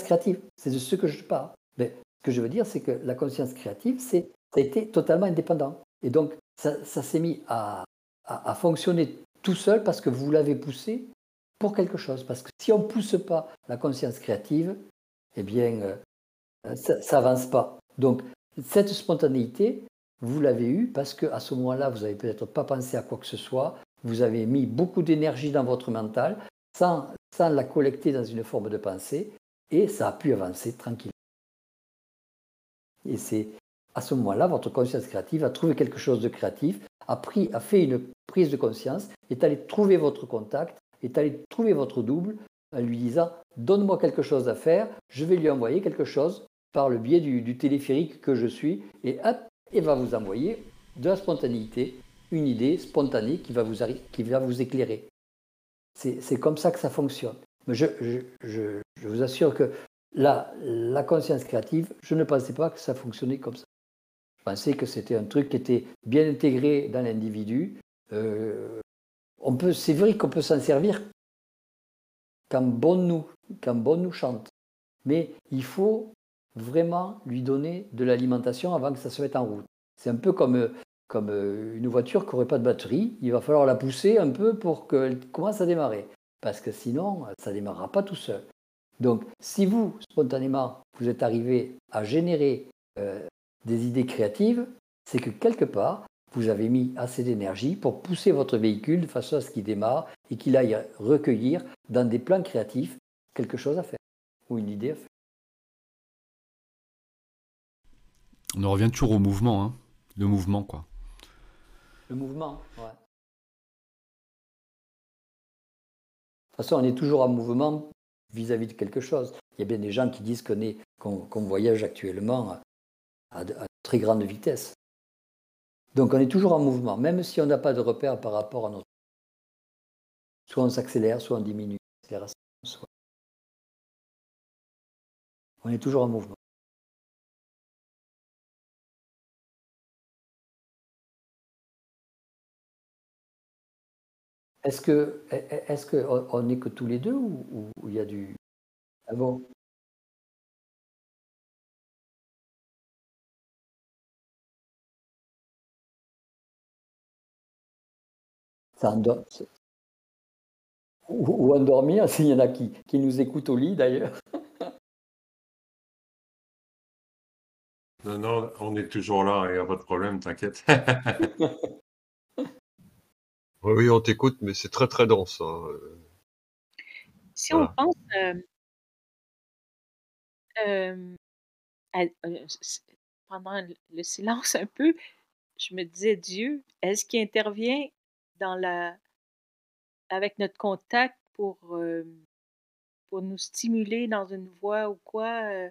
créative, c'est de ce que je parle. Mais ce que je veux dire, c'est que la conscience créative, c'est, ça a été totalement indépendant. Et donc, ça s'est mis à, à, fonctionner tout seul parce que vous l'avez poussé pour quelque chose. Parce que si on ne pousse pas la conscience créative, eh bien, euh, ça n'avance pas. Donc, cette spontanéité, vous l'avez eue parce qu'à ce moment-là, vous n'avez peut-être pas pensé à quoi que ce soit, vous avez mis beaucoup d'énergie dans votre mental sans, sans la collecter dans une forme de pensée, et ça a pu avancer tranquillement. Et c'est à ce moment-là, votre conscience créative a trouvé quelque chose de créatif, a, pris, a fait une prise de conscience, est allé trouver votre contact, est allé trouver votre double en lui disant Donne-moi quelque chose à faire, je vais lui envoyer quelque chose par le biais du, téléphérique que je suis, et hop, et va vous envoyer de la spontanéité, une idée spontanée qui va vous, qui va vous éclairer. C'est comme ça que ça fonctionne. Mais je, je, je vous assure que la conscience créative, je ne pensais pas que ça fonctionnait comme ça. Pensais que c'était un truc qui était bien intégré dans l'individu. Euh, c'est vrai qu'on peut s'en servir quand bon nous, quand bon nous chante. Mais il faut vraiment lui donner de l'alimentation avant que ça se mette en route. C'est un peu comme, comme euh, une voiture qui n'aurait pas de batterie. Il va falloir la pousser un peu pour qu'elle commence à démarrer. Parce que sinon, ça ne démarrera pas tout seul. Donc, si vous, spontanément, vous êtes arrivé à générer euh, des idées créatives, c'est que quelque part, vous avez mis assez d'énergie pour pousser votre véhicule de façon à ce qu'il démarre et qu'il aille recueillir dans des plans créatifs quelque chose à faire ou une idée à faire. On en revient toujours au mouvement, hein. le mouvement quoi. Le mouvement, ouais. De toute façon, on est toujours en mouvement vis-à-vis de quelque chose. Il y a bien des gens qui disent qu'on voyage actuellement à, très grande vitesse. Donc on est toujours en mouvement, même si on n'a pas de repère par rapport à notre... Soit on s'accélère, soit on diminue On est toujours en mouvement. Est-ce que n'est que tous les deux ou il y a du ah ou, endormir, s'il y en a qui, qui nous écoutent au lit d'ailleurs. Non, non, on est toujours là, il n'y a pas de problème, t'inquiète. Oui, on t'écoute, mais c'est très très dense. hein. Si on pense euh, euh, à- euh, pendant le le silence un peu, je me disais, Dieu, est-ce qu'il intervient dans la, avec notre contact pour, euh, pour nous stimuler dans une voie ou quoi? euh,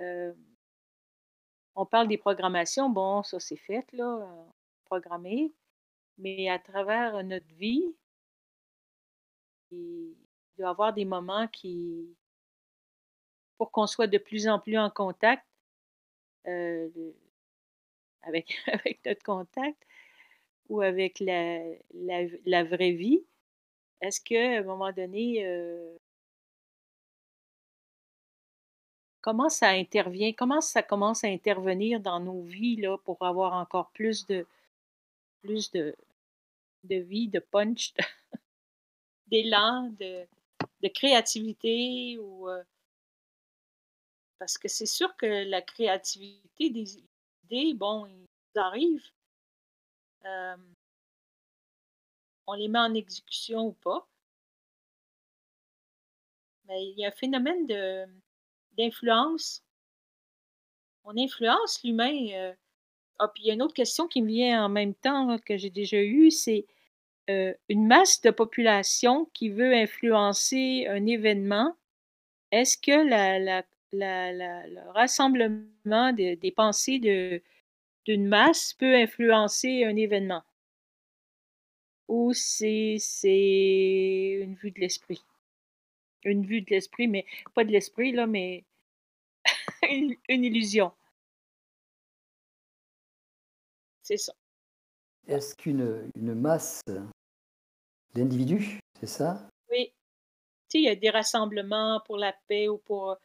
euh, on parle des programmations, bon, ça c'est fait, là, programmé, mais à travers notre vie, il doit y avoir des moments qui, pour qu'on soit de plus en plus en contact avec, avec notre contact ou avec la, la, vraie vie, est-ce qu'à un moment donné, euh, comment ça intervient, comment ça commence à intervenir dans nos vies là, pour avoir encore plus de plus de, de vie, de punch, d'élan, de, de créativité ou euh, parce que c'est sûr que la créativité des idées, bon, ils arrivent, euh, on les met en exécution ou pas, mais il y a un phénomène de d'influence. On influence l'humain. euh. Ah, puis il y a une autre question qui me vient en même temps là, que j'ai déjà eue, c'est euh, une masse de population qui veut influencer un événement. Est-ce que le rassemblement de- des pensées de, d'une masse peut influencer un événement? Ou c'est, c'est une vue de l'esprit? Une vue de l'esprit, mais pas de l'esprit, là, mais une, une illusion. C'est ça. Est-ce qu'une une masse d'individus, c'est ça? Oui. Tu sais, il y a des rassemblements pour la paix ou pour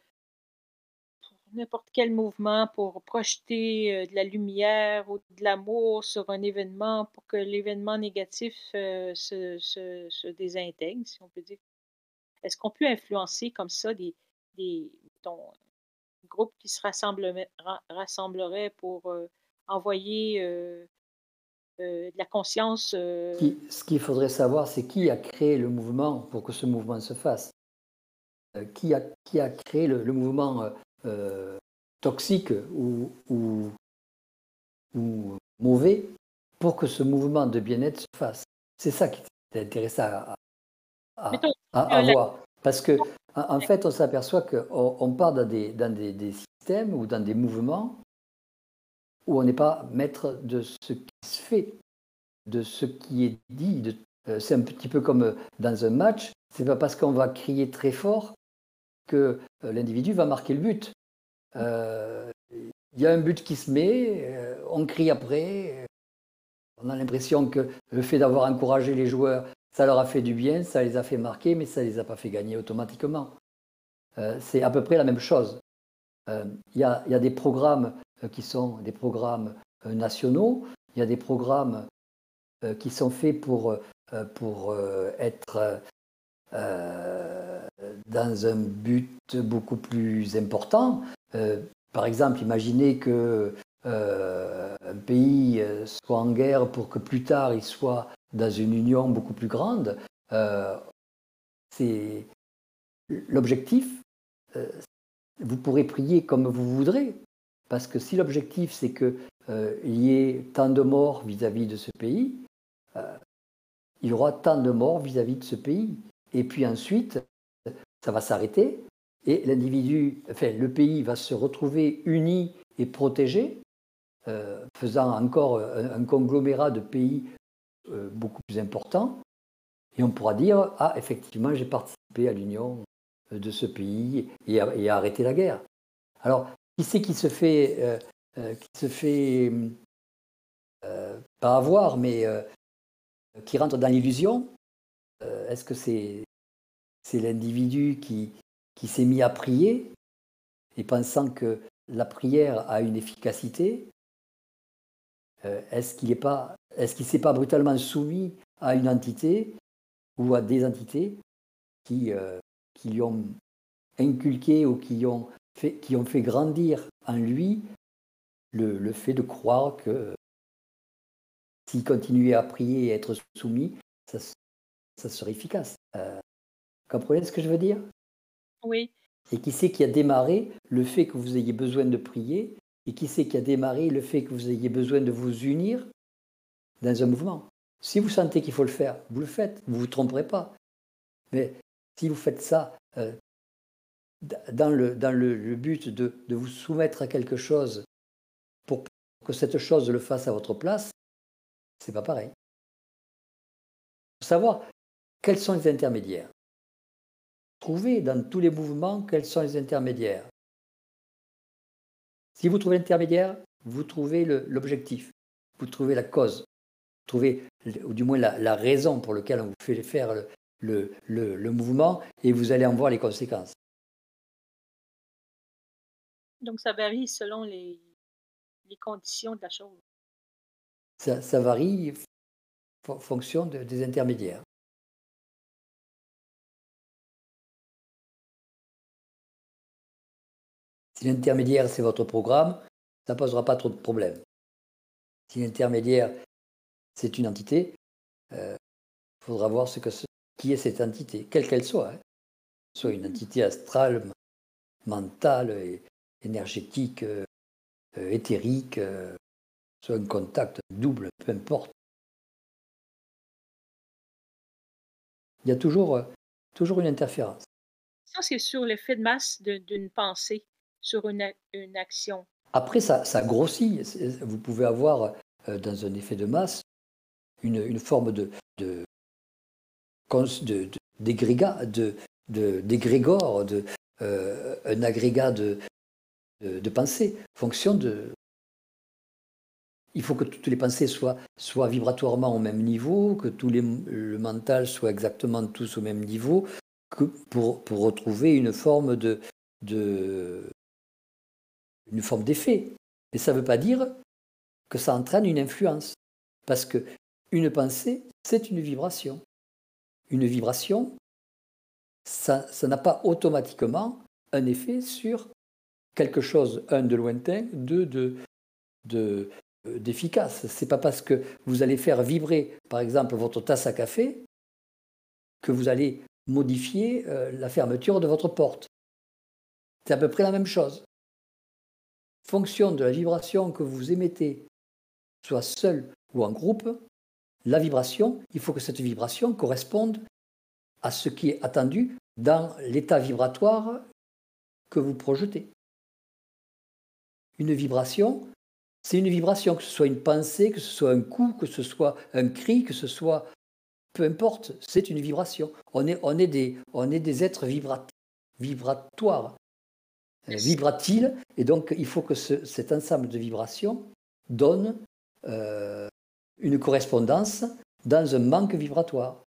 n'importe quel mouvement pour projeter euh, de la lumière ou de l'amour sur un événement pour que l'événement négatif euh, se, se, se désintègre, si on peut dire. Est-ce qu'on peut influencer comme ça des, des groupes qui se rassembleraient, ra- rassembleraient pour euh, envoyer de la conscience Ce qu'il faudrait savoir, c'est qui a créé le mouvement pour que ce mouvement se fasse. Qui, a, qui a créé le, le mouvement euh, toxique ou, ou, ou mauvais pour que ce mouvement de bien-être se fasse. C'est ça qui est intéressant à, à- Mettons, à- à euh, voir. Parce que, en fait, on s'aperçoit qu'on on part dans, des, dans des, des systèmes ou dans des mouvements où on n'est pas maître de ce qui se fait, de ce qui est dit. de- euh, c'est un petit peu comme dans un match. C'est pas parce qu'on va crier très fort que l'individu va marquer le but. Euh, Il y a un but qui se met, euh, on crie après. euh, On a l'impression que le fait d'avoir encouragé les joueurs, ça leur a fait du bien, ça les a fait marquer, mais ça ne les a pas fait gagner automatiquement. Euh, c'est à peu près la même chose. Euh, Il y, a, des programmes euh, qui sont des programmes euh, nationaux, il y a des programmes euh, qui sont faits pour, euh, euh, être euh, dans un but beaucoup plus important. Euh, par exemple, imaginez que euh, un pays euh, soit en guerre pour que plus tard il soit dans une union beaucoup plus grande. C'est l'objectif. vous pourrez prier comme vous voudrez, parce que si l'objectif c'est que euh, il y ait tant de morts vis-à-vis de ce pays, il y aura tant de morts vis-à-vis de ce pays. Et puis ensuite, ça va s'arrêter et l'individu, enfin le pays va se retrouver uni et protégé, euh, faisant encore un, conglomérat de pays euh, beaucoup plus important. Et on pourra dire ah effectivement j'ai participé à l'union de ce pays et à, arrêter la guerre. Alors qui c'est qui se fait euh, qui se fait pas avoir mais qui rentre dans l'illusion Est-ce que c'est c'est l'individu qui, s'est mis à prier et pensant que la prière a une efficacité Euh, Est-ce qu'il est-ce qu'il s'est pas brutalement soumis à une entité ou à des entités qui, euh, lui ont inculqué ou qui ont fait grandir en lui le, fait de croire que s'il continuait à prier et être soumis, ça, ça serait efficace. Euh, comprenez ce que je veux dire? Oui. Et qui c'est qui a démarré le fait que vous ayez besoin de prier? Et qui c'est qui a démarré le fait que vous ayez besoin de vous unir dans un mouvement? Si vous sentez qu'il faut le faire, vous le faites, vous ne vous tromperez pas. Mais si vous faites ça euh, dans, le, dans le, but de, de, vous soumettre à quelque chose pour que cette chose le fasse à votre place, c'est pas pareil. Pour savoir quels sont les intermédiaires. Trouvez dans tous les mouvements quels sont les intermédiaires. Si vous trouvez l'intermédiaire, vous trouvez l'objectif, vous trouvez la cause, vous trouvez, ou du moins la, raison pour laquelle on vous fait faire le, le, mouvement et vous allez en voir les conséquences. Donc ça varie selon les, les conditions de la chose. Ça, varie en fonction des intermédiaires. Si l'intermédiaire, c'est votre programme, ça ne posera pas trop de problèmes. Si l'intermédiaire, c'est une entité, il euh, faudra voir ce que qui est cette entité, quelle qu'elle soit. Hein. Soit une entité astrale, mentale, et énergétique, euh, euh, éthérique, soit un contact double, peu importe. Il y a toujours, toujours une interférence. Ça, c'est sur l'effet de masse d'une pensée sur une, action. Après, ça, grossit. Vous pouvez avoir, euh, dans un effet de masse, une, forme de, de, de, euh, un agrégat de, de, de pensée, fonction de... Il faut que toutes les pensées soient, vibratoirement au même niveau, que tout les, le mental soit exactement tous au même niveau, que pour, retrouver une forme de, une forme d'effet. Mais ça ne veut pas dire que ça entraîne une influence. Parce que une pensée, c'est une vibration. Une vibration, ça n'a pas automatiquement un effet sur quelque chose, un, de lointain, deux, de, de, euh, d'efficace. C'est pas parce que vous allez faire vibrer, par exemple, votre tasse à café que vous allez modifier euh, la fermeture de votre porte. C'est à peu près la même chose fonction de la vibration que vous émettez, soit seul ou en groupe, la vibration, il faut que cette vibration corresponde à ce qui est attendu dans l'état vibratoire que vous projetez. Une vibration, c'est une vibration, que ce soit une pensée, que ce soit un coup, que ce soit un cri, que ce soit... Peu importe, c'est une vibration. On est, des, on est des êtres vibratoires. Euh, vibra-t-il Et donc, il faut que cet ensemble de vibrations donne euh, une correspondance dans un manque vibratoire.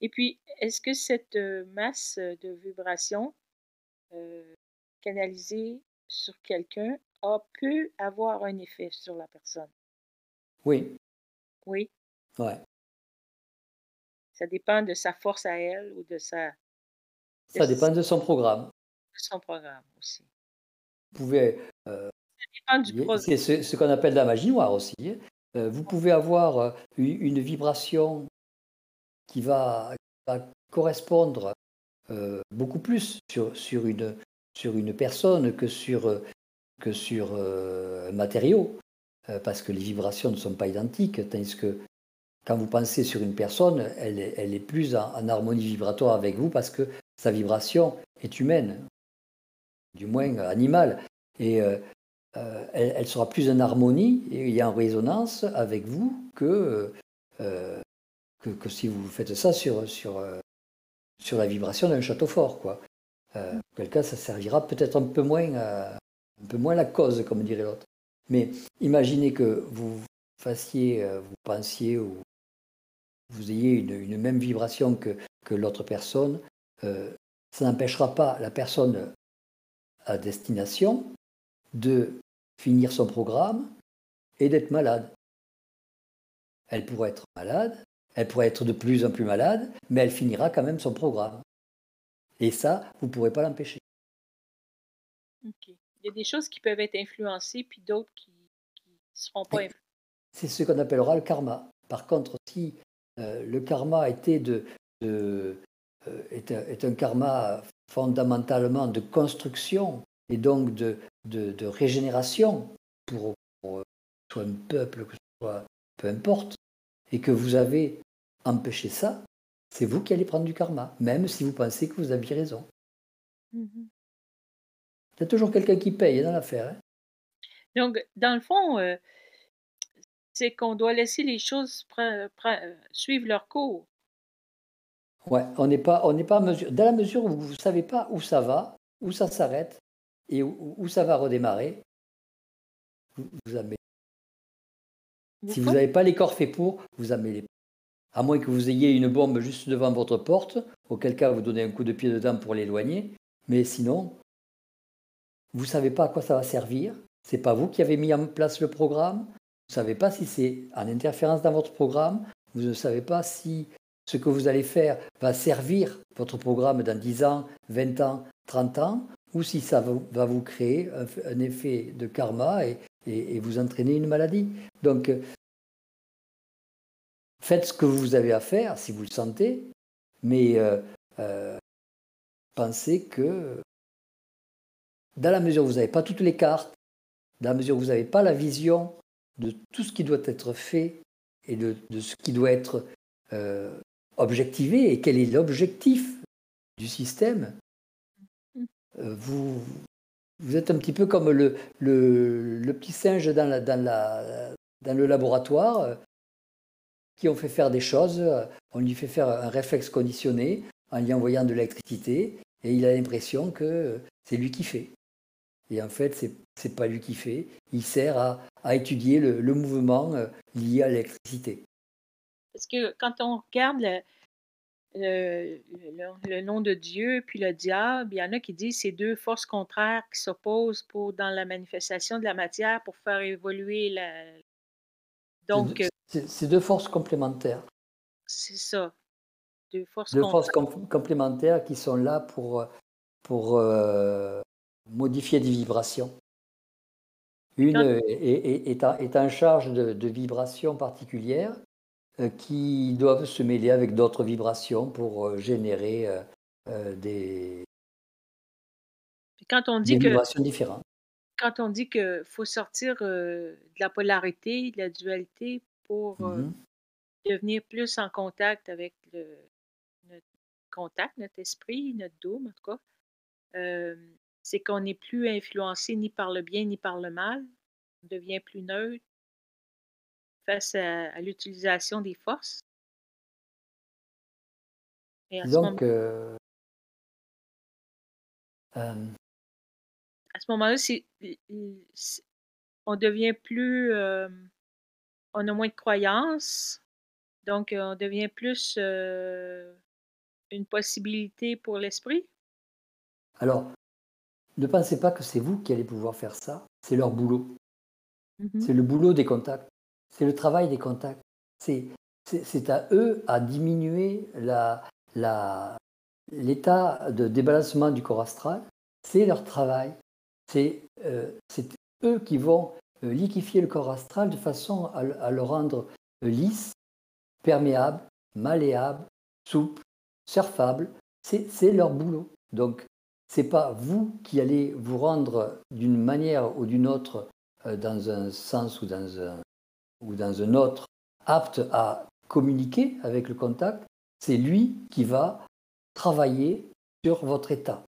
Et puis, est-ce que cette euh, masse de vibrations canalisée sur quelqu'un a pu avoir un effet sur la personne? Oui. Oui. Ouais. Ça dépend de sa force à elle ou de sa. Ça dépend de son programme son programme aussi. Vous pouvez. Euh, c'est ce, qu'on appelle la magie noire aussi. Hein. Euh, vous pouvez avoir euh, une vibration qui va, correspondre beaucoup plus sur, sur, une, sur une personne que sur, que sur un matériau, parce que les vibrations ne sont pas identiques, tandis que quand vous pensez sur une personne, elle est, elle est plus en harmonie vibratoire avec vous parce que sa vibration est humaine du moins animale. Et euh, euh, elle, sera plus en harmonie et en résonance avec vous que, euh, que, si vous faites ça sur, sur, sur la vibration d'un château fort. Quoi. Euh, quel cas, ça servira peut-être un peu moins un peu moins la cause, comme dirait l'autre. Mais imaginez que vous fassiez, vous pensiez ou vous ayez une, une même vibration que, que l'autre personne, ça n'empêchera pas la personne à destination de finir son programme et d'être malade. Elle pourrait être malade, elle pourrait être de plus en plus malade, mais elle finira quand même son programme. Et ça, vous ne pourrez pas l'empêcher. Il y a des choses qui peuvent être influencées, puis d'autres qui ne seront pas influencées. C'est ce qu'on appellera le karma. Par contre, si euh, le karma était de, de euh, est, un, est, un, karma fondamentalement de construction et donc de, de, de régénération pour, pour, soit un peuple, que ce soit peu importe, et que vous avez empêché ça, c'est vous qui allez prendre du karma, même si vous pensez que vous aviez raison. Il y a toujours quelqu'un qui paye dans l'affaire. Hein. Donc, dans le fond, euh, c'est qu'on doit laisser les choses suivre leur cours. Ouais, on n'est pas, on n'est pas à mesure. Dans la mesure où vous ne savez pas où ça va, où ça s'arrête et où, ça va redémarrer, vous, vous Si vous n'avez pas les corps faits pour, vous les À moins que vous ayez une bombe juste devant votre porte, auquel cas vous donnez un coup de pied dedans pour l'éloigner. Mais sinon, vous ne savez pas à quoi ça va servir. C'est pas vous qui avez mis en place le programme. Vous ne savez pas si c'est en interférence dans votre programme. Vous ne savez pas si ce que vous allez faire va servir votre programme dans 10 ans, 20 ans, 30 ans, ou si ça va vous créer un, effet de karma et, vous entraîner une maladie. Donc, faites ce que vous avez à faire si vous le sentez, mais euh, euh, pensez que dans la mesure où vous n'avez pas toutes les cartes, dans la mesure où vous n'avez pas la vision de tout ce qui doit être fait et de, ce qui doit être euh, objectivé et quel est l'objectif du système, euh, vous, vous êtes un petit peu comme le, le, petit singe dans, la, dans, la, dans le laboratoire euh, qui ont fait faire des choses, on lui fait faire un réflexe conditionné en lui envoyant de l'électricité et il a l'impression que c'est lui qui fait. Et en fait, c'est n'est pas lui qui fait. Il sert à, à étudier le, le, mouvement euh, lié à l'électricité. Parce que quand on regarde le, le, le, nom de Dieu puis le diable, il y en a qui disent c'est deux forces contraires qui s'opposent pour dans la manifestation de la matière pour faire évoluer la. Donc. C'est deux forces complémentaires. C'est ça. Deux forces, deux forces complémentaires qui sont là pour, pour euh, modifier des vibrations. Une est, en, charge de, vibrations particulières euh, qui doivent se mêler avec d'autres vibrations pour euh, générer euh, des, quand on dit vibrations différentes. Quand on dit qu'il faut sortir de la polarité, de la dualité pour mm-hmm. devenir plus en contact avec le, notre contact, notre esprit, notre dôme, en tout cas, c'est qu'on n'est plus influencé ni par le bien ni par le mal. On devient plus neutre face à, l'utilisation des forces. Et à Donc, ce moment, à ce moment-là, on devient plus, on a moins de croyances, donc on devient plus une possibilité pour l'esprit. Alors, ne pensez pas que c'est vous qui allez pouvoir faire ça, c'est leur boulot. Mm-hmm. C'est le boulot des contacts, c'est le travail des contacts. C'est, à eux à diminuer l'état de débalancement du corps astral. C'est leur travail. C'est, euh, eux qui vont euh, liquifier le corps astral de façon à, le rendre lisse, perméable, malléable, souple, surfable. C'est leur boulot. Donc, c'est pas vous qui allez vous rendre d'une manière ou d'une autre euh, dans un sens ou dans un, ou dans un autre apte à communiquer avec le contact, c'est lui qui va travailler sur votre état.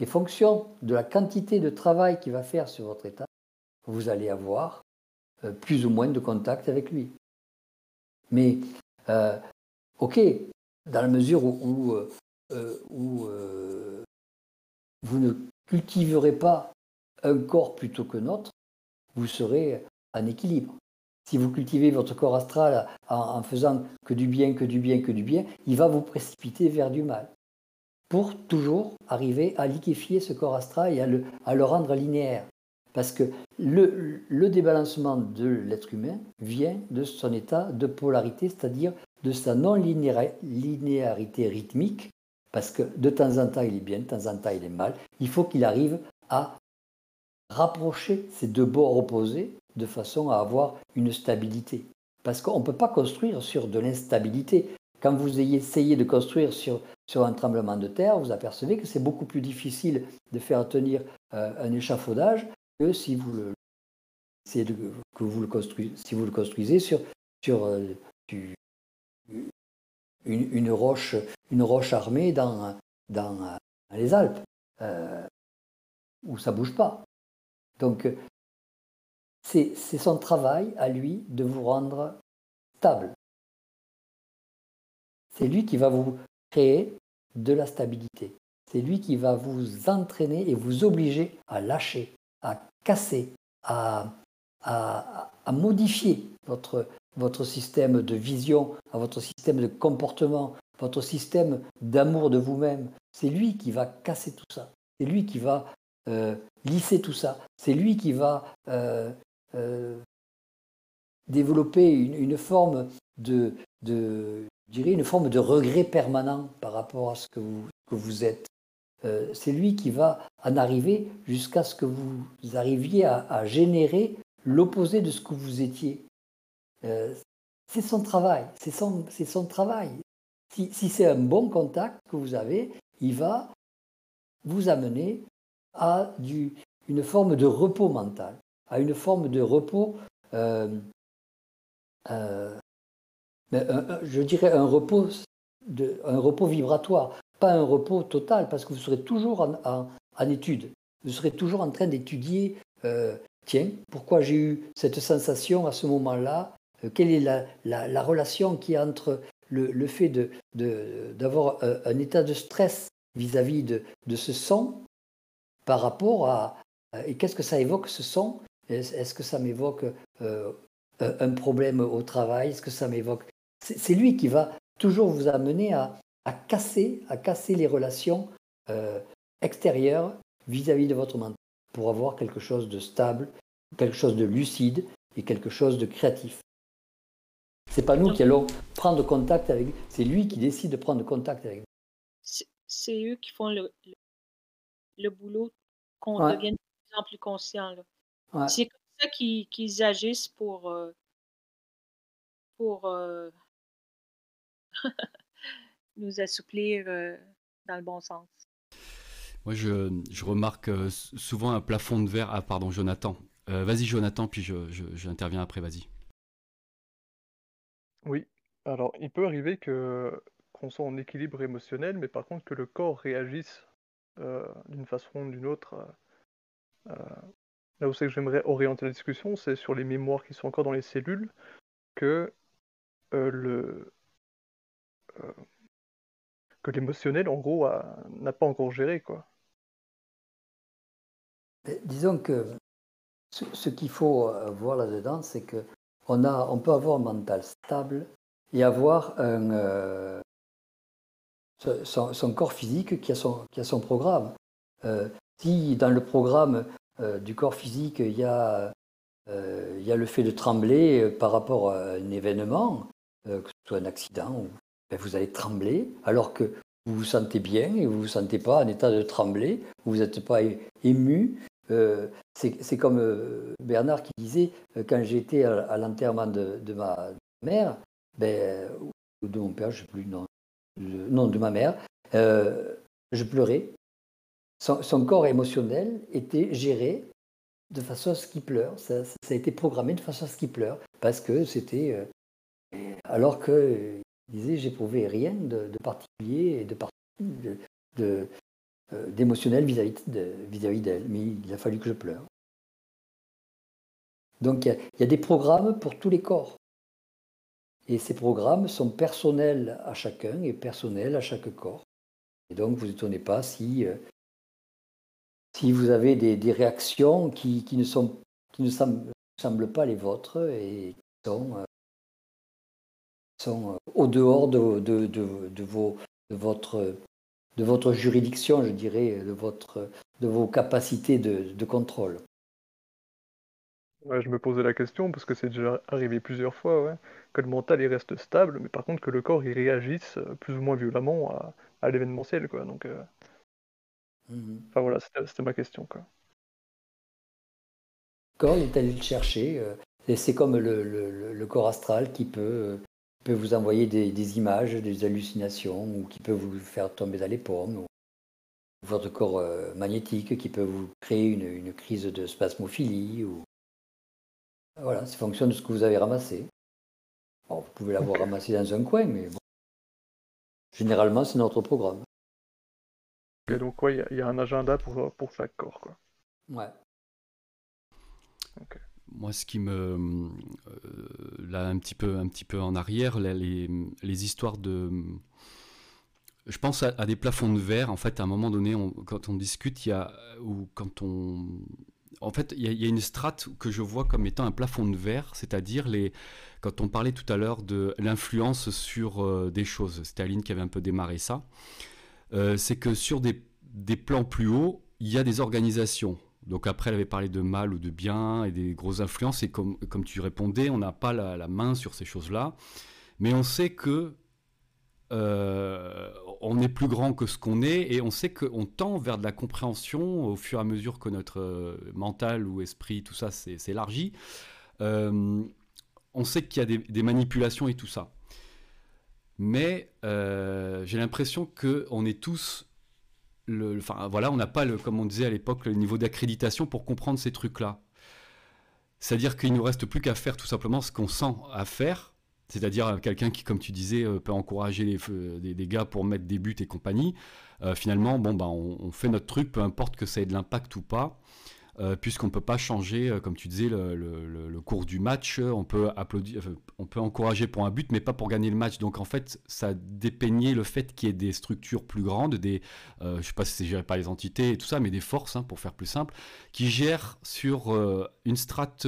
Et fonction de la quantité de travail qu'il va faire sur votre état, vous allez avoir euh, plus ou moins de contact avec lui. Mais, euh, ok, dans la mesure où où euh, vous ne cultiverez pas un corps plutôt que autre, vous serez équilibre. Si vous cultivez votre corps astral en, faisant que du bien, que du bien, que du bien, il va vous précipiter vers du mal. Pour toujours arriver à liquéfier ce corps astral et à le, à le rendre linéaire. Parce que le, le débalancement de l'être humain vient de son état de polarité, c'est-à-dire de sa non-linéarité rythmique Parce que de temps en temps, il est bien, de temps en temps, il est mal. Il faut qu'il arrive à rapprocher ces deux bords opposés de façon à avoir une stabilité. Parce qu'on ne peut pas construire sur de l'instabilité. Quand vous essayez de construire sur, sur un tremblement de terre, vous apercevez que c'est beaucoup plus difficile de faire tenir euh, un échafaudage que si vous le, construisez, si vous le construisez sur, sur euh, une, roche, une roche armée dans, dans, les Alpes, euh, où ça bouge pas. Donc, c'est son travail à lui de vous rendre stable. C'est lui qui va vous créer de la stabilité. C'est lui qui va vous entraîner et vous obliger à lâcher, à casser, à, à, modifier votre, votre système de vision, à votre système de comportement, votre système d'amour de vous-même. C'est lui qui va casser tout ça. C'est lui qui va euh, lisser tout ça. C'est lui qui va euh, euh, développer une, forme de, une forme de regret permanent par rapport à ce que vous, que vous êtes. c'est lui qui va en arriver jusqu'à ce que vous arriviez à générer l'opposé de ce que vous étiez. Euh, c'est son travail, c'est son, son, travail. Si, c'est un bon contact que vous avez, il va vous amener à du, une forme de repos mental, à une forme de repos, euh, euh, je dirais un repos, de, un repos vibratoire, pas un repos total, parce que vous serez toujours en, étude, vous serez toujours en train d'étudier tiens, pourquoi j'ai eu cette sensation à ce moment-là euh, Quelle est la, relation qui entre le, fait d'avoir de, un, état de stress vis-à-vis de, ce son par rapport à... Et qu'est-ce que ça évoque ce son Est-ce que ça m'évoque euh, un problème au travail? Est-ce que ça m'évoque... C'est lui qui va toujours vous amener à, casser, à casser les relations euh, extérieures vis-à-vis -vis de votre mental pour avoir quelque chose de stable, quelque chose de lucide et quelque chose de créatif. C'est pas nous qui allons prendre contact avec c'est lui qui décide de prendre contact avec. C'est eux qui font le, le, boulot qu'on devienne de plus en plus conscient. C'est comme ça qu'ils agissent pour, euh, pour euh, nous assouplir euh, dans le bon sens. Moi, je, je remarque souvent un plafond de verre. Ah, pardon, Jonathan. Euh, vas-y Jonathan, puis j'interviens après, vas-y. Oui, alors il peut arriver que qu'on soit en équilibre émotionnel, mais par contre que le corps réagisse euh, d'une façon ou d'une autre. Euh, là où c'est que j'aimerais orienter la discussion, c'est sur les mémoires qui sont encore dans les cellules, que le que l'émotionnel, en gros, n'a pas encore géré, quoi. Disons que ce, qu'il faut euh, voir là-dedans, c'est que on, a, on peut avoir un mental stable et avoir euh, son, corps physique qui a son, qui a son programme. Euh, si dans le programme du corps physique, il y, a, il y a le fait de trembler par rapport à un événement, que ce soit un accident, ben, vous allez trembler, alors que vous vous sentez bien et vous ne vous sentez pas en état de trembler, vous n'êtes pas ému, euh, c'est comme euh, Bernard qui disait, euh, quand j'étais à, l'enterrement de, ma mère, ben, ou de mon père, je ne sais plus, non, de ma mère, je pleurais. Son, corps émotionnel était géré de façon à ce qu'il pleure. Ça, a été programmé de façon à ce qu'il pleure, parce que c'était... alors que, il disait, j'éprouvais rien de, particulier et de, euh, d'émotionnel vis-à-vis d'elle, mais il a fallu que je pleure. Donc il y, a des programmes pour tous les corps. Et ces programmes sont personnels à chacun et personnels à chaque corps. Et donc vous étonnez pas si, euh, si vous avez des, réactions qui, ne, sont, qui ne semblent, pas les vôtres et qui sont, euh, sont au dehors de, de, de, vos, de votre de votre juridiction, je dirais, de, votre, de vos capacités de, contrôle. je me posais la question parce que c'est déjà arrivé plusieurs fois, que le mental il reste stable, mais par contre que le corps il réagisse plus ou moins violemment à à l'événementiel, quoi. Donc, euh, Mhm. enfin voilà, c'était ma question, quoi. Le corps, il est allé le chercher. euh, et c'est comme le, le- le- corps astral qui peut, euh, peut vous envoyer des, des images, des hallucinations, ou qui peut vous faire tomber dans les pommes, ou votre corps euh, magnétique qui peut vous créer une, une crise de spasmophilie. Ou... Voilà, c'est fonction de ce que vous avez ramassé. Bon, vous pouvez l'avoir ramassé dans un coin, mais bon. Généralement, c'est notre programme. Et donc, ouais, il y a- il y, a un agenda pour, pour chaque corps, quoi. Ouais. Moi, ce qui me. euh, là, un petit peu, un petit peu en arrière, là, les, les histoires de. Je pense à, à des plafonds de verre. En fait, à un moment donné, on- quand on discute, il y a. Ou quand on. En fait, il y, a, il y a une strate que je vois comme étant un plafond de verre, c'est-à-dire les. Quand on parlait tout à l'heure de l'influence sur euh, des choses, c'était Aline qui avait un peu démarré ça. Euh, c'est que sur des, des plans plus hauts, il y a des organisations. Donc après, elle avait parlé de mal ou de bien et des grosses influences. Et comme, comme tu répondais, on n'a pas la, la main sur ces choses-là. Mais on sait que euh, on est plus grand que ce qu'on est et on sait qu'on tend vers de la compréhension au fur et à mesure que notre euh, mental ou esprit, tout ça, s'é- s'élargit. On sait qu'il y a des manipulations et tout ça. Mais euh, j'ai l'impression qu'on est tous le, enfin voilà, on n'a pas le, comme on disait à l'époque, le niveau d'accréditation pour comprendre ces trucs-là. C'est-à-dire qu'il nous reste plus qu'à faire tout simplement ce qu'on sent à faire, c'est-à-dire quelqu'un qui, comme tu disais, euh, peut encourager les, des, gars pour mettre des buts et compagnie. Euh, finalement, bon, bah, on, on fait notre truc, peu importe que ça ait de l'impact ou pas. Euh, puisqu'on ne peut pas changer, euh, comme tu disais, le, cours du match. On peut, applaudir, on peut encourager pour un but, mais pas pour gagner le match. Donc en fait, ça dépeignait le fait qu'il y ait des structures plus grandes, des, euh, je ne sais pas si c'est géré par les entités et tout ça, mais des forces, hein, pour faire plus simple, qui gèrent sur une strate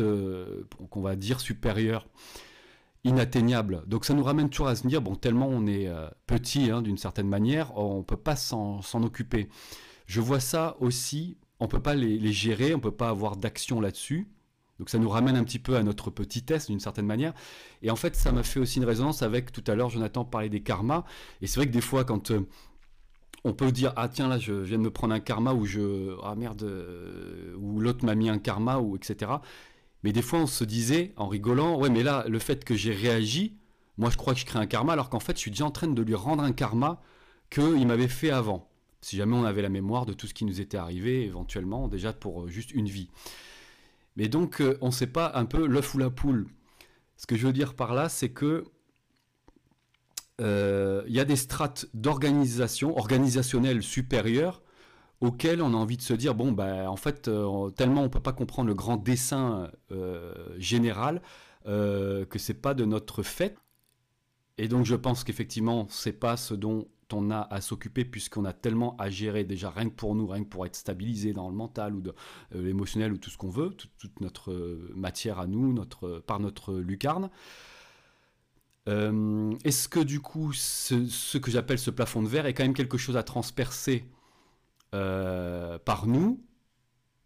qu'on va dire supérieure, inatteignable. Donc ça nous ramène toujours à se dire, bon, tellement on est petit hein, d'une certaine manière, on ne peut pas s'en occuper. Je vois ça aussi, on ne peut pas les, gérer, on ne peut pas avoir d'action là-dessus. Donc ça nous ramène un petit peu à notre petitesse d'une certaine manière. Et en fait, ça m'a fait aussi une résonance avec tout à l'heure, Jonathan parlait des karmas. Et c'est vrai que des fois, quand euh, on peut dire ah tiens là je viens de me prendre un karma ou je ah merde euh, ou l'autre m'a mis un karma ou etc. Mais des fois on se disait en rigolant ouais mais là le fait que j'ai réagi, moi je crois que je crée un karma alors qu'en fait je suis déjà en train de lui rendre un karma qu'il m'avait fait avant. Si jamais on avait la mémoire de tout ce qui nous était arrivé éventuellement déjà pour euh, juste une vie. Mais donc euh, on ne sait pas un peu l'œuf ou la poule. Ce que je veux dire par là c'est que euh, il y a des strates d'organisation, organisationnelles supérieures, auxquelles on a envie de se dire, bon, bah, en fait, tellement on ne peut pas comprendre le grand dessin général, que c'est pas de notre fait. Et donc je pense qu'effectivement, c'est pas ce dont on a à s'occuper puisqu'on a tellement à gérer déjà rien que pour nous, rien que pour être stabilisé dans le mental ou de euh, l'émotionnel ou tout ce qu'on veut, toute, notre euh, matière à nous, notre, par notre lucarne. Euh, Est-ce que du coup, ce, que j'appelle ce plafond de verre est quand même quelque chose à transpercer euh, par nous?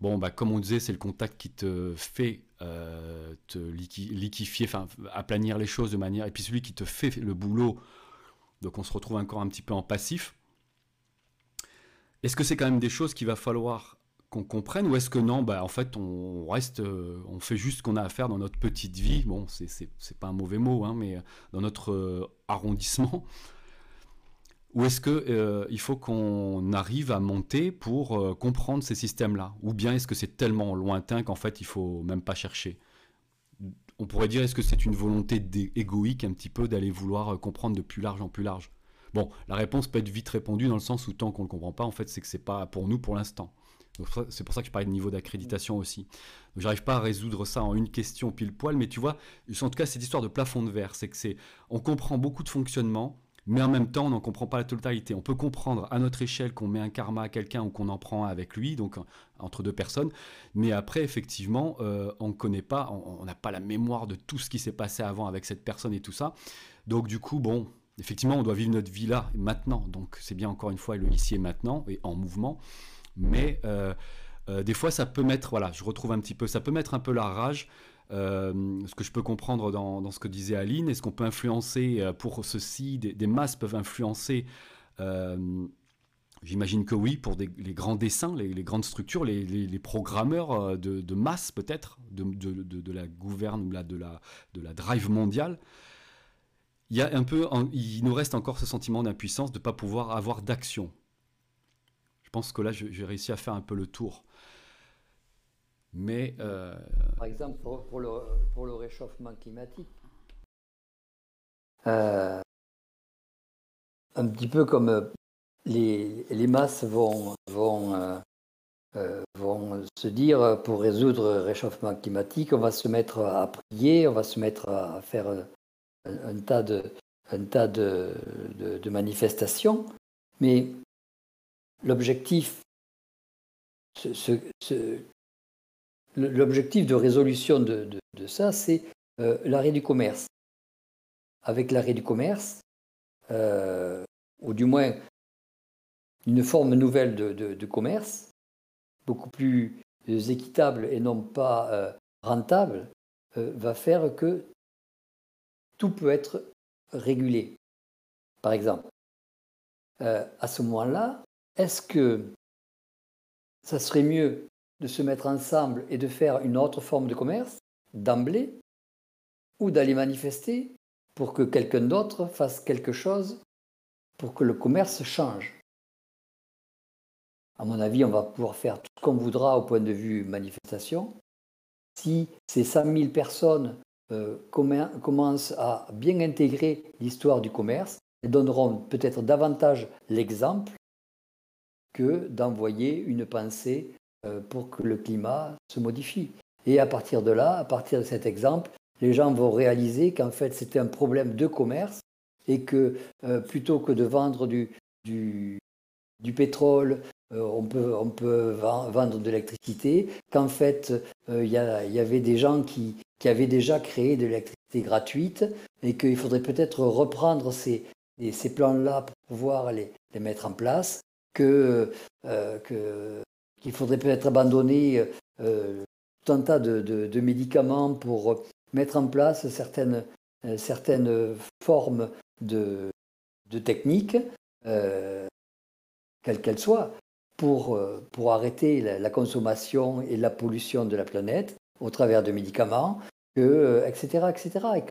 Bon, bah, comme on disait, c'est le contact qui te fait euh, te liqui- liquifier, enfin aplanir les choses de manière. Et puis celui qui te fait le boulot, donc on se retrouve encore un petit peu en passif. Est-ce que c'est quand même des choses qu'il va falloir qu'on comprenne ou est-ce que non, bah, en fait, on reste, euh, on fait juste ce qu'on a à faire dans notre petite vie? Bon, c'est, c'est, c'est pas un mauvais mot, hein, mais dans notre euh, arrondissement. Ou est-ce que euh, il faut qu'on arrive à monter pour euh, comprendre ces systèmes-là? Ou bien est-ce que c'est tellement lointain qu'en fait, il faut même pas chercher? On pourrait dire, est-ce que c'est une volonté égoïque un petit peu d'aller vouloir euh, comprendre de plus large en plus large? Bon, la réponse peut être vite répondue dans le sens où tant qu'on ne le comprend pas, en fait, c'est que c'est pas pour nous pour l'instant. C'est pour ça que je parlais de niveau d'accréditation aussi. J'arrive pas à résoudre ça en une question pile poil, mais tu vois, en tout cas, cette histoire de plafond de verre, c'est que c'est, on comprend beaucoup de fonctionnement, mais en même temps, on n'en comprend pas la totalité. On peut comprendre à notre échelle qu'on met un karma à quelqu'un ou qu'on en prend un avec lui, donc en- entre deux personnes, mais après, effectivement, euh, on ne connaît pas, on n'a pas la mémoire de tout ce qui s'est passé avant avec cette personne et tout ça. Donc du coup, bon, effectivement, on doit vivre notre vie là, maintenant. Donc c'est bien encore une fois le ici et maintenant, et en mouvement. Mais euh, euh, des fois, ça peut mettre, voilà, je retrouve un petit peu, ça peut mettre un peu la rage. Euh, ce que je peux comprendre dans, ce que disait Aline, est-ce qu'on peut influencer euh, pour ceci, des, masses peuvent influencer J'imagine que oui, pour les grands dessins, les, grandes structures, les, programmeurs de, masse peut-être, de, la gouverne, la, de la drive mondiale, il, y a un peu, il nous reste encore ce sentiment d'impuissance de ne pas pouvoir avoir d'action. Je pense que là, j'ai réussi à faire un peu le tour. Euh, Par exemple, pour, le, réchauffement climatique, euh, un petit peu comme euh, les, masses vont, se dire pour résoudre le réchauffement climatique, on va se mettre à prier, on va se mettre à faire un, tas de, manifestations, mais l'objectif ce, L'objectif de résolution de, ça, c'est euh, l'arrêt du commerce. Avec l'arrêt du commerce, euh, ou du moins une forme nouvelle de, commerce, beaucoup plus équitable et non pas euh, rentable, va faire que tout peut être régulé. Par exemple, à ce moment-là, est-ce que ça serait mieux de se mettre ensemble et de faire une autre forme de commerce d'emblée ou d'aller manifester pour que quelqu'un d'autre fasse quelque chose pour que le commerce change. À mon avis, on va pouvoir faire tout ce qu'on voudra au point de vue manifestation. Si ces 100 000 personnes euh, commencent à bien intégrer l'histoire du commerce, elles donneront peut-être davantage l'exemple que d'envoyer une pensée pour que le climat se modifie. Et à partir de là, à partir de cet exemple, les gens vont réaliser qu'en fait c'était un problème de commerce et que euh, plutôt que de vendre du, pétrole, euh, on, peut, vendre de l'électricité, qu'en fait il y, avait des gens qui, avaient déjà créé de l'électricité gratuite et qu'il faudrait peut-être reprendre ces, plans-là pour pouvoir les, mettre en place, que qu'il faudrait peut-être abandonner euh, tout un tas de, médicaments pour mettre en place certaines, euh, certaines formes de, de techniques, euh, quelles qu'elles soient, pour, pour arrêter la, consommation et la pollution de la planète au travers de médicaments, que, etc., etc.